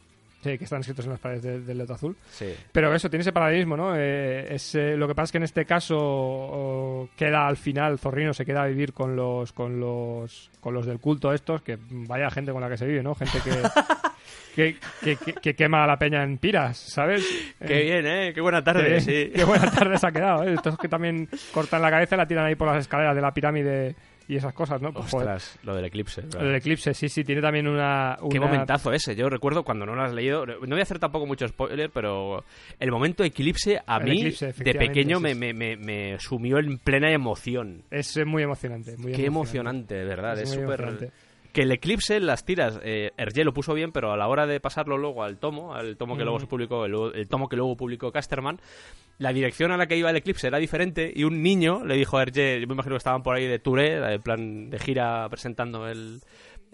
Sí, que están escritos en las paredes de- del Leto Azul. Sí. Pero eso, tiene ese paralelismo, ¿no? Eh, es, eh, lo que pasa es que en este caso oh, queda al final, Zorrino se queda a vivir con los, con los, con los del culto estos, que vaya gente con la que se vive, ¿no? Gente que, (laughs) que, que, que- que quema a la peña en piras, ¿sabes? Qué Eh, bien, ¿eh? Qué buena tarde, eh, sí. Qué buena tarde se ha quedado, ¿eh? Estos que también cortan la cabeza y la tiran ahí por las escaleras de la pirámide y esas cosas, ¿no? Pues, joder. Ostras, lo del eclipse. claro. El eclipse, sí, sí, tiene también una... Qué momentazo ese. Yo recuerdo cuando no lo has leído. No voy a hacer tampoco mucho spoiler, pero el momento eclipse a El mí, eclipse, de pequeño, sí, me, me, me, me sumió en plena emoción. Es muy emocionante, muy Qué emocionante, de verdad. Es súper. Que el eclipse, las tiras, eh, Hergé lo puso bien, pero a la hora de pasarlo luego al tomo, al tomo que luego se publicó, el, el tomo que luego publicó Casterman, la dirección a la que iba el eclipse era diferente y un niño le dijo a Hergé, yo me imagino que estaban por ahí de touré, en plan de gira presentando el,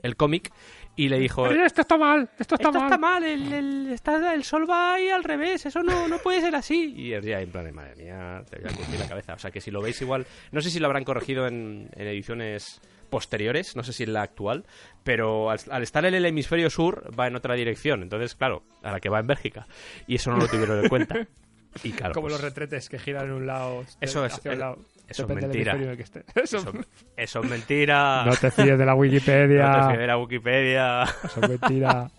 el cómic, y le dijo... Esto está mal, esto está Esto mal. está mal, el, el- está- el sol va ahí al revés, eso no, no puede ser así. Y Hergé ahí en plan de, madre mía, te voy a la cabeza. O sea que si lo veis igual, no sé si lo habrán corregido en, en ediciones posteriores, no sé si en la actual, pero al, al estar en el hemisferio sur va en otra dirección, entonces claro, a la que va en Bélgica. Y eso no lo tuvieron en cuenta. (laughs) Y claro, Como pues, los retretes que giran en un lado Eso es- hacia un eh, lado. eso es Depende mentira. hemisferio en el que esté. (laughs) Eso, eso, eso es mentira. no te fíes de la Wikipedia. (laughs) No te fíes de la Wikipedia. Eso es mentira.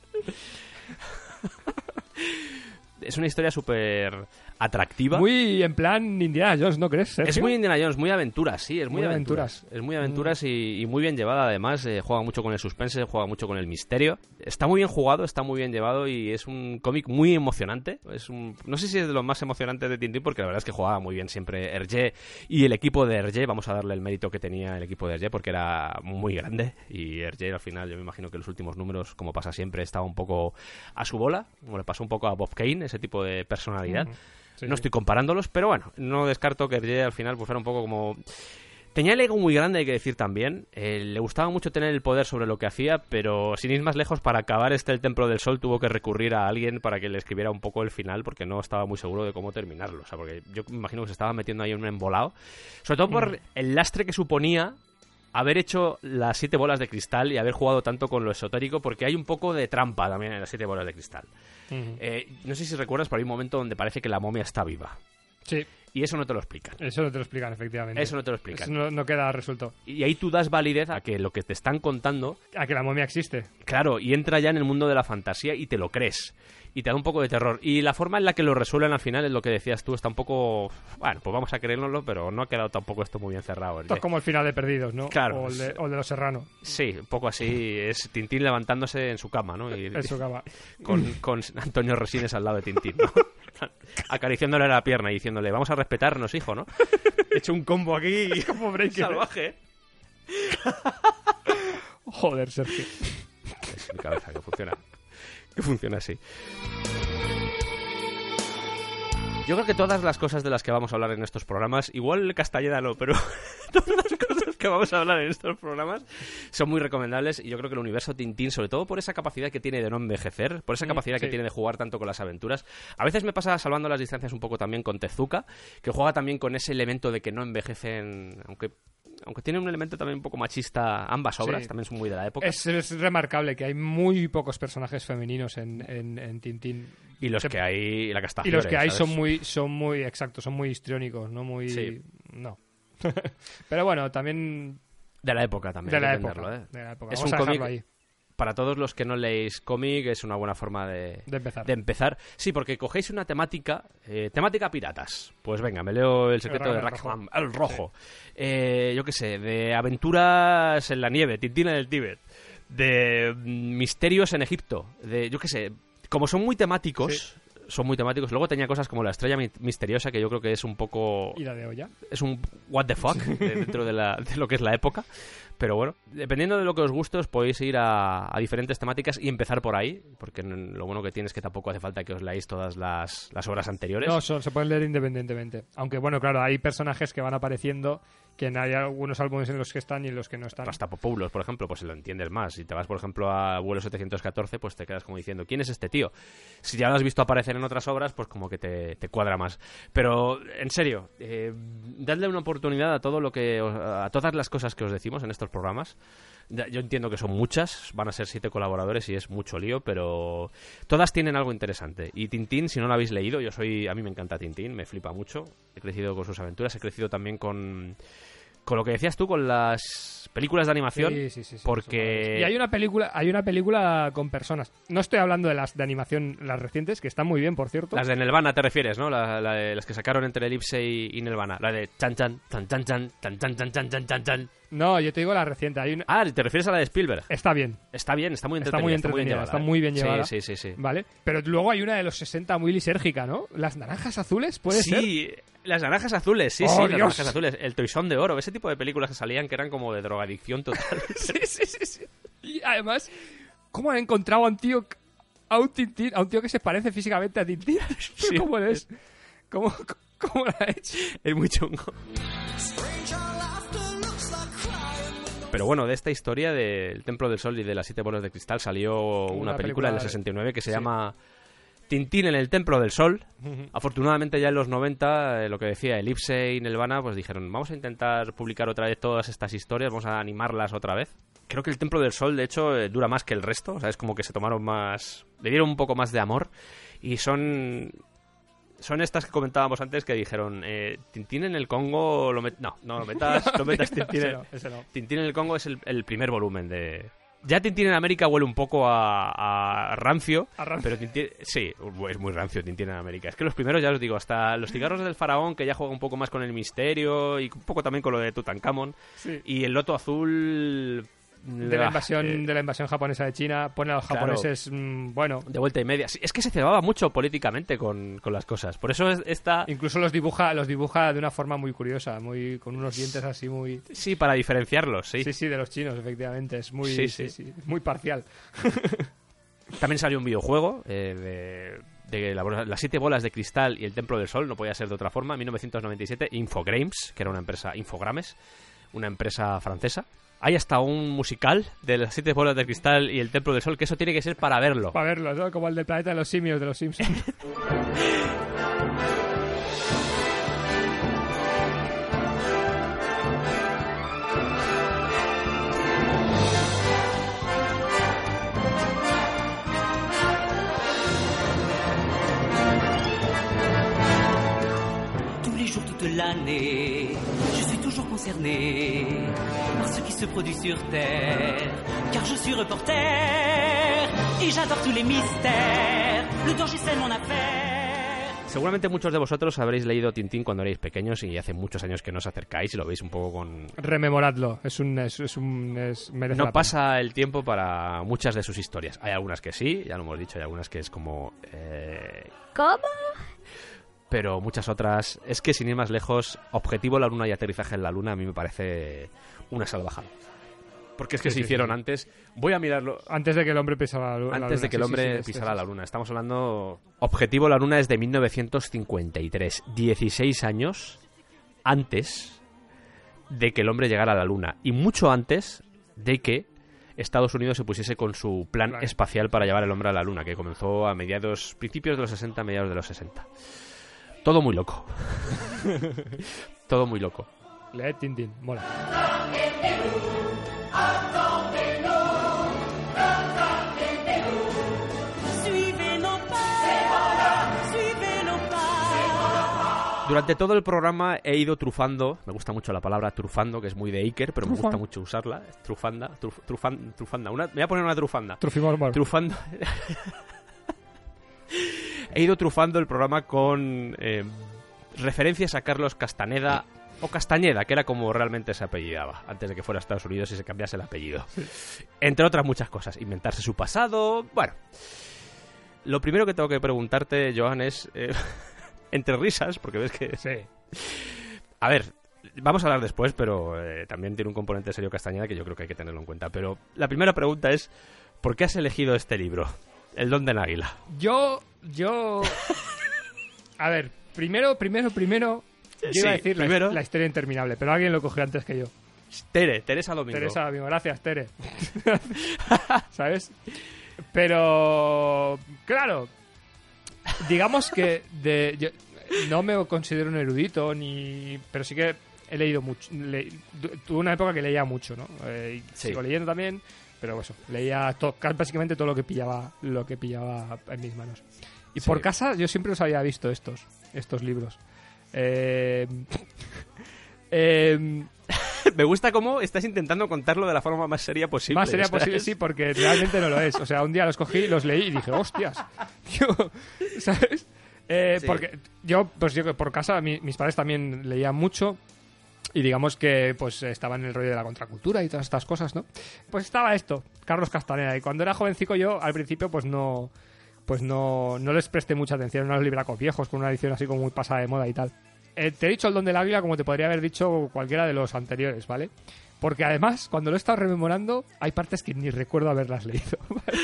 Es una historia súper atractiva. Muy en plan Indiana Jones, ¿no crees? Sergio? Es muy Indiana Jones, muy aventuras, sí, es muy, Muy aventuras. aventuras. Es muy aventuras y, y muy bien llevada, además. eh, juega mucho con el suspense, juega mucho con el misterio. Está muy bien jugado, está muy bien llevado y es un cómic muy emocionante. Es un, no sé si es de los más emocionantes de Tintín, porque la verdad es que jugaba muy bien siempre Hergé y el equipo de Hergé. Vamos a darle el mérito que tenía el equipo de Hergé, porque era muy grande. Y Hergé, al final, yo me imagino que los últimos números, como pasa siempre, estaba un poco a su bola, como le pasó un poco a Bob Kane, ese tipo de personalidad. Sí, no estoy comparándolos, pero bueno, no descarto que Hergé al final pues fuera un poco como... Tenía el ego muy grande, hay que decir también. Eh, le gustaba mucho tener el poder sobre lo que hacía, pero sin ir más lejos, para acabar este El Templo del Sol tuvo que recurrir a alguien para que le escribiera un poco el final, porque no estaba muy seguro de cómo terminarlo. O sea, porque yo me imagino que se estaba metiendo ahí un embolado. Sobre todo por el lastre que suponía haber hecho las siete bolas de cristal y haber jugado tanto con lo esotérico, porque hay un poco de trampa también en las siete bolas de cristal. Eh, no sé si recuerdas, pero hay un momento donde parece que la momia está viva. Sí, Y eso no te lo explican. eso no te lo explican, efectivamente. Eso no te lo explican. Eso no, no queda resuelto. Y ahí tú das validez a que lo que te están contando, A que la momia existe. claro, y entra ya en el mundo de la fantasía y te lo crees. Y te da un poco de terror. Y la forma en la que lo resuelven al final es lo que decías tú, está un poco... Bueno, pues vamos a creérnoslo, pero no ha quedado tampoco esto muy bien cerrado. Esto es como el final de Perdidos, ¿no? Claro, O el de, sí. o el de Los Serrano. Sí, un poco así. Es Tintín levantándose en su cama, ¿no? Y Eso acaba. (laughs) con, con Antonio Resines al lado de Tintín, ¿no? (laughs) Acariciándole la pierna y diciéndole, vamos a respetarnos, hijo, ¿no? He (laughs) hecho un combo aquí Breaker, ¿eh? salvaje. Joder, Sergio. Es mi cabeza que funciona. (laughs) Que funciona así. Yo creo que todas las cosas de las que vamos a hablar en estos programas, igual Castañeda no, pero (laughs) todas las cosas que vamos a hablar en estos programas son muy recomendables y yo creo que el universo Tintín, sobre todo por esa capacidad que tiene de no envejecer, por esa capacidad que tiene de jugar tanto con las aventuras. A veces me pasa salvando las distancias un poco también con Tezuka, que juega también con ese elemento de que no envejecen, aunque aunque tiene un elemento también un poco machista, ambas obras Sí. también son muy de la época. Es, es remarcable que hay muy pocos personajes femeninos en, en, en Tintín. Y los Se- que hay, la Y los que hay ¿sabes? son muy, son muy exactos, son muy histriónicos, no muy... Sí. No. (laughs) Pero bueno, también De la época también. de la, época, ¿eh? de la época. Es Vamos un a cómic ahí, Para todos los que no leéis cómic es una buena forma de, de empezar. de empezar. Sí, porque cogéis una temática, eh, temática piratas. Pues venga, me leo El secreto El de. Rackham, el rojo. Eh, yo qué sé, de aventuras en la nieve, Tintina del Tíbet, de mm, misterios en Egipto, de yo qué sé, como son muy temáticos, son muy temáticos. Luego tenía cosas como la estrella mi- misteriosa que yo creo que es un poco Y la de olla. es un what the fuck (laughs) de- dentro de, la- de lo que es la época. Pero bueno, dependiendo de lo que os guste, os podéis ir a, a diferentes temáticas y empezar por ahí, porque lo bueno que tiene es que tampoco hace falta que os leáis todas las, las obras anteriores. No, son- se pueden leer independientemente. Aunque bueno, claro, hay personajes que van apareciendo que hay algunos álbumes en los que están y en los que no están. Hasta Popoulos, por ejemplo, pues lo entiendes más. Si te vas, por ejemplo, a vuelo 714, pues te quedas como diciendo, ¿quién es este tío? Si ya lo has visto aparecer en otras obras, pues como que te, te cuadra más. Pero, en serio, eh, dadle una oportunidad a todo lo que os- a todas las cosas que os decimos en estos programas. Yo entiendo que son muchas, van a ser siete colaboradores y es mucho lío, pero todas tienen algo interesante. Y Tintín, si no lo habéis leído, yo soy, a mí me encanta Tintín, me flipa mucho. He crecido con sus aventuras, he crecido también con, con lo que decías tú, con las películas de animación. Sí, sí, sí, sí, porque-. Y hay una película, hay una película con personas. No estoy hablando de las de animación, las recientes, que están muy bien, por cierto. Las de Nelvana te refieres, ¿no? La- la de- las que sacaron entre Elipse y, y Nelvana. La de chan chan, chan chan chan, chan chan chan chan chan chan chan. No, yo te digo la reciente. Hay una... Ah, te refieres a la de Spielberg. Está bien, Está bien, está muy Está entretenida. muy entretenida, llevada, está ¿eh? muy bien llevada. Sí, sí, sí. sí. ¿vale? Pero luego hay una de los 60 muy lisérgica, ¿no? Las naranjas azules, ¿puede ser? Sí, las naranjas azules, sí, Oh, sí, las naranjas azules. El toisón de oro, ese tipo de películas que salían que eran como de drogadicción total. (laughs) sí, sí, sí, sí. Y además, ¿cómo han encontrado a un tío, a un Tintín, a un tío que se parece físicamente a Tintín? (laughs) Sí. ¿Cómo es? ¿Cómo, ¿Cómo lo ha hecho? es muy chungo. Pero bueno, de esta historia del Templo del Sol y de las siete bolas de cristal salió una, Una película en el película de- 69 que se sí. llama Tintín en el Templo del Sol. Afortunadamente ya en los 90, eh, lo que decía Elipse y Nelvana, pues dijeron, vamos a intentar publicar otra vez todas estas historias, vamos a animarlas otra vez. Creo que el Templo del Sol, de hecho, eh, dura más que el resto, o sea, es como que se tomaron más... le dieron un poco más de amor y son... Son estas que comentábamos antes que dijeron, eh, Tintín en el Congo, lo met- no, no lo metas, (laughs) no metas Tintín en- no, no. Tintín en el Congo es el, el primer volumen de... Ya Tintín en América huele un poco a, a rancio, A rancio. pero Tintín... Sí, es muy rancio Tintín en América. Es que los primeros, ya os digo, hasta los cigarros del faraón, que ya juega un poco más con el misterio y un poco también con lo de Tutankamón, Sí. y el loto azul... De la invasión, eh, de la invasión japonesa de China, pone a los Claro. japoneses, mm, bueno, de vuelta y media. Es que se cebaba mucho políticamente con, con las cosas. Por eso es- esta... incluso los dibuja, los dibuja de una forma muy curiosa, muy con unos dientes así muy Sí, para diferenciarlos, sí. Sí, sí, de los chinos, efectivamente, es muy Sí, sí, muy parcial. (laughs) También salió un videojuego eh, de, de la- las siete bolas de cristal y el templo del sol, no podía ser de otra forma, en 1997, Infogrames, que era una empresa, Infogrames, una empresa francesa. Hay hasta un musical de las siete bolas de cristal y el templo del sol, que eso tiene que ser para verlo. Para verlo, ¿no? Como el del planeta de los simios de los Simpsons. (laughs) Tous les jours, toute l'année, je suis toujours concerné par ce qui se produit sur Terre. Car je suis reporter et j'adore tous les mystères. Le danger, c'est mon affaire. Seguramente muchos de vosotros habréis leído Tintín cuando erais pequeños y hace muchos años que no os acercáis y lo veis un poco con... Rememoradlo, es un es, es un es, No pasa el tiempo para muchas de sus historias. Hay algunas que sí, ya lo hemos dicho, hay algunas que es como... eh, ¿Cómo? Pero muchas otras. Es que sin ir más lejos, objetivo la luna y aterrizaje en la luna a mí me parece una salvajada. Porque es que Sí, se sí, hicieron sí. antes. Voy a mirarlo. Antes de que el hombre pisara la, lu- la Antes luna. de que el hombre pisara la luna. Estamos hablando. Objetivo la luna es de 1953. 16 años antes de que el hombre llegara a la luna. Y mucho antes de que Estados Unidos se pusiese con su plan espacial para llevar el hombre a la luna, que comenzó a mediados, principios de los 60, mediados de los 60. Todo muy loco. (laughs) Todo muy loco. Lee Tintín, mola. Durante todo el programa he ido trufando, me gusta mucho la palabra trufando, que es muy de Iker, pero me gusta mucho usarla. Trufanda, truf- trufan- trufanda. Una, me voy a poner una trufanda. Trufimos. Trufando. He ido trufando el programa con eh, referencias a Carlos Castaneda o Castañeda, que era como realmente se apellidaba, antes de que fuera a Estados Unidos y se cambiase el apellido. Entre otras muchas cosas, inventarse su pasado. Bueno, lo primero que tengo que preguntarte, Joan, es. eh, (laughs) entre risas, porque ves que. Sí. A ver, vamos a hablar después, pero eh, también tiene un componente serio Castañeda que yo creo que hay que tenerlo en cuenta. Pero la primera pregunta es: ¿por qué has elegido este libro? El don del águila. Yo, yo... A ver, primero, primero, primero... Yo Sí, iba a decir la- primero. La, historia interminable, pero alguien lo cogió antes que yo. Tere, Teresa Domingo. Teresa, amigo, gracias, Tere. (laughs) ¿Sabes? Pero, claro, digamos que de, yo no me considero un erudito, ni pero sí que he leído mucho. le- tuve una época que leía mucho, ¿no? Eh, Sí. Sigo leyendo también, pero eso, leía básicamente todo lo que pillaba, lo que pillaba en mis manos. Y Sí. por casa yo siempre los había visto estos, estos libros. Eh, em, (laughs) (laughs) Me gusta cómo estás intentando contarlo de la forma más seria posible. Más ¿sabes? posible, sí, porque realmente no lo es. O sea, un día los cogí, los leí y dije, hostias, (laughs) tío, ¿sabes? Eh, Sí. Porque yo, pues yo que por casa, mi- mis padres también leían mucho y digamos que pues estaba en el rollo de la contracultura y todas estas cosas, ¿no? Pues estaba esto, Carlos Castaneda, y cuando era jovencico yo, al principio, pues no pues no, no les presté mucha atención, unos libracos viejos con una edición así como muy pasada de moda y tal. Eh, te he dicho el don del águila como te podría haber dicho cualquiera de los anteriores, ¿vale? Porque además, cuando lo he estado rememorando, hay partes que ni recuerdo haberlas leído. (laughs) ¿vale?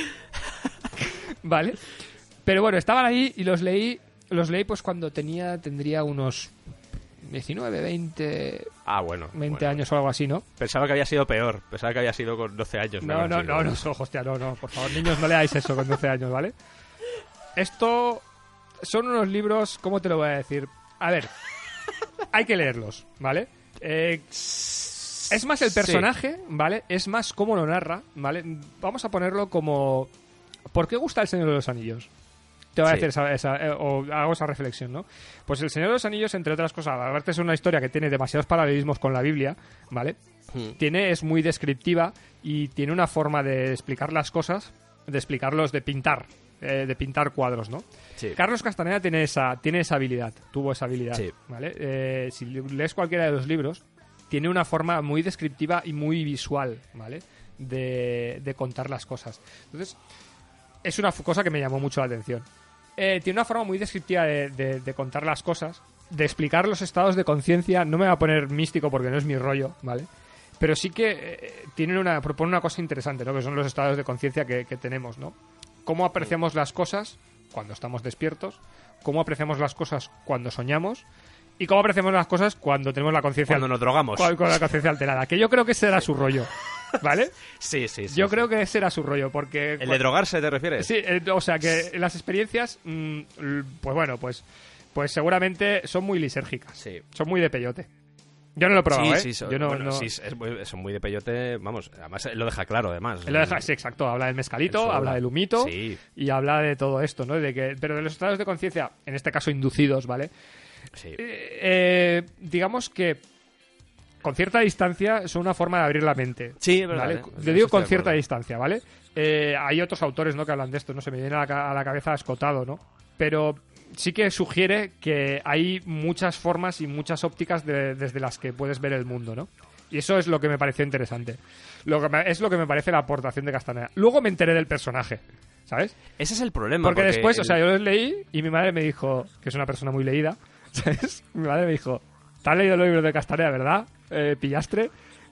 ¿Vale? Pero bueno, estaban ahí y los leí, los leí pues cuando tenía, tendría unos 19, 20, Ah, bueno. 20 bueno. años o algo así, ¿no? Pensaba que había sido peor. Pensaba que había sido con 12 años. No, no, no, no, so- hostia, no, no, por favor, niños, no leáis eso con 12 años, ¿vale? Esto son unos libros, ¿cómo te lo voy a decir? A ver, hay que leerlos, ¿vale? Eh, es más el Sí. personaje, ¿vale? Es más cómo lo narra, ¿vale? Vamos a ponerlo como... ¿Por qué gusta el Señor de los Anillos? Te voy a Sí. decir esa, esa- eh, o hago esa reflexión, ¿no? Pues el Señor de los Anillos, entre otras cosas, aparte es una historia que tiene demasiados paralelismos con la Biblia, ¿vale? Hmm. tiene es muy descriptiva y tiene una forma de explicar las cosas, de explicarlos, de pintar, eh, de pintar cuadros, ¿no? Sí. Carlos Castaneda tiene esa, tiene esa habilidad, tuvo esa habilidad, Sí. ¿vale? Eh, si lees cualquiera de los libros, tiene una forma muy descriptiva y muy visual, ¿vale? De, de contar las cosas. Entonces, es una cosa que me llamó mucho la atención. Eh, tiene una forma muy descriptiva de, contar las cosas, de explicar los estados de conciencia. No me va a poner místico porque no es mi rollo, ¿vale? Pero sí que eh, una, propone una cosa interesante, ¿no? Que son los estados de conciencia que tenemos, ¿no? Cómo apreciamos las cosas cuando estamos despiertos, cómo apreciamos las cosas cuando soñamos y cómo apreciamos las cosas cuando tenemos la conciencia Cuando nos drogamos. con, con la conciencia alterada. Que yo creo que ese era su rollo, ¿vale? (laughs) Sí, sí, sí. Yo sí. creo que ese era su rollo, porque... ¿El de drogarse te refieres? Sí, eh, o sea que las experiencias, mm, pues bueno, pues, pues seguramente son muy lisérgicas. Sí. Son muy de peyote. Yo no lo he probado, sí, ¿eh? sí, son, Yo no, bueno, no- sí, es muy, son muy de peyote, vamos, además él lo deja claro, además. Él lo deja, sí, exacto. Habla del mezcalito, habla. del humito Sí. y habla de todo esto, ¿no? De que, pero de los estados de conciencia, en este caso inducidos, ¿vale? Sí. Eh, eh, digamos que con cierta distancia son una forma de abrir la mente. Sí, es verdad, ¿vale? ¿eh? Te digo con cierta distancia, ¿vale? Eh, hay otros autores ¿no? que hablan de esto, no se me viene a la, ca- a la cabeza escotado, ¿no? Pero sí que sugiere que hay muchas formas y muchas ópticas de- desde las que puedes ver el mundo, ¿no? Y eso es lo que me pareció interesante. Lo que me- es lo que me parece la aportación de Castaneda. Luego me enteré del personaje, ¿sabes? Ese es el problema. Porque, después, el- o sea, yo los leí y mi madre me dijo, que es una persona muy leída, ¿sabes? Mi madre me dijo, ¿te has leído los libros de Castaneda, verdad? Eh, ¿Pillastre?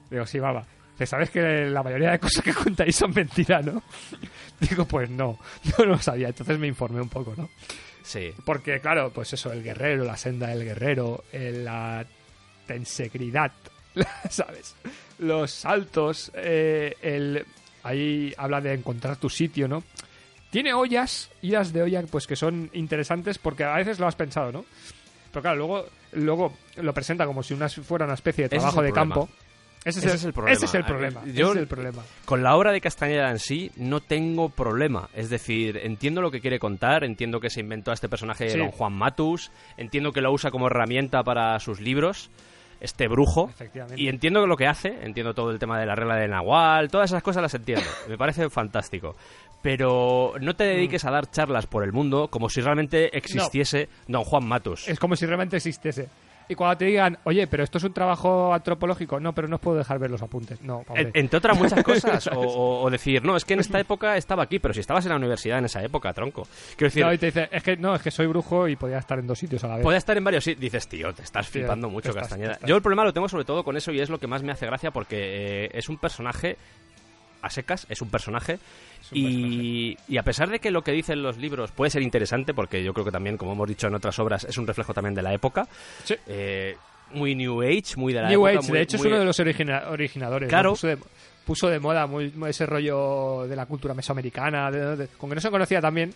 Digo, sí, baba. Te sabes que la mayoría de cosas que contáis son mentiras, ¿no? (laughs) Digo, pues no, (laughs) no lo sabía. Entonces me informé un poco, ¿no? Sí. Porque, claro, pues eso, el guerrero, la senda del guerrero, eh, la tensegridad, (laughs) ¿sabes? Los saltos, eh, el... Ahí habla de encontrar tu sitio, ¿no? Tiene ollas, idas de olla, pues que son interesantes porque a veces lo has pensado, ¿no? Pero claro, luego, luego lo presenta como si una, fuera una especie de es trabajo de problema. campo. Ese, Ese es el problema. Ese es el problema. Yo- ese es el problema. Con la obra de Castañeda en sí no tengo problema. Es decir, entiendo lo que quiere contar, entiendo que se inventó a este personaje de. Don Juan Matus, entiendo que lo usa como herramienta para sus libros, este brujo. Efectivamente. Y entiendo lo que hace, entiendo todo el tema de la regla de Nahual, todas esas cosas las entiendo. Me parece fantástico. Pero no te dediques a dar charlas por el mundo como si realmente existiese Don Juan Matus. Es como si realmente existiese. Y cuando te digan, oye, pero esto es un trabajo antropológico, no, pero no os puedo dejar ver los apuntes. No. En- entre otras muchas cosas. (laughs) o, decir, no, es que en esta época estaba aquí, pero si estabas en la universidad en esa época, tronco. Quiero decir, No, y te dice, es que no, es que soy brujo y podía estar en dos sitios a la vez. Puede estar en varios sitios. Dices, tío, te estás flipando mucho, estás- Castañeda. Yo el problema lo tengo sobre todo con eso y es lo que más me hace gracia porque eh, es un personaje a secas, es un personaje. un y, y a pesar de que lo que dicen los libros puede ser interesante, porque yo creo que también, como hemos dicho en otras obras, es un reflejo también de la época. Sí. eh, muy New Age, muy de la New época. Age, muy- de hecho, muy- es uno de los origina- originadores. ¿no? Claro. Puso, de, puso de moda muy, muy ese rollo de la cultura mesoamericana. de- de- con que no se conocía también.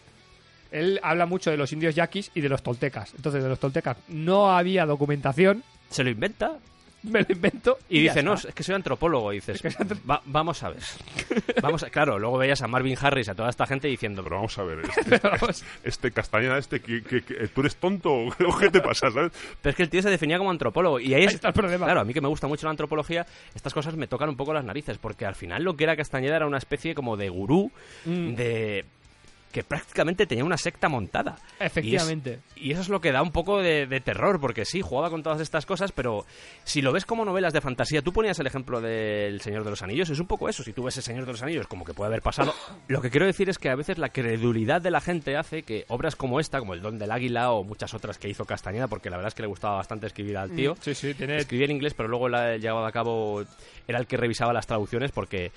Él habla mucho de los indios yaquis y de los toltecas. Entonces, de los toltecas no había documentación. Se lo inventa Me lo invento. y, dice, no, es que soy antropólogo. Y dices, Es que soy antrop- "Va- vamos a ver. (laughs) Vamos a- claro, luego veías a Marvin Harris, a toda esta gente diciendo, Pero vamos a ver, este, Vamos. este Castañeda, este, que, que- que- ¿tú eres tonto o qué te pasa, sabes? Pero es que el tío se definía como antropólogo. Y ahí, es- está el problema. Claro, a mí que me gusta mucho la antropología, estas cosas me tocan un poco las narices. Porque al final lo que era Castañeda era una especie como de gurú, Mm. de que prácticamente tenía una secta montada. Efectivamente. Y, es- y eso es lo que da un poco de, de terror, porque sí, jugaba con todas estas cosas, pero si lo ves como novelas de fantasía, tú ponías el ejemplo del Señor de los Anillos, es un poco eso. Si tú ves el Señor de los Anillos, como que puede haber pasado. Lo que quiero decir es que a veces la credulidad de la gente hace que obras como esta, como El Don del Águila o muchas otras que hizo Castañeda, porque la verdad es que le gustaba bastante escribir al tío. Sí, sí, tiene. Escribía en inglés, pero luego la llevaba a cabo, era el que revisaba las traducciones porque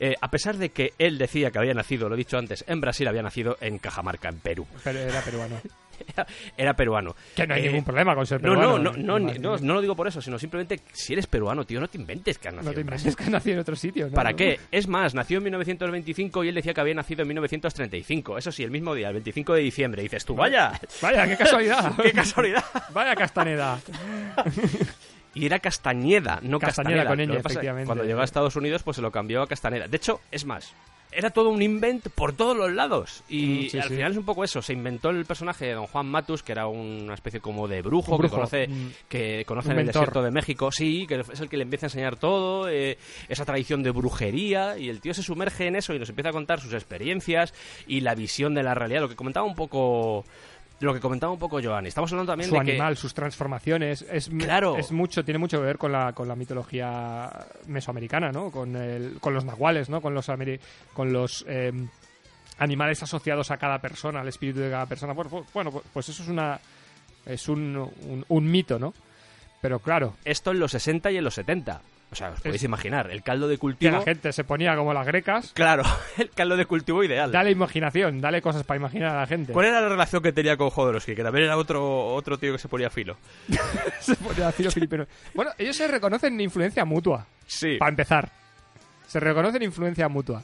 eh, a pesar de que él decía que había nacido, lo he dicho antes, en Brasil había nacido en Cajamarca, en Perú. Pero era peruano. Era, era peruano. Que no hay Eh, ningún problema con ser No, peruano. no, no, no, Ni- ni- no, no lo digo por eso, sino simplemente si eres peruano, tío, no te inventes que has No nacido te en Brasil. inventes que nació en otro sitio. ¿no? ¿Para qué? Es más, nació en 1925 y él decía que había nacido en 1935. Eso sí, el mismo día, el 25 de diciembre. Y dices tú, vaya, Vaya, qué casualidad. (laughs) qué casualidad. Vaya castaneda. (laughs) Y era Castañeda, no Castañeda Castaneda. con efectivamente. Cuando llegó a Estados Unidos, pues se lo cambió a Castaneda. De hecho, es más, era todo un invent por todos los lados. Y Mm, sí, al sí. final es un poco eso. Se inventó el personaje de Don Juan Matus, que era una especie como de brujo, brujo, que conoce, mm. que conoce en el desierto de México. Sí, que es el que le empieza a enseñar todo, eh, esa tradición de brujería. Y el tío se sumerge en eso y nos empieza a contar sus experiencias y la visión de la realidad. Lo que comentaba un poco... Lo que comentaba un poco Giovanni. Estamos hablando también Su de que... animal, sus transformaciones. Es, Claro. es mucho, tiene mucho que ver con la, con la mitología mesoamericana, ¿no? Con, el, con los nahuales, ¿no? Con los, con los eh, animales asociados a cada persona, al espíritu de cada persona. Bueno, pues, bueno, pues eso es una es un, un, un mito, ¿no? Pero claro, Esto en los 60 y en los 70. O sea, os podéis Es- imaginar, el caldo de que cultivo... la gente se ponía como las grecas. Claro, (laughs) el caldo de cultivo ideal. Dale imaginación, dale cosas para imaginar a la gente. ¿Cuál era la relación que tenía con Jodorowsky? Que también era otro, otro tío que se ponía filo. (laughs) se ponía los filipinos. Bueno, ellos se reconocen influencia mutua. Sí. Para empezar, se reconocen influencia mutua.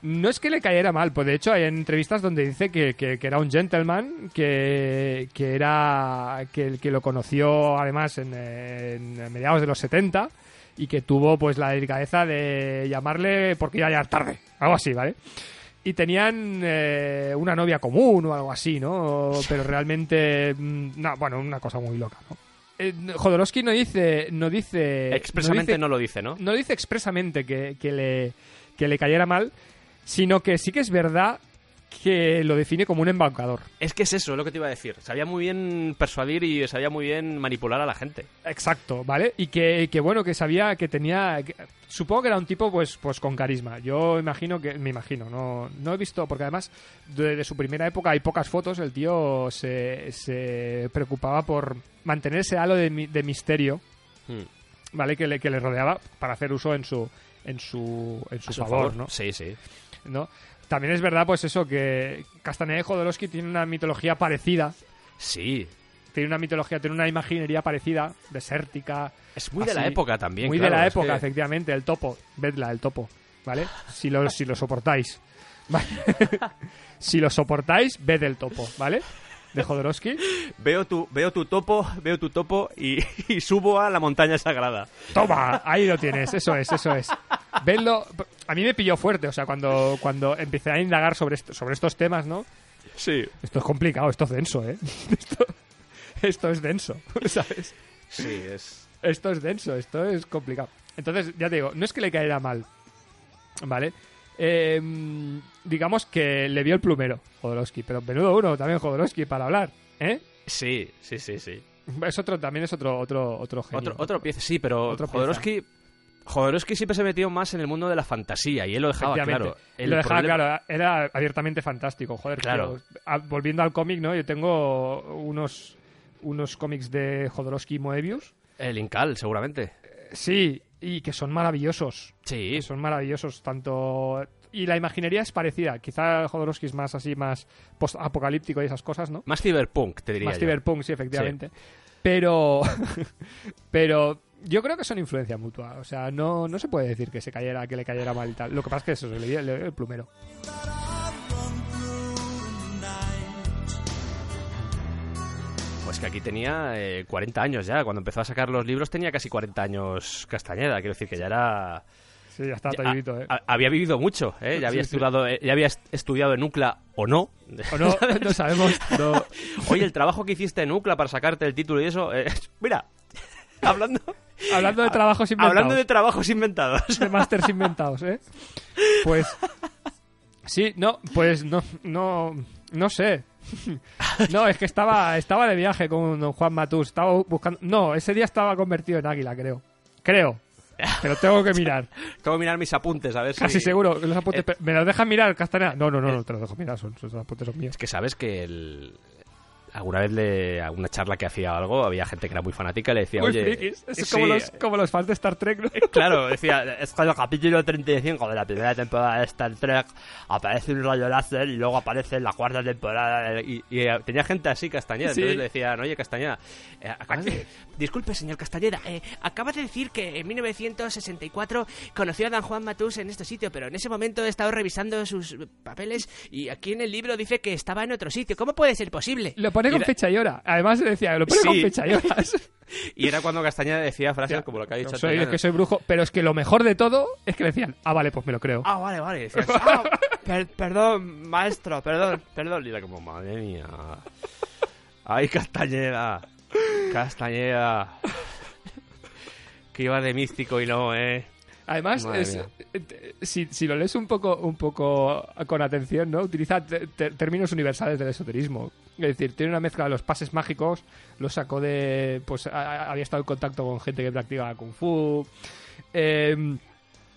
No es que le cayera mal, pues de hecho hay entrevistas donde dice que, que- que era un gentleman, que, que era que, que lo conoció además en, en mediados de los 70 y que tuvo pues la delicadeza de llamarle porque iba a llegar tarde, algo así, ¿vale? Y tenían eh, una novia común o algo así, ¿no? Pero realmente, mm, no, bueno, una cosa muy loca, ¿no? Eh, Jodorowsky no dice, no dice Expresamente dice- no lo dice, ¿no? no dice expresamente que, que le, que le cayera mal, sino que sí que es verdad que lo define como un embaucador. Es que es eso, es lo que te iba a decir. Sabía muy bien persuadir y sabía muy bien manipular a la gente. Exacto, ¿vale? Y que, que bueno, que sabía que tenía... que- supongo que era un tipo pues, pues con carisma. Yo imagino que... Me imagino, no, no he visto... Porque además, de, de su primera época hay pocas fotos. El tío se, se preocupaba por mantener ese halo de, de misterio Hmm. ¿vale? Que le, que le rodeaba para hacer uso en su, en su, en su, su favor, ¿no? Sí, sí. ¿no? También es verdad, pues eso, que Castaneda y Jodorowsky tienen una mitología parecida, Sí. tiene una mitología, tiene una imaginería parecida, desértica. Es muy de la época también. Muy claro, de la época, que- efectivamente, el topo. Vedla, el topo, ¿vale? Si lo, si lo soportáis. (laughs) ¿vale? (laughs) si lo soportáis, ved el topo, ¿vale? De Jodorowsky. (laughs) Veo tu, veo tu topo, veo tu topo y, (laughs) y subo a la montaña sagrada. Toma, ahí lo tienes, eso es, eso es. Vedlo. A mí me pilló fuerte, o sea, cuando, cuando empecé a indagar sobre, esto- sobre estos temas, ¿no? Sí. Esto es complicado, esto es denso, ¿eh? (laughs) Esto, esto es denso, ¿sabes? Sí, es. Esto es denso, esto es complicado. Entonces, ya te digo, no es que le cayera mal, ¿vale? Eh, digamos que le vio el plumero, Jodorowsky, pero menudo uno también Jodorowsky para hablar, ¿eh? Sí, sí, sí, sí. Es otro, también es otro, otro, otro genio. Otro, otro pieza, sí, pero Otro pieza. Jodorowsky. Jodorowsky siempre se metió más en el mundo de la fantasía y él lo dejaba claro. El lo dejaba problema- claro, era abiertamente fantástico, joder. Claro. tío. Ah, volviendo al cómic, ¿no? Yo tengo unos, unos cómics de Jodorowsky y Moebius. El Incal, seguramente. Sí, y que son maravillosos. Sí, son maravillosos tanto y la imaginería es parecida. Quizá Jodorowsky es más así más post apocalíptico y esas cosas no más cyberpunk, te diría. más yo. cyberpunk sí efectivamente. Pero (laughs) pero yo creo que son influencia mutua. O sea no, no se puede decir que se cayera que le cayera mal y tal. Lo que pasa es que eso le le dio el plumero Pues que aquí tenía eh, 40 años ya. Cuando empezó a sacar los libros tenía casi 40 años Castañeda. Quiero decir que ya era. sí ya está talludito eh había vivido mucho, ¿eh? Ya había, Sí, sí. estudiado, eh, ya había est- estudiado en UCLA o no. o no (laughs) no sabemos no. Oye, el trabajo que hiciste en UCLA para sacarte el título y eso. eh, (laughs) mira, (laughs) hablando, hablando de trabajos inventados hablando de trabajos inventados. de másters inventados, ¿eh? Pues sí, no, pues no, no, no sé. (laughs) No, es que estaba, estaba de viaje con Juan Matus, estaba buscando, no, ese día estaba convertido en águila, creo, creo, pero tengo que mirar, (laughs) Tengo que mirar mis apuntes a ver si. casi seguro. Los apuntes, Eh, ¿Me los dejan mirar, Castaneda? No, no, no, no te los dejo mirar, son, esos apuntes son míos. Es que sabes que el... alguna vez le alguna charla que hacía algo había gente que era muy fanática y le decía Muy oye frikis, es sí, como, los, como los fans de Star Trek, ¿no? claro (laughs) decía es que en el capítulo 35 de la primera temporada de Star Trek aparece un rayo láser y luego aparece en la cuarta temporada y, y, eh, tenía gente así Castañeda Sí. entonces le decían oye Castañeda eh, de- disculpe señor Castañeda eh, acaba de decir que en 1964 conoció a Dan Juan Matus en este sitio pero en ese momento he estado revisando sus papeles y aquí en el libro dice que estaba en otro sitio ¿cómo puede ser posible? Lo pone con era- fecha y hora. Además decía, lo pone con fecha y hora. (laughs) Y era cuando Castañeda decía frases Ya, como lo que ha dicho soy, Antonio. es que soy brujo, pero es que lo mejor de todo es que le decían, ah, vale, pues me lo creo. Ah, vale, vale. Decías, (laughs) "Ah, per- perdón, maestro, perdón, perdón. Y era como, madre mía. Ay, Castañeda. Castañeda. Que iba de místico y no, eh. Además, es- eh, si, si lo lees un poco, un poco con atención, ¿no? Utiliza te- te- términos universales del esoterismo. Es decir, tiene una mezcla de los pases mágicos, lo sacó de... Pues a- había estado en contacto con gente que practicaba Kung Fu. Eh,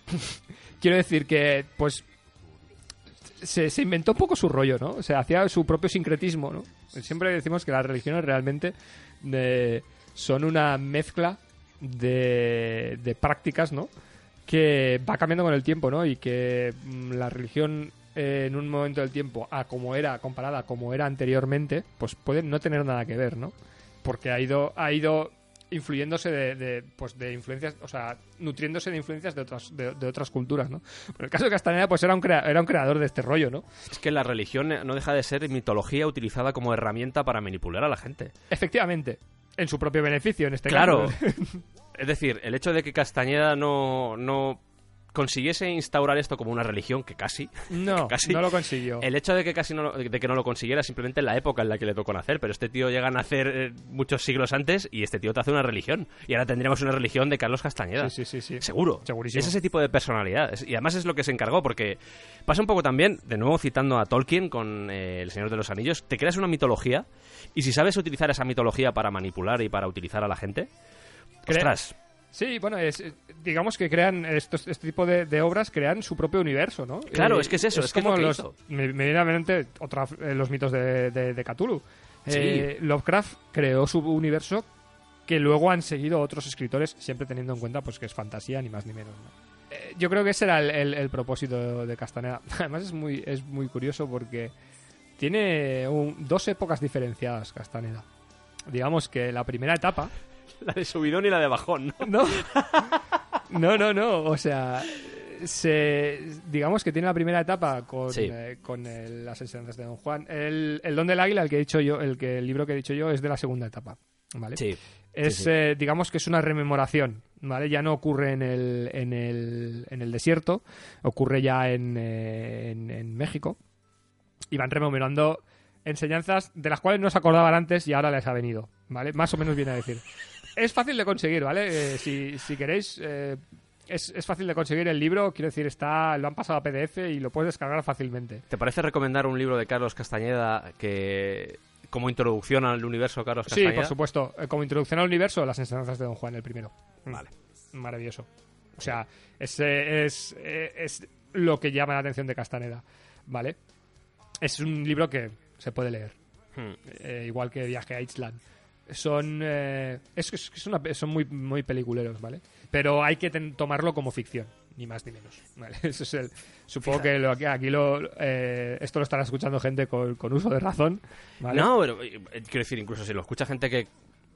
(laughs) quiero decir que, pues... Se, se inventó un poco su rollo, ¿no? O sea, hacía su propio sincretismo, ¿no? Siempre decimos que las religiones realmente eh, son una mezcla de, de prácticas, ¿no? Que va cambiando con el tiempo, ¿no? Y que mm, la religión eh, en un momento del tiempo a como era comparada a como era anteriormente, pues puede no tener nada que ver, ¿no? Porque ha ido ha ido influyéndose de, de, pues de influencias, o sea, nutriéndose de influencias de otras de, de otras culturas, ¿no? Pero el caso de Castaneda pues era un crea- era un creador de este rollo, ¿no? Es que la religión no deja de ser mitología utilizada como herramienta para manipular a la gente. Efectivamente, en su propio beneficio en este Claro. caso. (laughs) Es decir, el hecho de que Castañeda no, no consiguiese instaurar esto como una religión, que casi, (laughs) No, Casi. no lo consiguió. El hecho de que casi no, lo- de que no lo consiguiera simplemente la época en la que le tocó nacer, pero este tío llega a nacer eh, muchos siglos antes y este tío te hace una religión. Y ahora tendríamos una religión de Carlos Castañeda. Sí, sí, sí, sí. Seguro. Segurísimo. Es ese tipo de personalidad. Y además es lo que se encargó, porque pasa un poco también, de nuevo citando a Tolkien con eh, El Señor de los Anillos, te creas una mitología y si sabes utilizar esa mitología para manipular y para utilizar a la gente, ostras, Sí, bueno, es, eh, digamos que crean estos, este tipo de, de obras crean su propio universo, ¿no? Claro, es que es eso, es como lo que los, hizo. me, me viene a mente otra, eh, los mitos de, de, de Cthulhu. Eh, Lovecraft creó su universo que luego han seguido otros escritores, siempre teniendo en cuenta pues que es fantasía ni más ni menos. ¿no? eh, yo creo que ese era el, el- el propósito de Castaneda. (laughs) Además es muy, es muy curioso porque tiene un- dos épocas diferenciadas Castaneda. Digamos que la primera etapa (laughs) La de subidón y la de bajón, ¿no? No. No, no, no. O sea, se, digamos que tiene la primera etapa con, Sí. eh, con el- las enseñanzas de Don Juan. El, el Don del Águila, el que he dicho yo, el que el libro que he dicho yo es de la segunda etapa. ¿Vale? Sí. Es, sí, sí. eh, digamos que es una rememoración, ¿vale? Ya no ocurre en el, en el, en el desierto, ocurre ya en, eh, en, en México. Y van rememorando enseñanzas de las cuales no se acordaban antes y ahora les ha venido, ¿vale? Más o menos viene a decir. Es fácil de conseguir, ¿vale? Eh, si, si queréis, eh, es, es fácil de conseguir el libro, quiero decir, está lo han pasado a PDF y lo puedes descargar fácilmente. ¿Te parece recomendar un libro de Carlos Castañeda que como introducción al universo Carlos Sí, Castañeda? por supuesto. Eh, Como introducción al universo, las enseñanzas de Don Juan, el primero. Vale. Maravilloso. O sea, es, es, es lo que llama la atención de Castaneda. ¿Vale? Es un libro que se puede leer. Hmm. eh, igual que Viaje a Island. Son, eh, es, es- una- son muy, muy peliculeros, ¿vale? Pero hay que ten- tomarlo como ficción, ni más ni menos. ¿vale? (laughs) Eso es el, supongo que lo, que aquí lo, eh, esto lo estará escuchando gente con, con uso de razón. ¿vale? No, pero eh, quiero decir, incluso si lo escucha gente que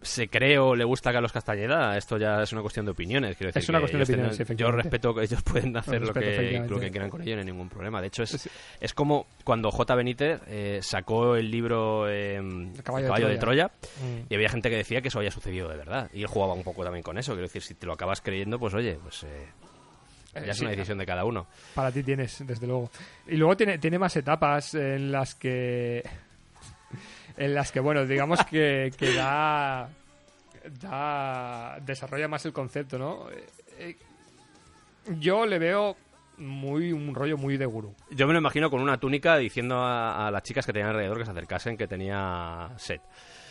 se cree o le gusta a Carlos Castañeda, esto ya es una cuestión de opiniones. Quiero decir Es una cuestión de opiniones, sí, Yo respeto que ellos pueden hacer lo que, lo que quieran con ello, no hay ningún problema. De hecho, es, Sí. es como cuando J. Benítez eh, sacó el libro eh, El caballo de de Troya. Mm. Y había gente que decía que eso había sucedido de verdad. Y él jugaba un poco también con eso. Quiero decir, si te lo acabas creyendo, pues oye, pues eh, ya Eh, es sí, una decisión de cada uno. Para ti tienes, desde luego. Y luego tiene, tiene más etapas en las que. En las que, bueno, digamos que, que da. da. desarrolla más el concepto, ¿no? Eh, eh, Yo le veo muy un rollo muy de gurú. Yo me lo imagino con una túnica diciendo a, a las chicas que tenían alrededor que se acercasen que tenía sed.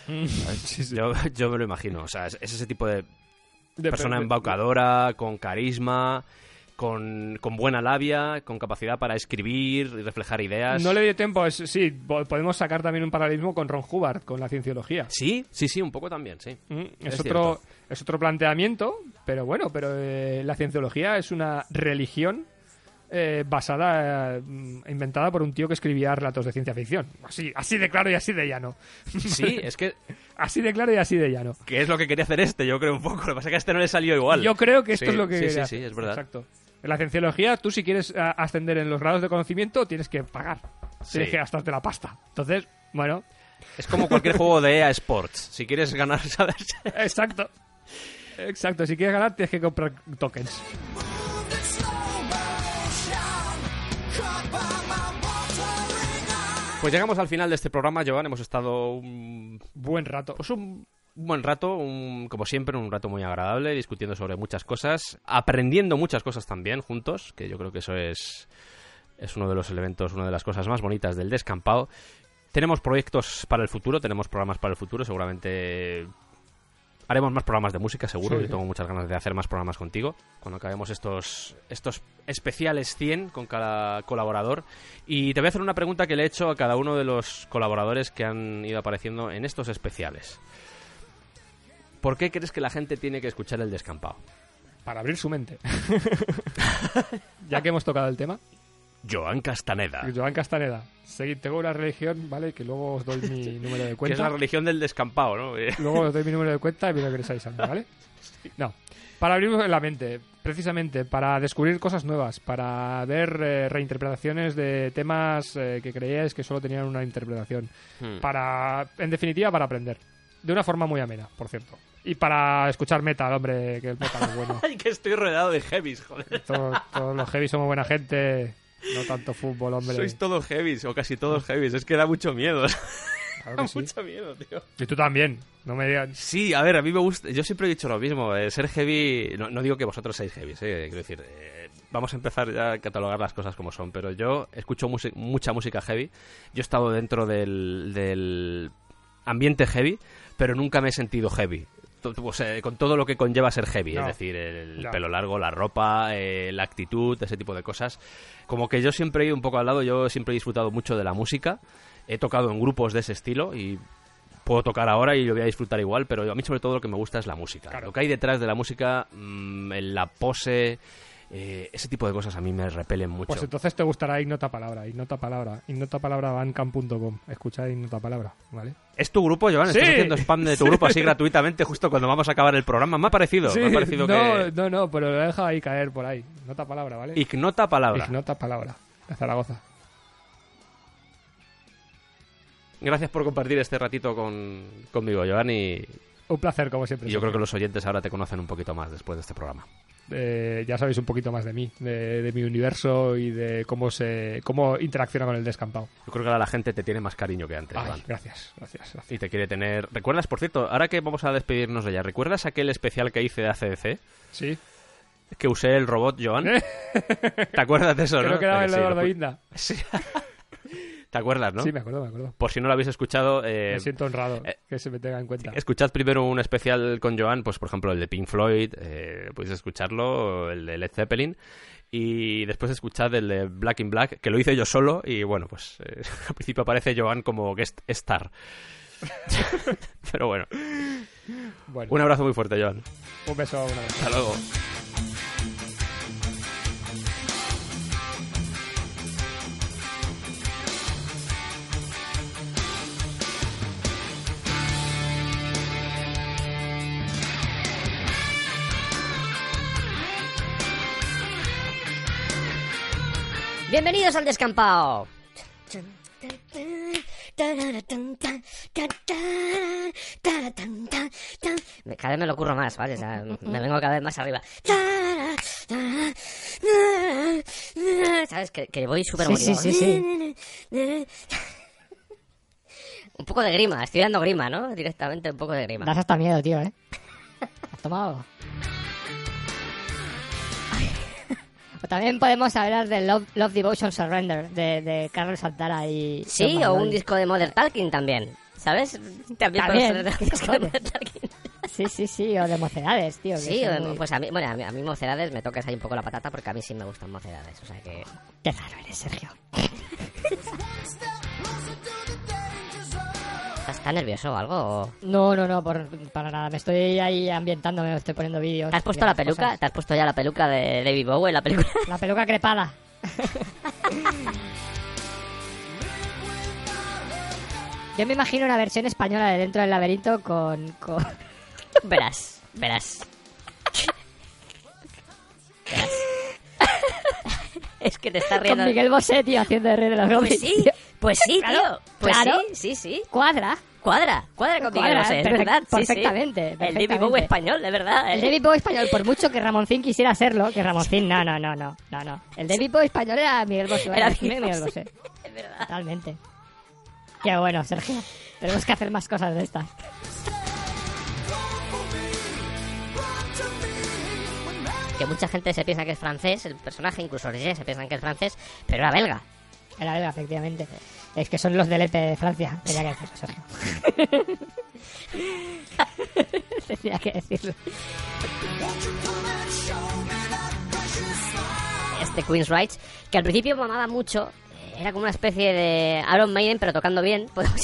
(laughs) Yo, yo me lo imagino. O sea, es, es ese tipo de persona embaucadora, con carisma, con, con buena labia, con capacidad para escribir y reflejar ideas. No le dio tiempo, es- sí, po- podemos sacar también un paralelismo con Ron Hubbard, con la cienciología. Sí, sí, sí, un poco también, sí. Mm, Es, Es otro, es otro planteamiento, pero bueno, pero eh, la cienciología es una religión eh, basada, eh, inventada por un tío que escribía relatos de ciencia ficción. Así, así de claro y así de llano. Sí, es que, (laughs) Así de claro y así de llano. que es lo que quería hacer este, yo creo un poco. Lo que pasa es que a este no le salió igual. Yo creo que esto Sí, es lo que... sí, sí, quería sí, es verdad. Exacto. En la cienciología, tú si quieres a- ascender en los grados de conocimiento, tienes que pagar. Tienes que gastarte la pasta. Entonces, bueno, Es como cualquier juego de EA Sports. Si quieres ganar, (laughs) ¿sabes? exacto. Exacto, si quieres ganar tienes que comprar tokens. Pues llegamos al final de este programa, Joan. Hemos estado un, Buen rato. pues un buen rato, un- como siempre, un rato muy agradable, discutiendo sobre muchas cosas, aprendiendo muchas cosas también juntos, que yo creo que eso es, es uno de los elementos, una de las cosas más bonitas del descampado. Tenemos proyectos para el futuro, tenemos programas para el futuro, seguramente haremos más programas de música, seguro. Sí. Yo tengo muchas ganas de hacer más programas contigo. Cuando acabemos estos, estos especiales 100 con cada colaborador. Y te voy a hacer una pregunta que le he hecho a cada uno de los colaboradores que han ido apareciendo en estos especiales. ¿Por qué crees que la gente tiene que escuchar el descampado? Para abrir su mente. (laughs) ya que hemos tocado el tema. Joan Castaneda. Joan Castaneda. Seguid, tengo una religión, ¿vale? Que luego os doy mi (laughs) número de Que es cuenta. la religión del descampado, ¿no? Eh, Luego os doy mi (laughs) número de cuenta y me lo queréis avisando, ¿vale? No. Para abrir la mente, precisamente, para descubrir cosas nuevas, para ver eh, reinterpretaciones de temas eh, que creíais que solo tenían una interpretación. Hmm. Para, en definitiva, para aprender. De una forma muy amena, por cierto. Y para escuchar metal, hombre, que el metal es bueno. (laughs) Ay, que estoy rodeado de heavies, joder. Todos, todos los heavy somos buena gente. No tanto fútbol, hombre. Sois todos heavies, o casi todos heavies. Es que da mucho miedo. Claro (laughs) da sí. mucho miedo, tío. Y tú también. No me digas. Sí, a ver, a mí me gusta. Yo siempre he dicho lo mismo. eh, ser heavy. No, no digo que vosotros seáis heavies, eh, quiero decir. eh, vamos a empezar ya a catalogar las cosas como son. Pero yo escucho mucha música heavy. Yo he estado dentro del, del ambiente heavy, pero nunca me he sentido heavy. O sea, con todo lo que conlleva ser heavy, No. es decir, el No. pelo largo, la ropa, eh, la actitud, ese tipo de cosas. Como que yo siempre he ido un poco al lado, yo siempre he disfrutado mucho de la música. He tocado en grupos de ese estilo y puedo tocar ahora y lo voy a disfrutar igual, pero a mí sobre todo lo que me gusta es la música. Claro. Lo que hay detrás de la música, mm, en la pose, Eh, ese tipo de cosas a mí me repelen mucho. Pues entonces te gustará Ignota Palabra, Ignota Palabra, Ignota Palabra Bandcamp.com. Escucha Ignota Palabra, ¿vale? ¿Es tu grupo, Joan? ¿Estás Sí. haciendo spam de tu (laughs) grupo así gratuitamente justo cuando vamos a acabar el programa? Me ha parecido, me ha parecido no, que... no, no, pero lo he dejado ahí caer por ahí. Ignota Palabra, ¿vale? Ignota palabra. Ignota Palabra, de Zaragoza. Gracias por compartir este ratito con, conmigo, Joan, y, Un placer, como siempre. y yo creo que los oyentes ahora te conocen un poquito más después de este programa. Eh, ya sabéis un poquito más de mí, de, de mi universo y de cómo se cómo interacciona con el descampado. Yo creo que ahora la gente te tiene más cariño que antes, Ay, gracias, gracias, gracias. Y te quiere tener... ¿Recuerdas, por cierto, ahora que vamos a despedirnos de ella, ¿recuerdas aquel especial que hice de ACDC? Sí, Que usé el robot Joan. (laughs) ¿Te acuerdas de eso, creo no? que daba el sí, lo. Sí. (laughs) ¿Te acuerdas, no? Sí, me acuerdo, me acuerdo. Por si no lo habéis escuchado, eh, me siento honrado eh, que se me tenga en cuenta. escuchad primero un especial con Joan, pues por ejemplo el de Pink Floyd, eh, podéis escucharlo, el de Led Zeppelin, y después escuchad el de Black in Black, que lo hice yo solo, y bueno, pues eh, (laughs) al principio aparece Joan como guest star. (laughs) Pero bueno, Bueno, un abrazo muy fuerte, Joan. un beso una vez. Hasta luego. Bienvenidos al descampado. Cada vez me lo ocurro más, ¿vale? O sea, me vengo cada vez más arriba. ¿Sabes? Que, que voy súper Sí, sí, sí, Un poco de grima, estoy dando grima, ¿no? Directamente un poco de grima. Das hasta miedo, tío, ¿eh? ¿Has tomado? O también podemos hablar de Love, Love Devotion Surrender de, de Carlos Santana y... Sí, o un disco de Modern Talking también. ¿Sabes? También, También, de. (laughs) Sí, sí, sí, o de mocedades, tío. Sí, muy- pues a mí, bueno, a mí, a mí mocedades me tocas ahí un poco la patata porque a mí sí me gustan mocedades, o sea que... Qué raro eres, Sergio. (laughs) ¿Estás, nervioso o algo? o- No, no, no, por, para nada. Me estoy ahí ambientando, me estoy poniendo vídeos. ¿Te has puesto la peluca? cosas. ¿Te has puesto ya la peluca de David Bowie la película? La peluca crepada. (laughs) Yo me imagino una versión española de Dentro del Laberinto con... con... verás, verás. Verás. (laughs) es que te estás con riendo. Miguel Bosé, tío, haciendo de rey de los. Pues sí, pues sí, (laughs) Claro, tío. Pues claro. sí, sí, sí. Cuadra. Cuadra, cuadra con Miguel Cuadra, Bosé, es perfect- verdad. sí, sí. perfectamente, El David perfectamente. Bowie español, de verdad. El ¿eh? David Bowie español, por mucho que Ramoncín quisiera serlo, que Ramoncín, no, no, no, no, no, no. El David Bowie español era Miguel Bosé. Era Miguel Miguel Bosé. Bosé. (laughs) Es verdad. Totalmente. Qué bueno, Sergio. Tenemos que hacer más cosas de estas. Que mucha gente se piensa que es francés, el personaje, incluso Roger se piensan que es francés, pero era belga. Era belga, efectivamente. Es que son los del EP de Francia. Tenía que decirlo, Sergio. (laughs) Tenía que decirlo. Este Queen's Rights, que al principio mamaba mucho, eh, era como una especie de Iron Maiden, pero tocando bien, (laughs) podemos.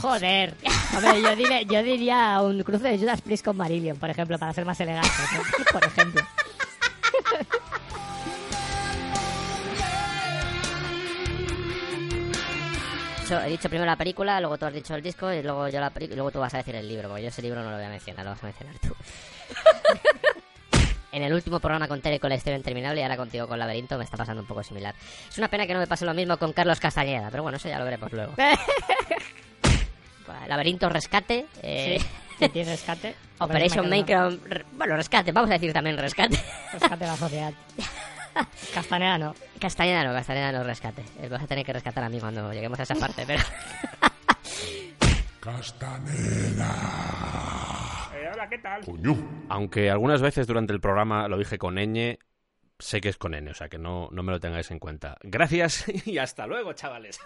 Joder. Hombre, yo, diré- yo diría un cruce de Judas Priest con Marillion, por ejemplo, para ser más elegante. Por ejemplo. Dicho- He dicho primero la película, luego tú has dicho el disco y luego yo la y luego tú vas a decir el libro, porque yo ese libro no lo voy a mencionar, lo vas a mencionar tú. (laughs) en el último programa conté con la historia interminable y ahora contigo con Laberinto me está pasando un poco similar. Es una pena que no me pase lo mismo con Carlos Castañeda, pero bueno, eso ya lo veremos luego. (laughs) Laberinto Rescate, eh, Sí. Tiene rescate. (laughs) Operation Maker, bueno, Rescate, vamos a decir también Rescate. Rescate de la sociedad. (laughs) Castaneda no. Castañeda no, Castañeda no rescate. Eh, Vas a tener que rescatar a mí cuando lleguemos a esa parte, pero... Coño. Aunque algunas veces durante el programa lo dije con ñ, sé que es con n, o sea que no, no me lo tengáis en cuenta. Gracias (laughs) y hasta luego, chavales.